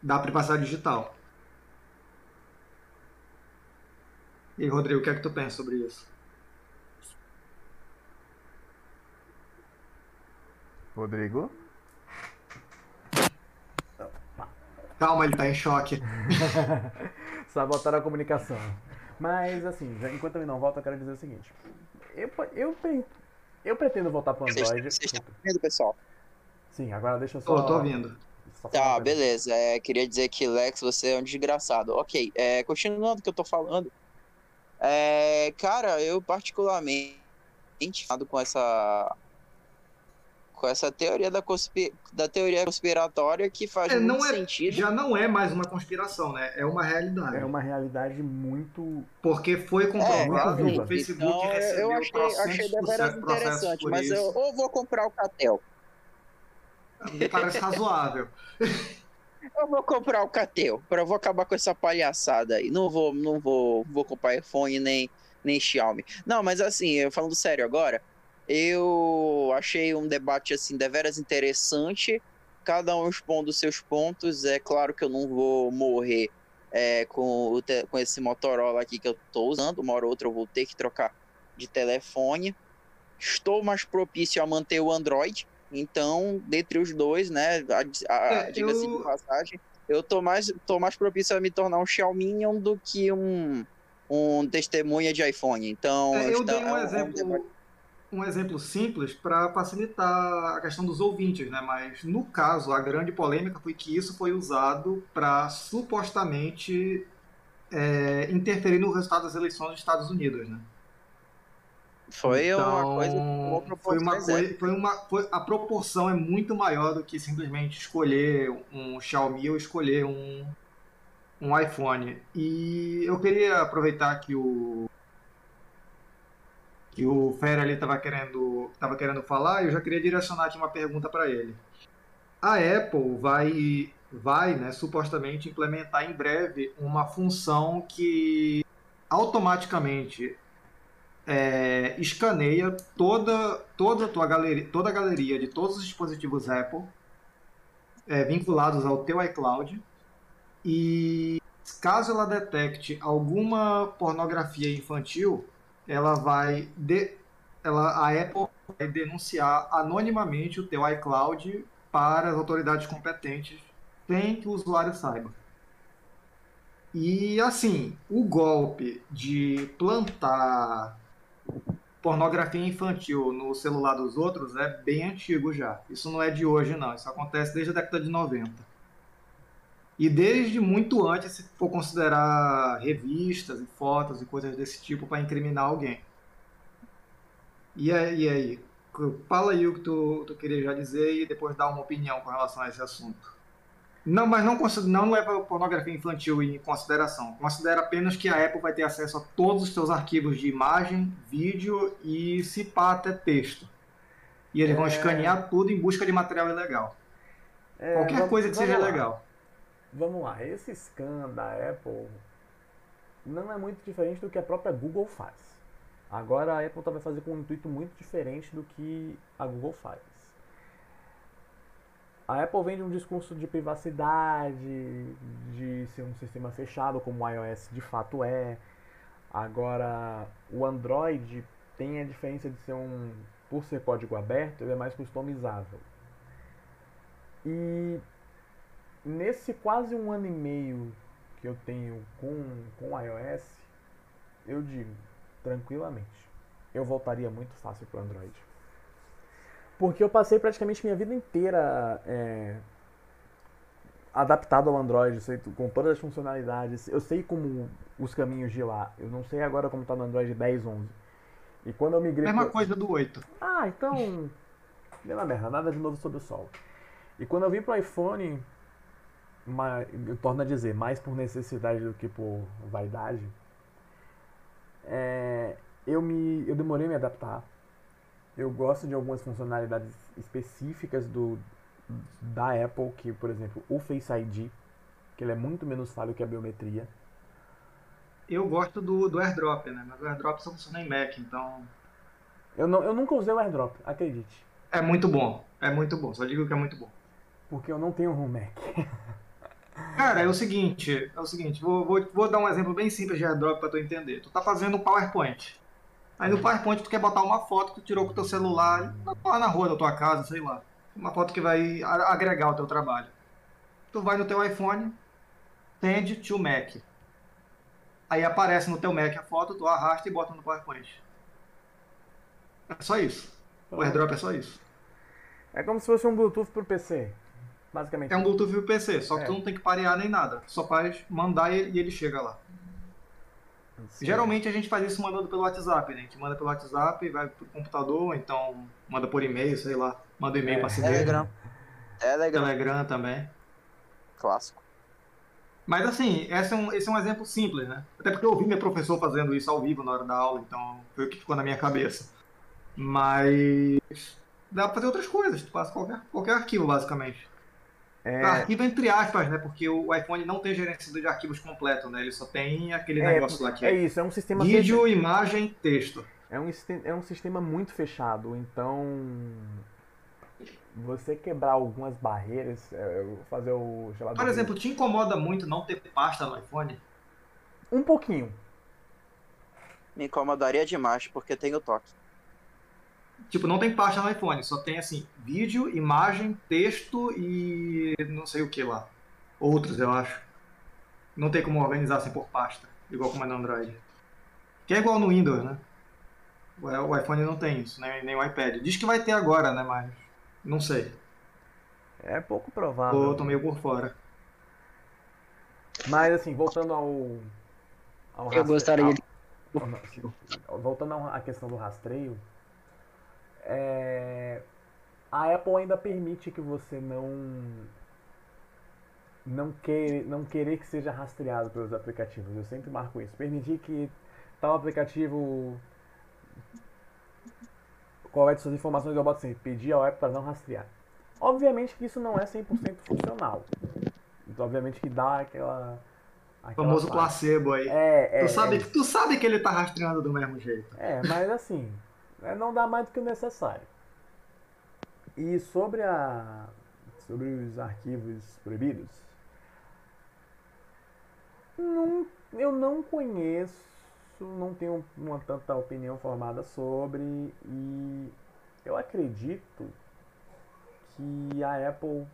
Speaker 3: da privacidade digital. E aí, Rodrigo, o que é que tu pensa sobre isso?
Speaker 2: Rodrigo?
Speaker 3: Calma, ele tá em choque.
Speaker 2: Sabotaram a comunicação. Mas, assim, enquanto ele não volta, eu quero dizer o seguinte. Eu, eu, eu pretendo voltar pro Android.
Speaker 1: Vocês estão vendo, pessoal?
Speaker 2: Sim, agora deixa eu só...
Speaker 3: Tô, tô ouvindo.
Speaker 1: Tá, beleza. É, queria dizer que, Lex, você é um desgraçado. Ok, é, continuando o que eu tô falando. É, cara, eu particularmente com essa com essa teoria da, conspi... da teoria conspiratória que faz
Speaker 3: é,
Speaker 1: muito
Speaker 3: é,
Speaker 1: sentido.
Speaker 3: Já não é mais uma conspiração, né? É uma realidade.
Speaker 2: É uma realidade muito.
Speaker 3: Porque foi comprovado
Speaker 2: é,
Speaker 3: o Facebook
Speaker 1: então,
Speaker 3: recebeu
Speaker 1: eu achei, achei deveras interessante, mas eu ou vou comprar o Catel.
Speaker 3: Parece razoável.
Speaker 1: Eu vou comprar o Catel, para eu vou acabar com essa palhaçada aí. Não vou, não vou, vou comprar iPhone nem nem Xiaomi. Não, mas assim, falando sério agora, eu achei um debate assim deveras interessante, cada um expondo seus pontos. É claro que eu não vou morrer é, com, com esse Motorola aqui que eu estou usando, uma hora ou outra eu vou ter que trocar de telefone. Estou mais propício a manter o Android, então, dentre os dois, né, a, a, é, diga-se eu... de passagem, eu tô mais, tô mais propício a me tornar um Xiaomi do que um, um testemunha de iPhone. Então,
Speaker 3: é, eu dei um, é exemplo, um exemplo simples para facilitar a questão dos ouvintes, né? Mas no caso, a grande polêmica foi que isso foi usado para supostamente é, interferir no resultado das eleições dos Estados Unidos, né?
Speaker 1: Foi então, uma coisa. Uma
Speaker 3: foi uma coisa, foi uma foi, a proporção é muito maior do que simplesmente escolher um Xiaomi ou escolher um um iPhone. E eu queria aproveitar que o que o Fer ali estava querendo, tava querendo falar, eu já queria direcionar aqui uma pergunta para ele. A Apple vai, vai né, supostamente implementar em breve uma função que automaticamente é, escaneia toda, toda a tua galeria, toda a galeria de todos os dispositivos Apple é, vinculados ao teu iCloud e caso ela detecte alguma pornografia infantil, ela vai de, ela, a Apple vai denunciar anonimamente o teu iCloud para as autoridades competentes sem que o usuário saiba. E assim, o golpe de plantar pornografia infantil no celular dos outros é bem antigo já. Isso não é de hoje não, isso acontece desde a década de 90. E desde muito antes, se for considerar revistas e fotos e coisas desse tipo para incriminar alguém. E aí, e aí? Fala aí o que tu, tu queria já dizer e depois dá uma opinião com relação a esse assunto. Não, mas não, não leva pornografia infantil em consideração. Considera apenas que a Apple vai ter acesso a todos os seus arquivos de imagem, vídeo e, se pá, até texto. E eles é... vão escanear tudo em busca de material ilegal. É, Qualquer vamos, coisa que seja lá. legal.
Speaker 2: Vamos lá, esse scan da Apple não é muito diferente do que a própria Google faz. Agora a Apple vai fazer com um intuito muito diferente do que a Google faz. A Apple vende um discurso de privacidade, de ser um sistema fechado, como o iOS de fato é. Agora, o Android tem a diferença de ser um. Por ser código aberto, ele é mais customizável. E nesse quase um ano e meio que eu tenho com, com iOS, eu digo, tranquilamente, eu voltaria muito fácil para o Android. Porque eu passei praticamente minha vida inteira é, adaptado ao Android, sei, com todas as funcionalidades. Eu sei como os caminhos de lá. Eu não sei agora como está no Android 10, 11. E quando eu migrei...
Speaker 3: Mesma coisa do 8.
Speaker 2: Ah, então... Mesma merda, nada de novo sobre o sol. E quando eu vim pro iPhone, eu torno a dizer, mais por necessidade do que por vaidade, é, eu, me, eu demorei a me adaptar. Eu gosto de algumas funcionalidades específicas do, da Apple, que, por exemplo, o Face ID, que ele é muito menos falho que a biometria.
Speaker 3: Eu gosto do, do AirDrop, né? Mas o AirDrop só funciona em Mac, então...
Speaker 2: Eu, não, eu nunca usei o AirDrop, acredite.
Speaker 3: É muito bom, é muito bom, só digo que é muito bom.
Speaker 2: Porque eu não tenho um Mac.
Speaker 3: Cara, é o seguinte, é o seguinte, vou, vou, vou dar um exemplo bem simples de airdrop para tu entender. Tu tá fazendo um PowerPoint. Aí no PowerPoint tu quer botar uma foto que tu tirou com o teu celular lá na rua da tua casa, sei lá. Uma foto que vai agregar o teu trabalho. tu vai no teu iPhone, tende to Mac. Aí aparece no teu Mac a foto, tu arrasta e bota no PowerPoint. É só isso. O airdrop é só isso.
Speaker 2: É como se fosse um Bluetooth pro PC. Basicamente.
Speaker 3: É um Bluetooth pro PC, só que
Speaker 2: É.
Speaker 3: tu não tem que parear nem nada. Só faz mandar e e ele chega lá.
Speaker 2: Sim.
Speaker 3: Geralmente a gente faz isso mandando pelo WhatsApp, né? A gente manda pelo WhatsApp, vai pro computador, então manda por e-mail, sei lá. Manda e-mail
Speaker 2: É,
Speaker 3: pra mesmo.
Speaker 9: Telegram. Telegram.
Speaker 3: Telegram também.
Speaker 9: Clássico.
Speaker 3: Mas assim, esse é, um, esse é um exemplo simples, né? Até porque eu ouvi meu professor fazendo isso ao vivo na hora da aula, então foi o que ficou na minha cabeça. Mas dá pra fazer outras coisas, tu passa qualquer, qualquer arquivo, basicamente.
Speaker 2: É,
Speaker 3: Arquivo entre aspas, né? Porque o iPhone não tem gerenciador de arquivos completo, né? Ele só tem aquele
Speaker 2: é,
Speaker 3: negócio lá que
Speaker 2: é
Speaker 3: é
Speaker 2: isso, é um sistema
Speaker 3: vídeo, imagem, texto.
Speaker 2: É um, é um sistema muito fechado, então você quebrar algumas barreiras, é, fazer o
Speaker 3: Por exemplo, te incomoda muito não ter pasta no iPhone?
Speaker 2: um pouquinho.
Speaker 9: Me incomodaria demais, porque tem o toque.
Speaker 3: Tipo, não tem pasta no iPhone, só tem assim, vídeo, imagem, texto e não sei o que lá. Outros, eu acho. Não tem como organizar assim por pasta, igual como é no Android. Que é igual no Windows, né? O o iPhone não tem isso, nem, nem o iPad. Diz que vai ter agora, né? Mas não sei.
Speaker 2: É pouco provável.
Speaker 3: Tô, tô meio por fora.
Speaker 2: Mas assim, voltando ao. ao
Speaker 4: Eu gostaria de-
Speaker 2: Voltando à questão do rastreio, é, a Apple ainda permite que você não. Não, querer, não querer que seja rastreado pelos aplicativos. Eu sempre marco isso. Permitir que tal aplicativo colete suas informações, eu boto assim, pedir ao Apple para não rastrear. Obviamente que isso não é 100% funcional. Então, obviamente que dá aquela. Aquela
Speaker 3: famoso
Speaker 2: falha.
Speaker 3: placebo aí.
Speaker 2: É, é.
Speaker 3: tu, sabe,
Speaker 2: é,
Speaker 3: tu sabe que ele tá rastreando do mesmo jeito.
Speaker 2: é, mas assim, é, não dá mais do que o necessário. E sobre a. Sobre os arquivos proibidos. Não, eu não conheço, não tenho uma tanta opinião formada sobre e eu acredito que a Apple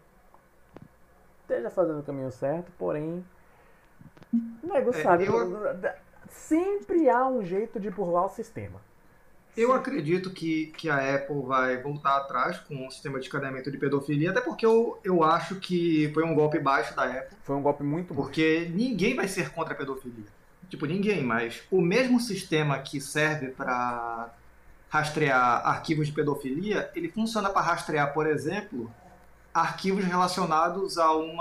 Speaker 2: esteja fazendo o caminho certo, porém nego
Speaker 3: É,
Speaker 2: sabe,
Speaker 3: eu-
Speaker 2: sempre há um jeito de burlar o sistema.
Speaker 3: Eu acredito que, que a Apple vai voltar atrás com o sistema de cadeamento de pedofilia, até porque eu, eu acho que foi um golpe baixo da Apple,
Speaker 2: Foi um golpe muito
Speaker 3: porque ninguém vai ser contra a pedofilia. Tipo, ninguém, mas o mesmo sistema que serve para rastrear arquivos de pedofilia, ele funciona para rastrear, por exemplo, arquivos relacionados a um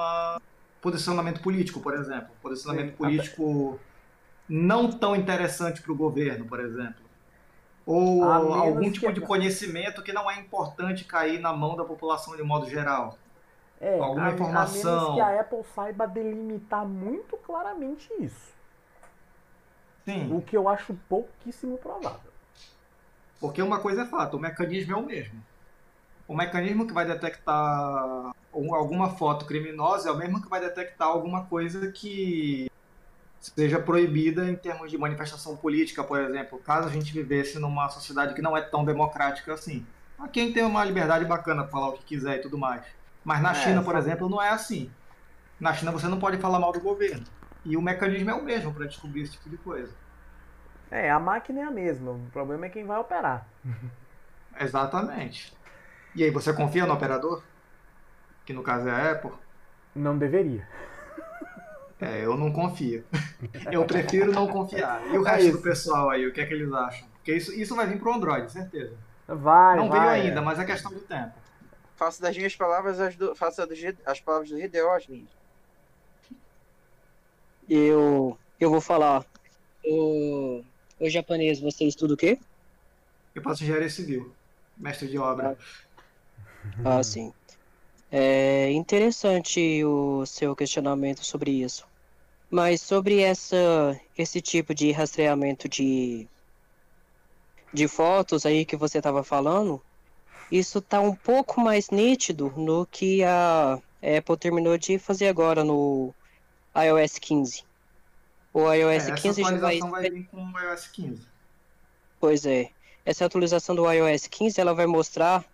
Speaker 3: posicionamento político, por exemplo. Posicionamento
Speaker 2: Sim,
Speaker 3: político não tão interessante para o governo, por exemplo. Ou
Speaker 2: A
Speaker 3: algum tipo
Speaker 2: a-
Speaker 3: de conhecimento que não é importante cair na mão da população de modo geral.
Speaker 2: É,
Speaker 3: alguma
Speaker 2: a, a
Speaker 3: informação.
Speaker 2: menos que a Apple saiba delimitar muito claramente isso.
Speaker 3: Sim.
Speaker 2: O que eu acho pouquíssimo provável.
Speaker 3: Porque uma coisa é fato, o mecanismo é o mesmo. O mecanismo que vai detectar um- alguma foto criminosa é o mesmo que vai detectar alguma coisa que seja proibida em termos de manifestação política, por exemplo. Caso a gente vivesse numa sociedade que não é tão democrática assim. Há quem tem uma liberdade bacana para falar o que quiser e tudo mais. Mas na
Speaker 2: É,
Speaker 3: China, por exemplo, não é assim. Na China você não pode falar mal do governo. E o mecanismo é o mesmo para descobrir esse tipo de coisa.
Speaker 2: É, a máquina é a mesma. O problema é quem vai operar.
Speaker 3: Exatamente. E aí, você confia no operador? Que no caso é a Apple?
Speaker 2: Não deveria.
Speaker 3: É, eu não confio. Eu prefiro não confiar. E o
Speaker 2: É
Speaker 3: resto
Speaker 2: isso.
Speaker 3: do pessoal aí, o que é que eles acham? Porque isso, isso vai vir pro Android, certeza.
Speaker 2: Vai,
Speaker 3: não
Speaker 2: vai.
Speaker 3: veio ainda, mas é questão do tempo.
Speaker 9: Faço das minhas palavras as, do, faço as palavras do Hideo as minhas.
Speaker 4: Eu, eu vou falar. O, o japonês, você estuda o quê?
Speaker 3: Eu faço engenharia civil, mestre de obra.
Speaker 4: Ah, sim. É interessante o seu questionamento sobre isso. Mas sobre essa, esse tipo de rastreamento de, de fotos aí que você estava falando, isso tá um pouco mais nítido no que a Apple terminou de fazer agora no iOS 15. O
Speaker 3: É,
Speaker 4: iOS
Speaker 3: essa
Speaker 4: 15 já vai.
Speaker 3: vai vir com o iOS 15.
Speaker 4: Pois é. Essa atualização do iOS 15 ela vai mostrar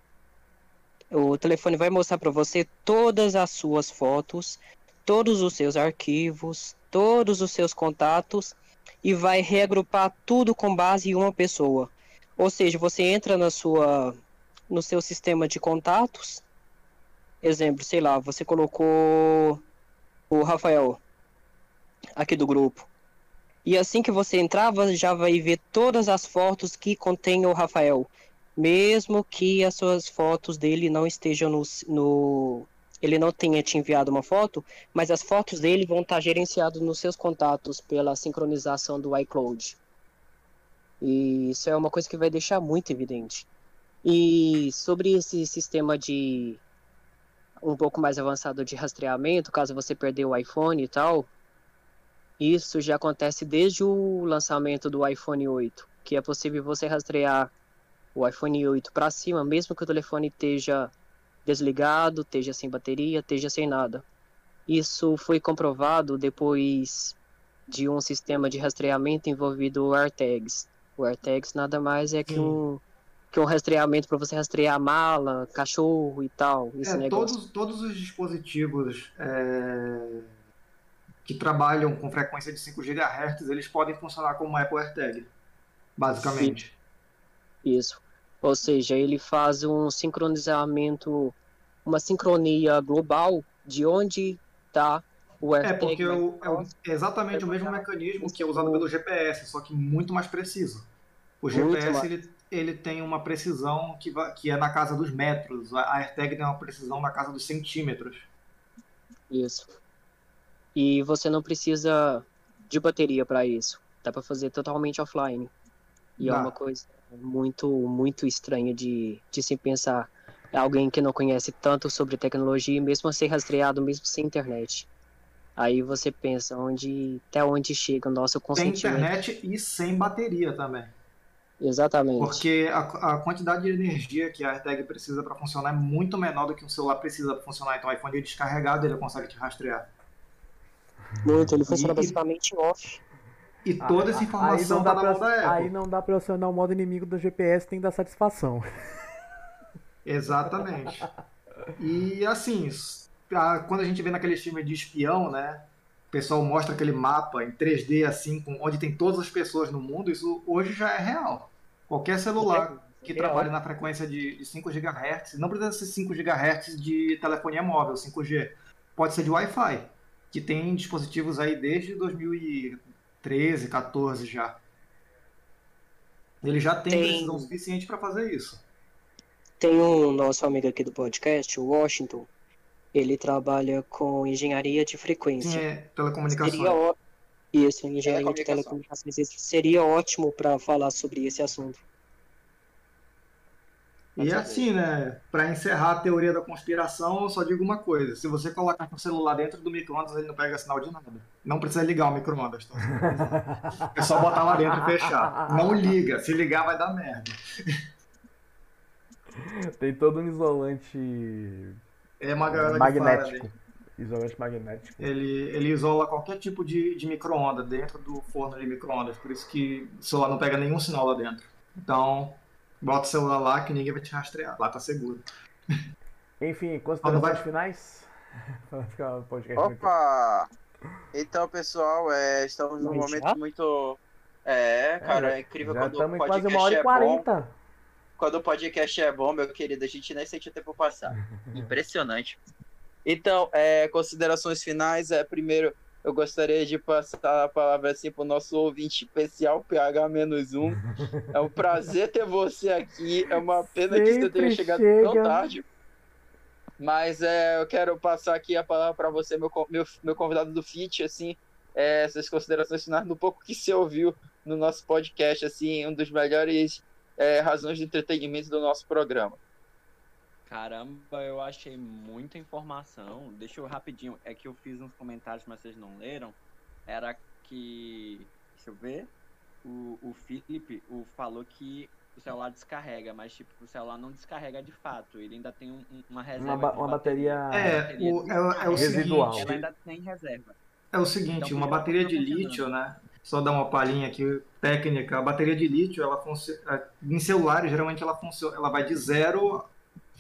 Speaker 4: o telefone vai mostrar para você todas as suas fotos, todos os seus arquivos, todos os seus contatos e vai reagrupar tudo com base em uma pessoa. Ou seja, você entra na sua no seu sistema de contatos. Exemplo, sei lá, você colocou o Rafael aqui do grupo. E assim que você entrar, você já vai ver todas as fotos que contém o Rafael. Mesmo que as suas fotos dele não estejam no, no ele não tenha te enviado uma foto, mas as fotos dele vão estar gerenciadas nos seus contatos pela sincronização do iCloud. E isso é uma coisa que vai deixar muito evidente. E sobre esse sistema de um pouco mais avançado de rastreamento, caso você perdeu o iPhone e tal, isso já acontece desde o lançamento do iPhone 8, que é possível você rastrear o iPhone 8 para cima, mesmo que o telefone esteja desligado, esteja sem bateria, esteja sem nada. Isso foi comprovado depois de um sistema de rastreamento envolvido o AirTags. O AirTags nada mais é que um que um rastreamento para você rastrear mala, cachorro e tal. Esse
Speaker 3: é. Todos, todos os dispositivos é, que trabalham com frequência de 5 GHz, eles podem funcionar como Apple AirTag, basicamente.
Speaker 4: Isso. Ou seja, ele faz um sincronizamento, uma sincronia global de onde está o.
Speaker 3: É, porque o, é, o, é exatamente o mesmo mecanismo que é usado pelo GPS, só que muito mais preciso. O GPS ele, ele tem uma precisão que, vai, que é na casa dos metros, a AirTag tem uma precisão na casa dos centímetros.
Speaker 4: Isso. E você não precisa de bateria para isso. Dá para fazer totalmente offline. E Dá. é uma coisa muito, muito estranha de, de se pensar. Alguém que não conhece tanto sobre tecnologia, mesmo a ser rastreado, mesmo sem internet. Aí você pensa onde, até onde chega o nosso consentimento.
Speaker 3: Sem internet e sem bateria também.
Speaker 4: Exatamente.
Speaker 3: Porque a, a quantidade de energia que a AirTag precisa para funcionar é muito menor do que um celular precisa para funcionar. Então o iPhone descarregado ele consegue te rastrear.
Speaker 4: Muito, ele funciona e, basicamente off.
Speaker 3: E toda essa informação
Speaker 2: tá
Speaker 3: na
Speaker 2: da
Speaker 3: Apple.
Speaker 2: Aí não dá para acionar o modo inimigo do GPS, tem que dar satisfação.
Speaker 3: Exatamente. E assim, quando a gente vê naquele filme de espião, né? O pessoal mostra aquele mapa em 3D assim, onde tem todas as pessoas no mundo, isso hoje já é real. Qualquer celular que trabalhe na frequência de, de 5 GHz, não precisa ser 5 GHz de telefonia móvel, 5G. Pode ser de Wi-Fi, que tem dispositivos aí desde 2013, 14 já. Ele já tem, tem... precisão suficiente para fazer isso.
Speaker 4: Tem um nosso amigo aqui do podcast, o Washington, ele trabalha com engenharia de frequência.
Speaker 3: É, telecomunicações.
Speaker 4: Seria Isso, engenharia de telecomunicações. Seria ótimo para falar sobre esse assunto.
Speaker 3: E assim, né, para encerrar a teoria da conspiração, eu só digo uma coisa: se você colocar o celular dentro do micro-ondas, ele não pega sinal de nada. Não precisa ligar o micro-ondas. Tá? É só botar lá dentro e fechar. Não liga, se ligar vai dar merda.
Speaker 2: Tem todo um isolante
Speaker 3: é uma galera
Speaker 2: magnético. Isolante magnético.
Speaker 3: Ele, ele isola qualquer tipo de, de micro-ondas dentro do forno de micro-ondas. Por isso que o celular não pega nenhum sinal lá dentro. Então, bota o celular lá que ninguém vai te rastrear. Lá tá seguro.
Speaker 2: Enfim, considerações vai... finais?
Speaker 9: Opa! Então, pessoal, é, estamos num momento muito. É, cara, é, é incrível
Speaker 2: já
Speaker 9: quando
Speaker 2: estamos em quase uma hora e quarenta.
Speaker 9: É quando o podcast é bom, meu querido, a gente nem sente o tempo passar. Impressionante. Então, é, considerações finais. É, primeiro, eu gostaria de passar a palavra assim para o nosso ouvinte especial, PH-1. É um prazer ter você aqui. É uma pena
Speaker 2: Sempre
Speaker 9: que você tenha chegado
Speaker 2: chega.
Speaker 9: tão tarde. Mas é, eu quero passar aqui a palavra para você, meu, meu, meu convidado do FIT, assim, é, essas considerações finais, no pouco que você ouviu no nosso podcast, assim, um dos melhores é, razões de entretenimento do nosso programa.
Speaker 10: Caramba, eu achei muita informação. Deixa eu rapidinho, é que eu fiz uns comentários, mas vocês não leram. Era que, deixa eu ver, o, o Felipe o, falou que o celular descarrega, mas tipo, o celular não descarrega de fato. Ele ainda tem um, uma reserva.
Speaker 2: Uma, ba uma bateria,
Speaker 3: bateria. É, bateria o, é, é, o
Speaker 2: residual.
Speaker 3: Seguinte,
Speaker 10: ela ainda tem reserva.
Speaker 3: É o seguinte, então, uma bateria de lítio, né? Só dar uma palhinha aqui técnica. A bateria de lítio, ela funciona em celulares geralmente ela funciona, ela vai de 0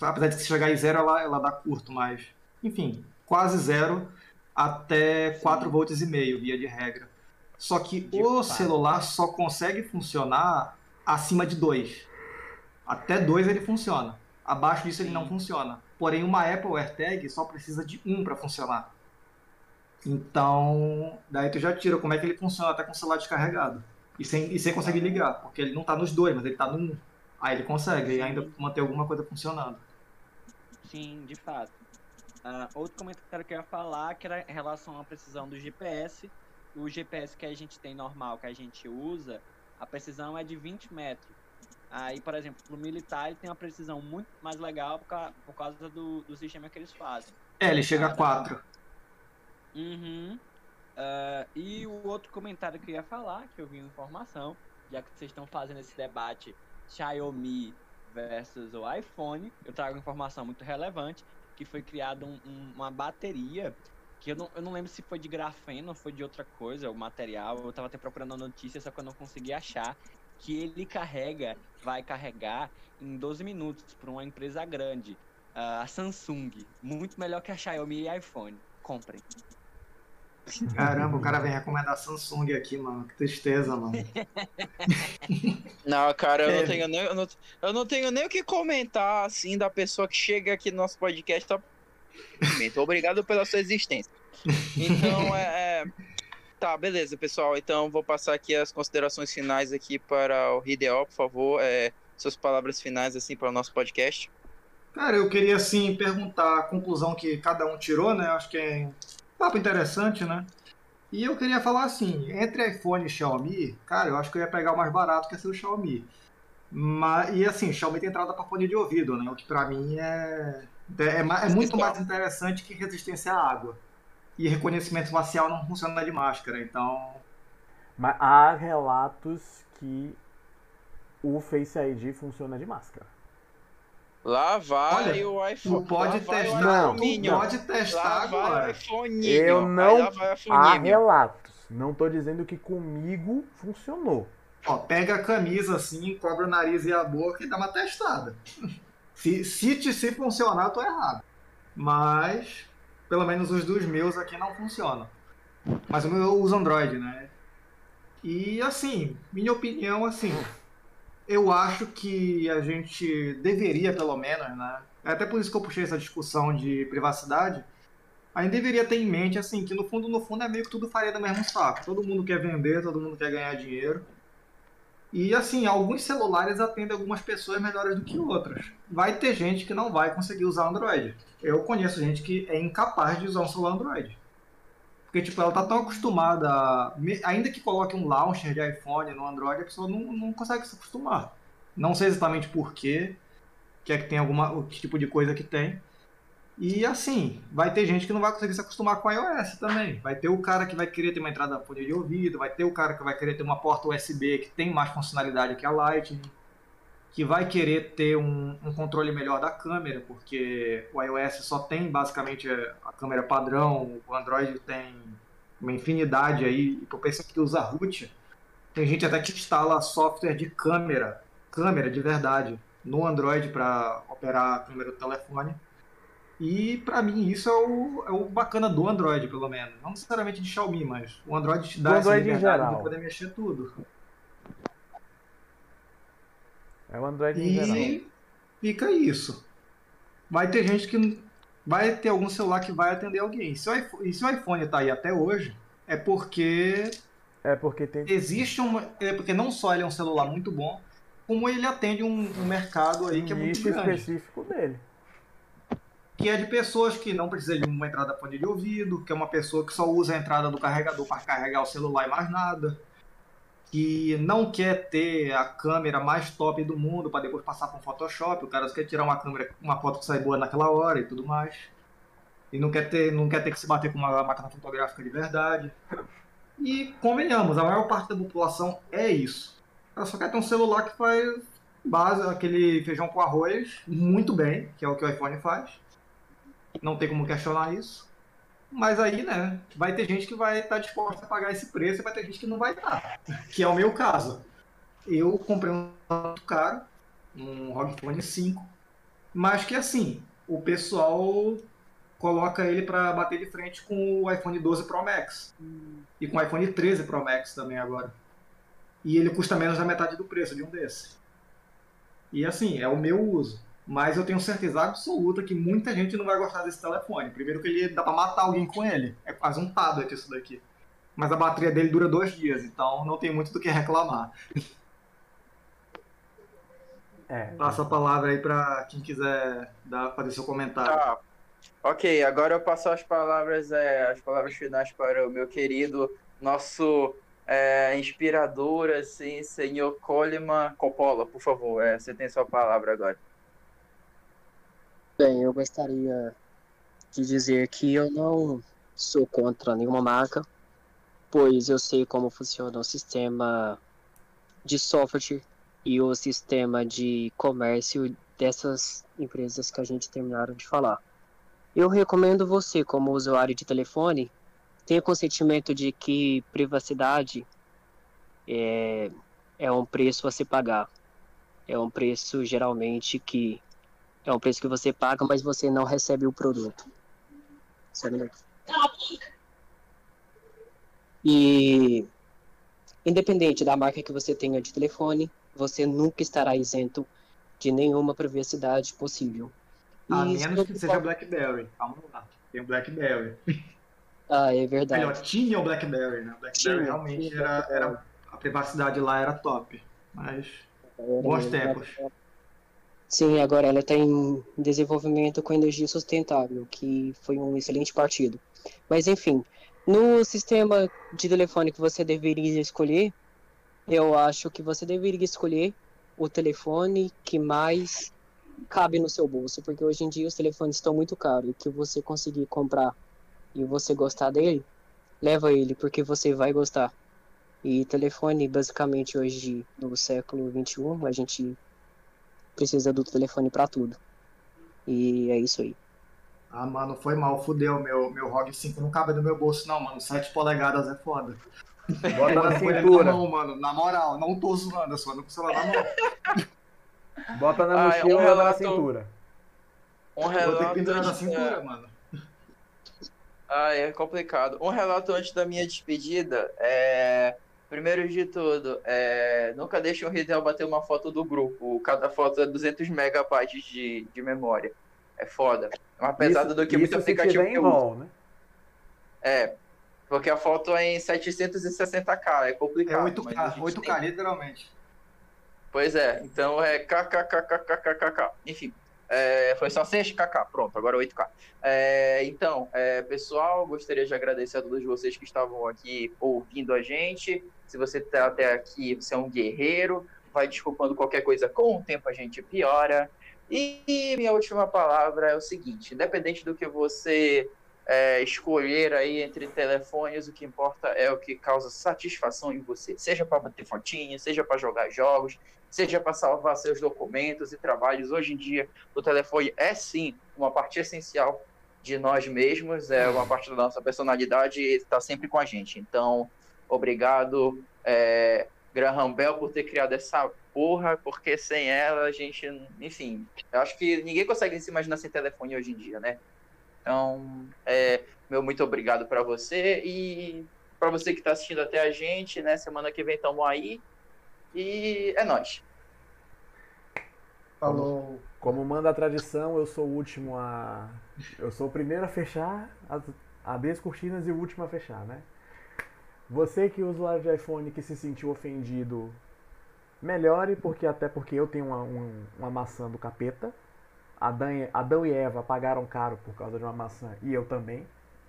Speaker 3: apesar de se chegar em zero, ela, ela dá curto, mas enfim, quase zero até 4 volts e meio, via de regra. Só que de o fato. celular só consegue funcionar acima de 2. Até 2 ele funciona. Abaixo disso Sim. ele não funciona. Porém, uma Apple AirTag só precisa de 1 um para funcionar. Então, daí tu já tira como é que ele funciona até com o celular descarregado. E sem, e sem conseguir ligar, porque ele não tá nos dois, mas ele tá no 1. Um. Aí ele consegue e ainda manter alguma coisa funcionando.
Speaker 10: Sim, de fato. Uh, outro comentário que eu ia falar que era em relação à precisão do GPS. O GPS que a gente tem normal, que a gente usa, a precisão é de 20 metros. Aí, por exemplo, o militar ele tem uma precisão muito mais legal por causa, por causa do, do sistema que eles fazem.
Speaker 3: É, ele chega a 4.
Speaker 10: Uhum. Uh, e o outro comentário que eu ia falar, que eu vi informação, já que vocês estão fazendo esse debate Xiaomi versus o iPhone, eu trago informação muito relevante, que foi criada um, um, uma bateria que eu não, eu não lembro se foi de grafeno ou foi de outra coisa, o material. Eu tava até procurando a notícia, só que eu não consegui achar. Que ele carrega, vai carregar em 12 minutos para uma empresa grande, a Samsung. Muito melhor que a Xiaomi e iPhone. Comprem.
Speaker 3: Caramba, o cara vem recomendar Samsung aqui, mano. Que tristeza, mano.
Speaker 9: Não, cara, eu, é. não tenho nem, eu, não, eu não tenho nem o que comentar, assim, da pessoa que chega aqui no nosso podcast. Tá... Obrigado pela sua existência. Então, é, é... Tá, beleza, pessoal. Então, vou passar aqui as considerações finais aqui para o Hideo, por favor. É, suas palavras finais, assim, para o nosso podcast.
Speaker 3: Cara, eu queria, assim, perguntar a conclusão que cada um tirou, né? Acho que é Papo interessante, né? E eu queria falar assim, entre iPhone e Xiaomi, cara, eu acho que eu ia pegar o mais barato que é ser o Xiaomi. Mas, e assim, Xiaomi tem entrada para fone de ouvido, né? O que para mim é, é, é, é muito mais interessante que resistência à água. E reconhecimento facial não funciona de máscara, então.
Speaker 2: Mas há relatos que o Face ID funciona de máscara.
Speaker 9: Lá vai Olha, o iPhone.
Speaker 3: Tu pode testar, não, tu pode testar lá agora. Vai o iPhone.
Speaker 2: Eu não. Há relatos. Não tô dizendo que comigo funcionou.
Speaker 3: Ó, pega a camisa assim, cobre o nariz e a boca e dá uma testada. Se, se, te, se funcionar, eu tô errado. Mas, pelo menos os dos meus aqui não funcionam. Mas o meu eu uso Android, né? E assim, minha opinião, assim, eu acho que a gente deveria, pelo menos, né? É até por isso que eu puxei essa discussão de privacidade. A gente deveria ter em mente, assim, que no fundo, no fundo é meio que tudo faria do mesmo saco. Todo mundo quer vender, todo mundo quer ganhar dinheiro. E, assim, alguns celulares atendem algumas pessoas melhores do que outras. Vai ter gente que não vai conseguir usar Android. Eu conheço gente que é incapaz de usar um celular Android. Porque, tipo, ela tá tão acostumada, a... ainda que coloque um launcher de iPhone no Android, a pessoa não, não consegue se acostumar. Não sei exatamente por quê, que é que tem alguma, o tipo de coisa que tem. E assim, vai ter gente que não vai conseguir se acostumar com iOS também. Vai ter o cara que vai querer ter uma entrada fone de ouvido, vai ter o cara que vai querer ter uma porta USB que tem mais funcionalidade que a Lightning, que vai querer ter um, um controle melhor da câmera, porque o iOS só tem basicamente a câmera padrão, o Android tem uma infinidade aí, e por pessoa que usa root, tem gente até que instala software de câmera, câmera de verdade, no Android para operar a câmera do telefone. E para mim isso é o, é o bacana do Android, pelo menos. Não necessariamente de Xiaomi, mas o Android te dá
Speaker 2: essa liberdade
Speaker 3: de poder mexer tudo.
Speaker 2: É o Android
Speaker 3: e
Speaker 2: em geral.
Speaker 3: fica isso. Vai ter gente que vai ter algum celular que vai atender alguém. Se o iPhone, e se o iPhone está aí até hoje, é porque
Speaker 2: é porque tem
Speaker 3: existe um é porque não só ele é um celular muito bom, como ele atende um, um mercado aí que é muito grande.
Speaker 2: específico dele.
Speaker 3: Que é de pessoas que não precisam de uma entrada fone de ouvido, que é uma pessoa que só usa a entrada do carregador para carregar o celular e mais nada que não quer ter a câmera mais top do mundo para depois passar para um Photoshop, o cara só quer tirar uma câmera, uma foto que sai boa naquela hora e tudo mais. E não quer ter, não quer ter que se bater com uma máquina fotográfica de verdade. E convenhamos, a maior parte da população é isso. Ela só quer ter um celular que faz base, aquele feijão com arroz muito bem, que é o que o iPhone faz. Não tem como questionar isso. Mas aí, né, vai ter gente que vai estar tá disposta a pagar esse preço e vai ter gente que não vai estar. Que é o meu caso. Eu comprei um muito caro, um ROG Phone 5. mas que assim, o pessoal coloca ele para bater de frente com o iPhone 12 Pro Max e com o iPhone 13 Pro Max também agora. E ele custa menos da metade do preço de um desses. E assim, é o meu uso. Mas eu tenho certeza absoluta que muita gente não vai gostar desse telefone. Primeiro que ele dá pra matar alguém com ele. É quase um tablet isso daqui. Mas a bateria dele dura dois dias, então não tem muito do que reclamar.
Speaker 2: É.
Speaker 3: Passa a palavra aí pra quem quiser dar, fazer seu comentário.
Speaker 1: Tá. Ok, agora eu passo as palavras, é, as palavras finais para o meu querido, nosso é, inspirador, assim, senhor Coleman Coppola, por favor, é, você tem sua palavra agora.
Speaker 4: Bem, eu gostaria de dizer que eu não sou contra nenhuma marca, pois eu sei como funciona o sistema de software e o sistema de comércio dessas empresas que a gente terminaram de falar. Eu recomendo você, como usuário de telefone, tenha consentimento de que privacidade é, é um preço a se pagar. É um preço geralmente que é um preço que você paga, mas você não recebe o produto. Sabe? E independente da marca que você tenha de telefone, você nunca estará isento de nenhuma privacidade possível.
Speaker 3: A menos que seja BlackBerry. Vamos lá. Tem o BlackBerry.
Speaker 4: Ah, é verdade.
Speaker 3: Melhor, tinha o BlackBerry, né? O BlackBerry
Speaker 4: Tinha,
Speaker 3: realmente
Speaker 4: tinha
Speaker 3: era, era. A privacidade lá era top. Mas.
Speaker 4: Era
Speaker 3: Bons
Speaker 4: mesmo.
Speaker 3: tempos.
Speaker 4: Sim, agora ela está em desenvolvimento com energia sustentável, que foi um excelente partido. Mas enfim, no sistema de telefone que você deveria escolher, eu acho que você deveria escolher o telefone que mais cabe no seu bolso, porque hoje em dia os telefones estão muito caros que você conseguir comprar e você gostar dele, leva ele, porque você vai gostar. E telefone, basicamente, hoje, no século XXI, a gente precisa do telefone pra tudo. E é isso aí.
Speaker 3: Ah, mano, foi mal, fudeu. Meu, meu ROG 5 não cabe no meu bolso, não, mano. 7 polegadas é foda.
Speaker 2: Bota na
Speaker 3: na
Speaker 2: cintura.
Speaker 3: mão, mano. Na moral, não tô zoando, eu só ando com o celular na mão.
Speaker 2: Bota na
Speaker 1: Ah, é
Speaker 2: mochila
Speaker 1: um
Speaker 2: e leva na
Speaker 1: relato-
Speaker 2: cintura.
Speaker 1: Um
Speaker 3: Vou ter que
Speaker 1: relato
Speaker 3: pendurar na cintura, mano.
Speaker 1: Ah, é complicado. Um relato antes da minha despedida é. Primeiro de tudo, é... nunca deixe o Ridel bater uma foto do grupo. Cada foto é 200 megabytes de, de memória. É foda. É mais pesado do que muito aplicativo que eu uso.
Speaker 2: RAW, né?
Speaker 1: É. Porque a foto é em 760k, é
Speaker 3: É
Speaker 1: complicado. a
Speaker 3: 8K,
Speaker 1: gente
Speaker 3: 8K, literalmente.
Speaker 1: Pois é, então é kkkkkkk. Enfim, é, foi só 6kk, pronto, agora 8k. É, então, é, pessoal, gostaria de agradecer a todos vocês que estavam aqui ouvindo a gente. Se você está até aqui, você é um guerreiro. Vai desculpando qualquer coisa, com o tempo a gente piora. E minha última palavra é o seguinte: independente do que você é, escolher aí entre telefones, o que importa é o que causa satisfação em você. Seja para bater fotinho, seja para jogar jogos, seja para salvar seus documentos e trabalhos. Hoje em dia, o telefone é sim uma parte essencial de nós mesmos, é uma parte da nossa personalidade e está sempre com a gente. Então, obrigado, é, Graham Bell, por ter criado essa porra, porque sem ela a gente, enfim, eu acho que ninguém consegue se imaginar sem telefone hoje em dia, né? Então, é, meu muito obrigado para você e para você que está assistindo até a gente, né? Semana que vem estamos aí e é nóis.
Speaker 3: Falou.
Speaker 2: Como manda a tradição, eu sou o último a. Eu sou o primeiro a fechar, a abrir as cortinas e o último a fechar, né? Você que é usuário de iPhone que se sentiu ofendido, melhore, porque até porque eu tenho uma, um- uma maçã do capeta. Adão e, Adão e Eva pagaram caro por causa de uma maçã e eu também,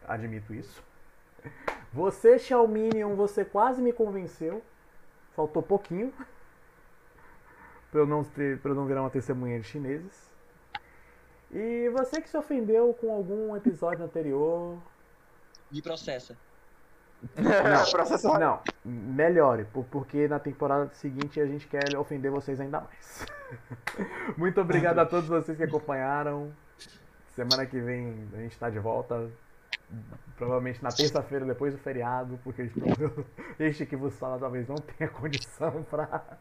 Speaker 2: admito isso. Você, Xiaominion, você quase me convenceu. Faltou pouquinho para eu não ter, para eu não virar uma testemunha de chineses. E você que se ofendeu com algum episódio anterior,
Speaker 10: Me processa.
Speaker 2: não,
Speaker 1: Processar.
Speaker 2: não, melhore, por- porque na temporada seguinte a gente quer ofender vocês ainda mais. Muito obrigado a todos vocês que acompanharam. Semana que vem a gente tá de volta. Provavelmente na terça-feira, depois do feriado, porque este que vos fala talvez não tenha condição para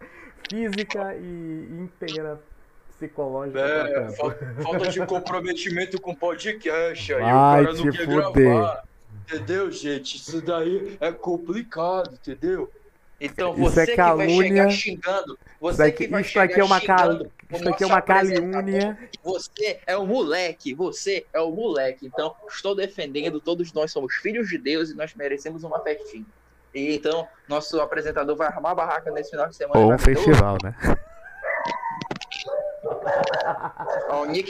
Speaker 2: física e inteira psicológica.
Speaker 1: É, falta, falta de comprometimento com podcast. Aí
Speaker 2: Vai
Speaker 1: o cara não quer
Speaker 2: fuder.
Speaker 1: gravar. Entendeu, gente? Isso daí é complicado, entendeu? Então
Speaker 2: Isso
Speaker 1: você
Speaker 2: é
Speaker 1: que vai
Speaker 2: calúnia.
Speaker 1: chegar xingando, você
Speaker 2: Isso aqui,
Speaker 1: que vai
Speaker 2: isso
Speaker 1: chegar
Speaker 2: aqui é uma cal...
Speaker 1: xingando o
Speaker 2: Isso aqui é uma calúnia.
Speaker 1: Você é o moleque, você é o moleque. Então, estou defendendo, todos nós somos filhos de Deus e nós merecemos uma festinha. E então, nosso apresentador vai arrumar a barraca nesse final de semana.
Speaker 2: Ou um festival, né?
Speaker 1: Ó, o Nick